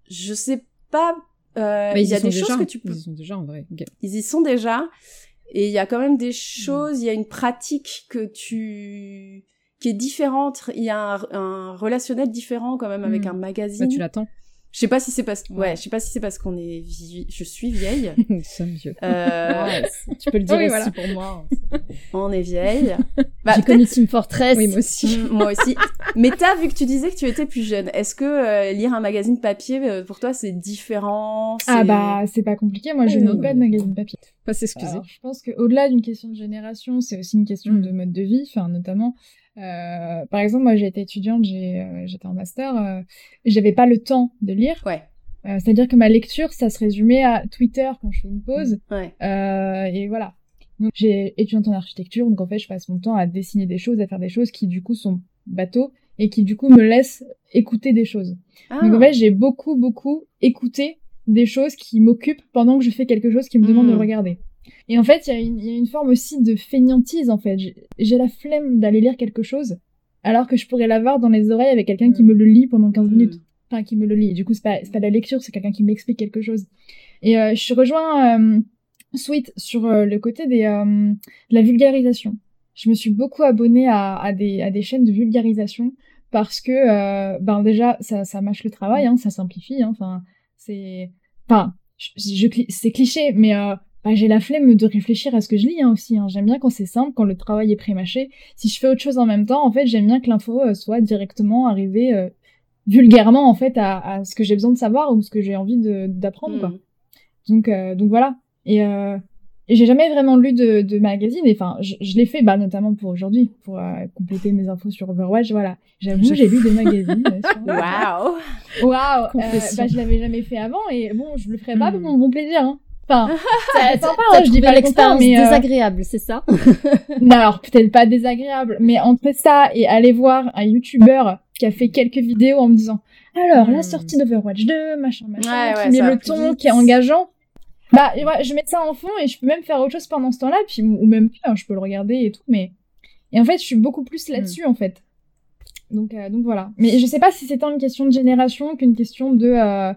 je sais pas. euh, Mais Il y a des choses que tu peux Ils y sont déjà en vrai. Ils y sont déjà et il y a quand même Mm. des choses il y a une pratique que tu qui est différente il y a un, un relationnel différent quand même avec Mm. un Bah, magazine tu l'attends. Je sais pas si c'est parce ouais Ouais. je sais pas si c'est parce qu'on est vie- je suis vieille Nous sommes vieux. euh, Ouais, tu peux le dire Oui, aussi voilà. pour moi on est vieille bah, j'ai connu Team Fortress Oui, moi aussi. Moi aussi mais t'as vu que tu disais que tu étais plus jeune est-ce que euh, lire un magazine papier euh, pour toi c'est différent Ah c'est- bah, c'est pas compliqué. Moi, je Oh. lis pas de magazine papier. Pas s'excuser. Je pense qu'au-delà d'une question de génération, c'est aussi une question Mm. de mode de vie, enfin, notamment. Euh, par exemple, moi, j'ai été étudiante, j'ai, euh, j'étais en master, euh, j'avais pas le temps de lire. ouais Euh, C'est-à-dire que ma lecture, ça se résumait à Twitter quand je fais une pause, ouais euh, et voilà. Donc, j'ai étudiante en architecture, donc en fait, je passe mon temps à dessiner des choses, à faire des choses qui, du coup, sont bateaux, et qui, du coup, me laissent écouter des choses. ah. Donc en fait, j'ai beaucoup, beaucoup écouté des choses qui m'occupent pendant que je fais quelque chose qui me demande de le regarder. Et en fait, il y, a une- il y a une forme aussi de feignantise, en fait. J'ai- la flemme d'aller lire quelque chose, alors que je pourrais l'avoir dans les oreilles avec quelqu'un qui Mm. me le lit pendant 15 Mm. minutes. Enfin, qui me le lit. Du coup, c'est pas, pas la lecture, c'est quelqu'un qui m'explique quelque chose. Et euh, je rejoins euh, Sweet sur euh, le côté des, euh, de la vulgarisation. Je me suis beaucoup abonnée à, à, des, à des chaînes de vulgarisation parce que, ben déjà, ça, ça mâche le travail, hein, ça simplifie. hein, Enfin, c'est, enfin, je, c'est cliché, mais bah, j'ai la flemme de réfléchir à ce que je lis hein, aussi. hein. J'aime bien quand c'est simple, quand le travail est prémâché. Si je fais autre chose en même temps, en fait, j'aime bien que l'info euh, soit directement arrivée euh, vulgairement en fait à, à ce que j'ai besoin de savoir ou ce que j'ai envie d'apprendre quoi. Mm. Donc euh, donc voilà. Et, euh, et j'ai jamais vraiment lu de, de magazine. Et enfin, je, je l'ai fait bah notamment pour aujourd'hui pour euh, compléter mes infos sur Overwatch. Voilà. J'avoue, j'ai lu des magazines. sur- Waouh Waouh. Confession. bah je l'avais jamais fait avant et bon, je le ferai pas Hmm. pour mon plaisir. Hein. Enfin, hein, je dis pas l'expérience mais euh, désagréable, c'est ça? Non, alors peut-être pas désagréable, mais entre ça et aller voir un YouTuber qui a fait quelques vidéos en me disant alors la Hmm. sortie d'Overwatch 2, machin, machin, Ouais, ouais, qui met ça va le ton, qui est engageant. Bah ouais, je mets ça en fond et je peux même faire autre chose pendant ce temps-là, puis ou même plus, hein, je peux le regarder et tout, mais et en fait je suis beaucoup plus là-dessus en fait. Donc euh, donc voilà. Mais je sais pas si c'est tant une question de génération qu'une question de euh,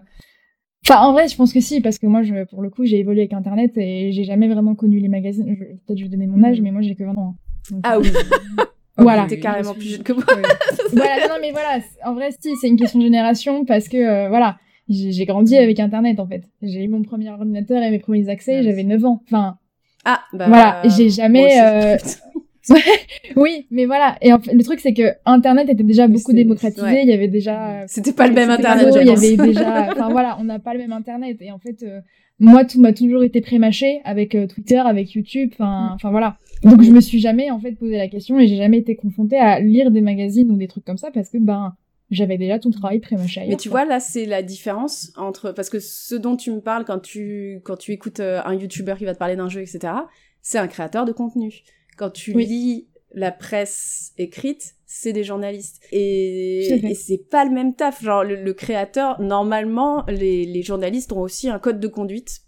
Enfin, en vrai, je pense que si, parce que moi, je, pour le coup, j'ai évolué avec Internet et j'ai jamais vraiment connu les magazines. Peut-être je vais donner mon âge, mais moi, j'ai que 20 ans. hein. Donc, Ah euh, oui, Voilà. t'es carrément plus jeune que moi. voilà, non, mais voilà, en vrai, si, c'est une question de génération parce que, euh, voilà, j'ai grandi avec Internet, en fait. J'ai eu mon premier ordinateur et mes premiers accès, Ouais. j'avais 9 ans. Enfin, Ah, bah... Voilà, j'ai jamais, euh, oui, mais voilà. Et en fait, le truc, c'est que Internet était déjà beaucoup démocratisé, ouais. il y avait déjà... euh, C'était pas le même internet. Il y avait déjà, enfin voilà, on n'a pas le même internet et en fait, euh, moi tout m'a toujours été prémâché avec euh, Twitter, avec YouTube, enfin, Mm. enfin voilà. Donc je me suis jamais en fait posé la question et j'ai jamais été confrontée à lire des magazines ou des trucs comme ça parce que ben j'avais déjà tout le travail prémâché. Mais tu quoi. vois, là, c'est la différence entre... Parce que ce dont tu me parles quand tu, quand tu écoutes un YouTuber qui va te parler d'un jeu, etc., c'est un créateur de contenu. Quand tu Oui. lis la presse écrite, c'est des journalistes. Et, et c'est pas le même taf. Genre, le, le créateur, normalement, les, les journalistes ont aussi un code de conduite.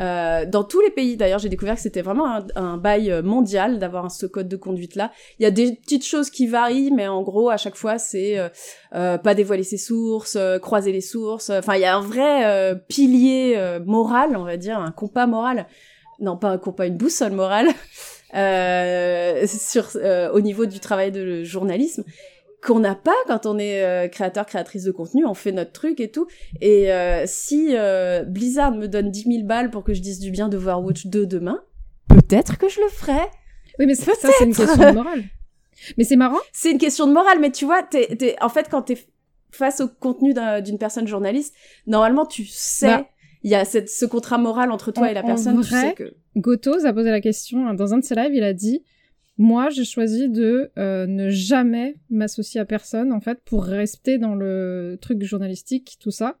Euh, dans tous les pays, d'ailleurs, j'ai découvert que c'était vraiment un, un bail mondial d'avoir ce code de conduite-là. Il y a des petites choses qui varient, mais en gros, à chaque fois, c'est euh, euh, pas dévoiler ses sources, euh, croiser les sources. Enfin, il y a un vrai euh, pilier moral, on va dire, un compas moral. Non, pas un compas, une boussole morale euh, sur euh, au niveau du travail de journalisme qu'on n'a pas quand on est euh, créateur créatrice de contenu on fait notre truc et tout et euh, si euh, Blizzard me donne 10 000 balles pour que je dise du bien de Overwatch 2 demain peut-être que je le ferai Oui, mais ça, ça, c'est une question de morale. Mais c'est marrant. c'est une question de morale, mais tu vois, t'es, en fait, quand t'es face au contenu d'un- d'une personne journaliste, normalement, tu sais, Bah. Il y a cette, ce contrat moral entre toi En- et la en personne, tu vrai, sais que... Gotos a posé la question hein, dans un de ses lives. Il a dit Moi, j'ai choisi de euh, ne jamais m'associer à personne, en fait, pour rester dans le truc journalistique, tout ça.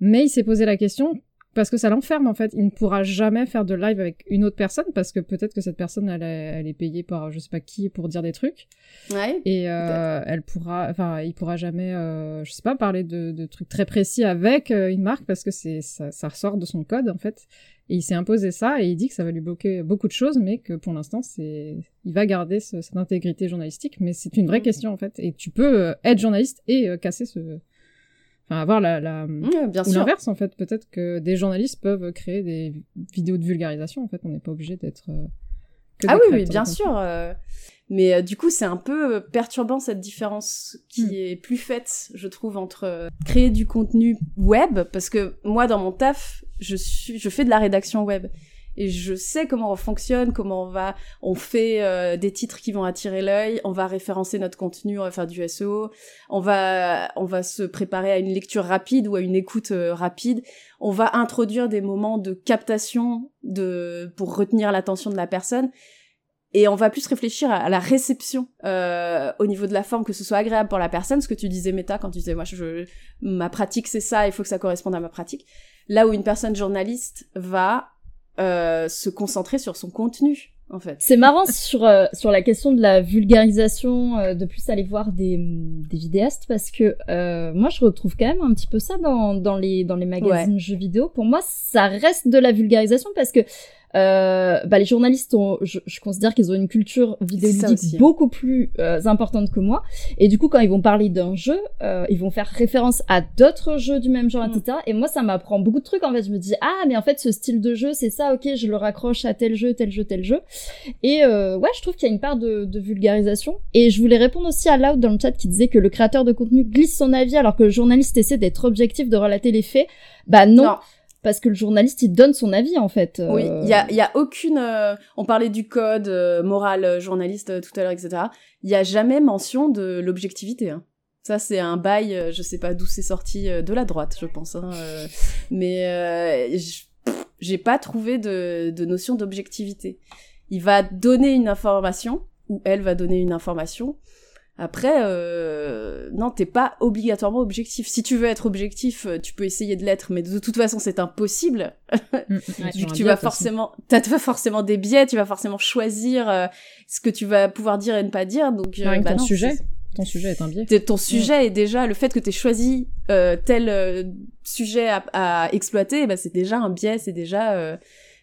Mais il s'est posé la question parce que ça l'enferme, en fait. Il ne pourra jamais faire de live avec une autre personne parce que peut-être que cette personne, elle est, elle est payée par je sais pas qui pour dire des trucs. Ouais. Et euh, elle pourra, enfin, il pourra jamais, euh, je sais pas, parler de, de trucs très précis avec euh, une marque parce que c'est ça, ça ressort de son code en fait. Et il s'est imposé ça et il dit que ça va lui bloquer beaucoup de choses, mais que pour l'instant c'est, il va garder ce- cette intégrité journalistique. Mais c'est une vraie Mhm. question en fait. Et tu peux euh, être journaliste et euh, casser ce, enfin avoir la, bien ou l'inverse en fait. Peut-être que des journalistes peuvent créer des vidéos de vulgarisation en fait. On n'est pas obligé d'être. euh, que Ah oui, oui, bien sûr. euh, Mais euh, du coup, c'est un peu perturbant cette différence qui Hmm. est plus faite, je trouve, entre euh, créer du contenu web, parce que moi, dans mon taf, je suis, je fais de la rédaction web. Et je sais comment on fonctionne, comment on va, on fait euh, des titres qui vont attirer l'œil, on va référencer notre contenu, on va faire du SEO, on va, on va se préparer à une lecture rapide ou à une écoute euh, rapide, on va introduire des moments de captation de, pour retenir l'attention de la personne et on va plus réfléchir à, la réception euh, au niveau de la forme, que ce soit agréable pour la personne, ce que tu disais méta quand tu disais moi je, ma pratique c'est ça, il faut que ça corresponde à ma pratique. Là où une personne journaliste va euh, se concentrer sur son contenu en fait. C'est marrant sur euh, sur la question de la vulgarisation, euh, de plus aller voir des, des vidéastes parce que euh, moi je retrouve quand même un petit peu ça dans dans les dans les magazines jeux vidéo. Pour moi, ça reste de la vulgarisation parce que euh, bah, les journalistes ont, je, je considère qu'ils ont une culture vidéoludique beaucoup plus euh, importante que moi. Et du coup, quand ils vont parler d'un jeu, euh, ils vont faire référence à d'autres jeux du même genre, Mm. etc. Et moi, ça m'apprend beaucoup de trucs. En fait, je me dis ah, mais en fait, ce style de jeu, c'est ça. Ok, je le raccroche à tel jeu, tel jeu, tel jeu. Et euh, ouais, je trouve qu'il y a une part de, de vulgarisation. Et je voulais répondre aussi à Loud dans le chat qui disait que le créateur de contenu glisse son avis alors que le journaliste essaie d'être objectif, de relater les faits. Bah non. Non. Parce que le journaliste, il donne son avis, en fait. Oui, Euh, il y a, y a aucune. euh, on parlait du code euh, moral euh, journaliste euh, tout à l'heure, etc. Il y a jamais mention de l'objectivité. Hein. Ça, c'est un bail, je sais pas d'où c'est sorti, de la droite, je pense. Hein, mais j'ai pas trouvé de, de notion d'objectivité. Il va donner une information, ou elle va donner une information. Après, euh, non, t'es pas obligatoirement objectif. Si tu veux être objectif, euh, tu peux essayer de l'être, mais de toute façon, c'est impossible. vu que tu vas forcément, t'as forcément des biais, tu vas forcément choisir euh, ce que tu vas pouvoir dire et ne pas dire. Donc, euh, bah ton non, sujet. Ton sujet est un biais. T'es- ton sujet est déjà le fait que t'aies choisi tel sujet à, à exploiter, bah c'est déjà un biais, c'est déjà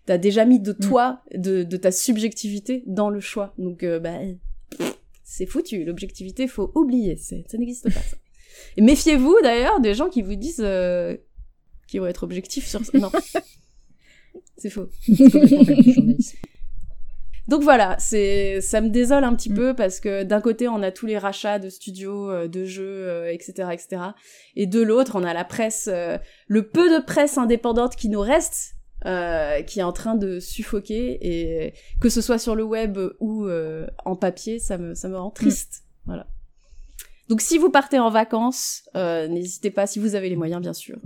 t'as déjà mis de toi, de, de ta subjectivité dans le choix. Donc bah c'est foutu. L'objectivité, faut oublier, ça n'existe pas. Ça. Et méfiez-vous d'ailleurs des gens qui vous disent euh, qu'ils vont être objectifs sur ça. Non, c'est faux. Donc voilà, c'est ça me désole un Mm. petit peu parce que d'un côté on a tous les rachats de studios, euh, de jeux, euh, etc., etc. Et de l'autre on a la presse, euh, le peu de presse indépendante qui nous reste, euh, qui est en train de suffoquer et que ce soit sur le web ou euh, en papier, ça me ça me rend triste. Voilà. Donc si vous partez en vacances, euh, n'hésitez pas, si vous avez les moyens bien sûr.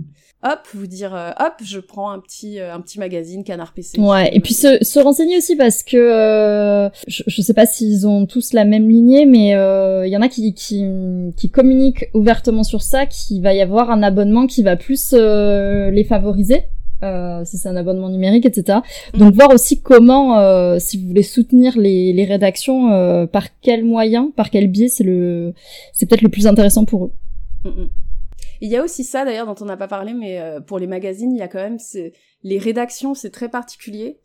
Hop, vous dire euh, hop, je prends un petit euh, un petit magazine Canard PC. Ouais, et puis se, se renseigner aussi parce que je, je sais pas s'ils ont tous la même lignée, mais il y en a qui, qui, qui communiquent ouvertement sur ça, qu'il va y avoir un abonnement qui va plus les favoriser. Euh, si c'est un abonnement numérique, etc. Donc voir aussi comment, euh, si vous voulez soutenir les, les rédactions, euh, par quel moyen, par quel biais, c'est le, c'est peut-être le plus intéressant pour eux. Mm, mm. Il y a aussi ça d'ailleurs dont on n'a pas parlé, mais euh, pour les magazines, il y a quand même les rédactions, c'est très particulier.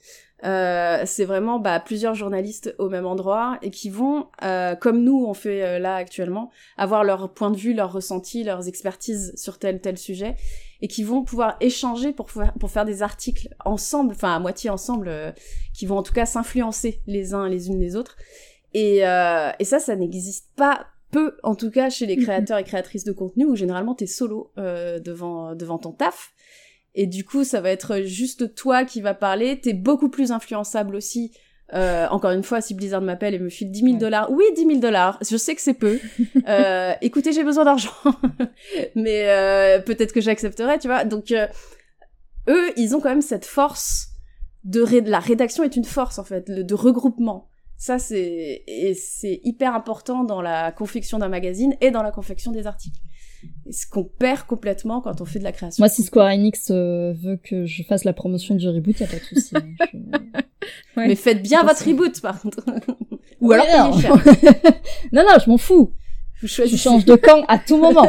Euh, c'est vraiment bah, plusieurs journalistes au même endroit et qui vont, euh, comme nous on fait euh, là actuellement, avoir leur point de vue, leur ressenti, leurs expertises sur tel tel sujet et qui vont pouvoir échanger pour faire, pour faire des articles ensemble, enfin à moitié ensemble, euh, qui vont en tout cas s'influencer les uns les unes les autres. Et, euh, et ça, ça n'existe pas peu, en tout cas chez les créateurs et créatrices de contenu, où généralement t'es solo euh, devant devant ton taf. Et du coup, ça va être juste toi qui va parler. T'es beaucoup plus influençable aussi. Euh, encore une fois, si Blizzard m'appelle et me file 10 000 dollars, oui, 10 000 dollars, je sais que c'est peu. Euh, écoutez, j'ai besoin d'argent, mais euh, peut-être que j'accepterai, tu vois. Donc, euh, eux, ils ont quand même cette force de ré- la rédaction est une force en fait, le- de regroupement. Ça, c'est et c'est hyper important dans la confection d'un magazine et dans la confection des articles. Et ce qu'on perd complètement quand on fait de la création. Moi, si Square Enix euh, veut que je fasse la promotion du reboot, y a pas de souci. hein. Je- Mais faites bien votre reboot, par contre. Ou alors non. payez cher. non, non, je m'en fous. Vous Je choisissez. change de camp à tout moment.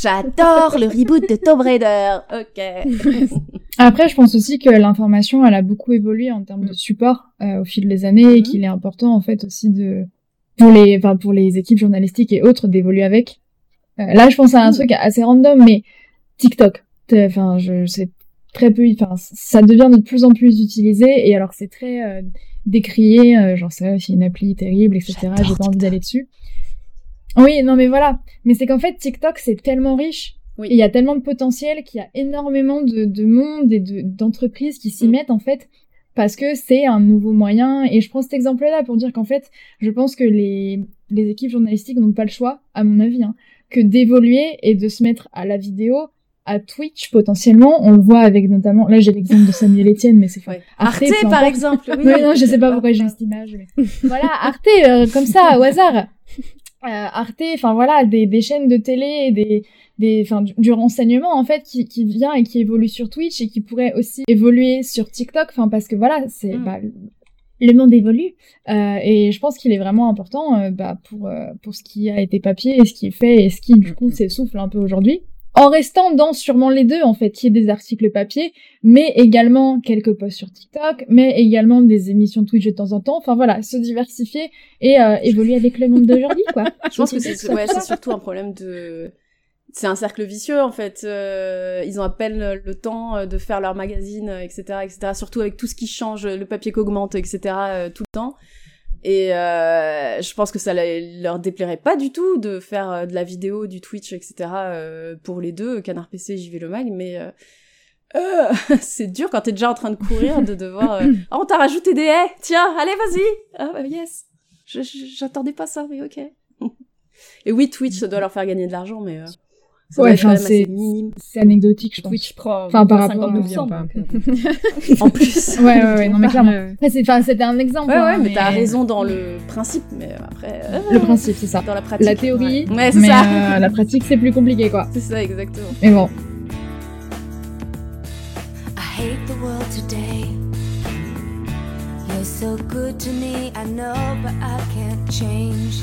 J'adore le reboot de Tomb Raider. Ok. Après, je pense aussi que l'information, elle a beaucoup évolué en termes de support euh, au fil des années et Mhm. qu'il est important en fait aussi de pour les enfin pour les équipes journalistiques et autres d'évoluer avec. Euh, là, je pense à un Mhm. truc assez random, mais TikTok. Enfin, je sais très peu. Enfin, ça devient de plus en plus utilisé et alors c'est très euh, décrié. Euh, genre c'est une appli terrible, etc. J'ai pas envie d'aller dessus. Oui, non, mais voilà. Mais c'est qu'en fait, TikTok, c'est tellement riche. Oui. Et il y a tellement de potentiel qu'il y a énormément de, de monde et de- d'entreprises qui s'y Mm. mettent, en fait, parce que c'est un nouveau moyen. Et je prends cet exemple-là pour dire qu'en fait, je pense que les, les équipes journalistiques n'ont pas le choix, à mon avis, hein, que d'évoluer et de se mettre à la vidéo, à Twitch, potentiellement. On le voit avec notamment, là, j'ai l'exemple de Samuel Etienne, mais c'est Ouais. Arte, par exemple. Oui, Oui, non, je sais pas pourquoi j'ai cette image. Mais... voilà, Arte, euh, comme ça, au hasard. Euh, Arte, enfin voilà, des, des chaînes de télé, des, des, enfin du, du renseignement en fait qui, qui vient et qui évolue sur Twitch et qui pourrait aussi évoluer sur TikTok. Enfin parce que voilà, c'est Mm. bah, le monde évolue euh, et je pense qu'il est vraiment important euh, bah, pour euh, pour ce qui a été papier et ce qui est fait et ce qui du coup s'essouffle un peu aujourd'hui. En restant dans sûrement les deux, en fait, qui est des articles papier, mais également quelques posts sur TikTok, mais également des émissions Twitch de temps en temps. Enfin voilà, se diversifier et euh, évoluer avec le monde d'aujourd'hui, quoi. Je pense que C'est ouais, surtout un problème de c'est un cercle vicieux en fait. Euh, ils ont à peine le temps euh, de faire leur magazine, euh, etc., etc. Surtout avec tout ce qui change, le papier qu'augmente, etc. euh, tout le temps. Et euh, je pense que ça leur déplairait pas du tout de faire euh, de la vidéo, du Twitch, etc. euh, pour les deux, Canard PC, JV Le Mag, mais euh, euh, c'est dur quand t'es déjà en train de courir de devoir. euh, Ah, on t'a rajouté des haies. Tiens, allez, vas-y. Ah bah, yes. J'attendais pas ça, mais ok. Et oui, Twitch, ça doit leur faire gagner de l'argent, mais euh, ça Ouais, enfin, c'est- minime. C'est anecdotique, je pense. Twitch prend Enfin, par rapport à- 50%. pas. donc, euh, En plus. Ouais, ouais, ouais, non, mais clairement. Ouais. Après, c'est- enfin, c'était un exemple. Ouais, hein, ouais, mais t'as raison dans le principe, mais après. euh, Le principe, c'est ça. Dans la pratique. La théorie, Ouais, Ouais, c'est mais ça. euh, la pratique, c'est plus compliqué, quoi. C'est ça, exactement. Mais bon. I hate the world today. You're so good to me, I know, but I can't change.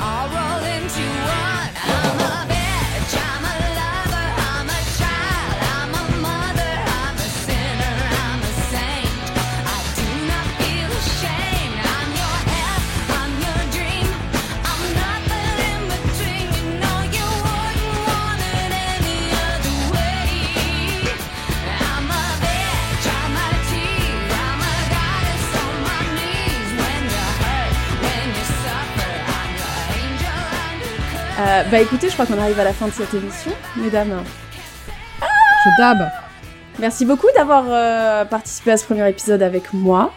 All rolled into one. I'm a bitch. I'm a Euh, bah écoutez, je crois qu'on arrive à la fin de cette émission, mesdames. Je dab. Merci beaucoup d'avoir euh, participé à ce premier épisode avec moi.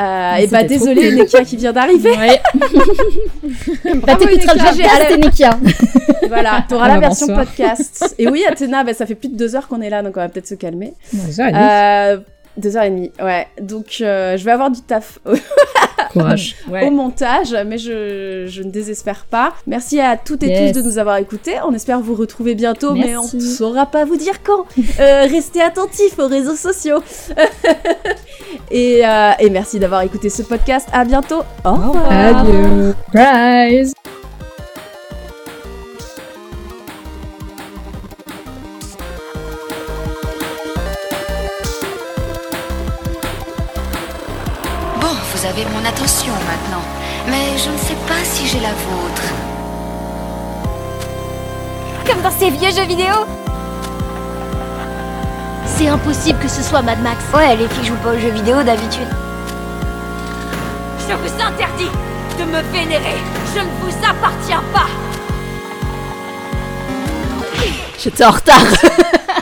Euh, et bah désolé cool. Nekia qui vient d'arriver. Ouais. bah, t'écouteras le Nekia. podcast, c'est Nikia. Voilà, t'auras la version bonsoir. podcast. Et oui, Athéna, bah, ça fait plus de deux heures qu'on est là, donc on va peut-être se calmer. Deux heures et demie. Euh, deux heures et demie, ouais. Donc je vais avoir du taf Courage. Ouais. au montage, mais je, je ne désespère pas. Merci à toutes et Yes. tous de nous avoir écoutés. On espère vous retrouver bientôt, mais on ne saura pas vous dire quand. Euh, restez attentifs aux réseaux sociaux. et, euh, et merci d'avoir écouté ce podcast. À bientôt. Au revoir. Adieu. Surprise! Avez mon attention maintenant, mais je ne sais pas si j'ai la vôtre. Comme dans ces vieux jeux vidéo C'est impossible que ce soit Mad Max. Ouais, les filles jouent pas aux jeux vidéo d'habitude. Je vous interdis de me vénérer. Je ne vous appartiens pas. J'étais en retard.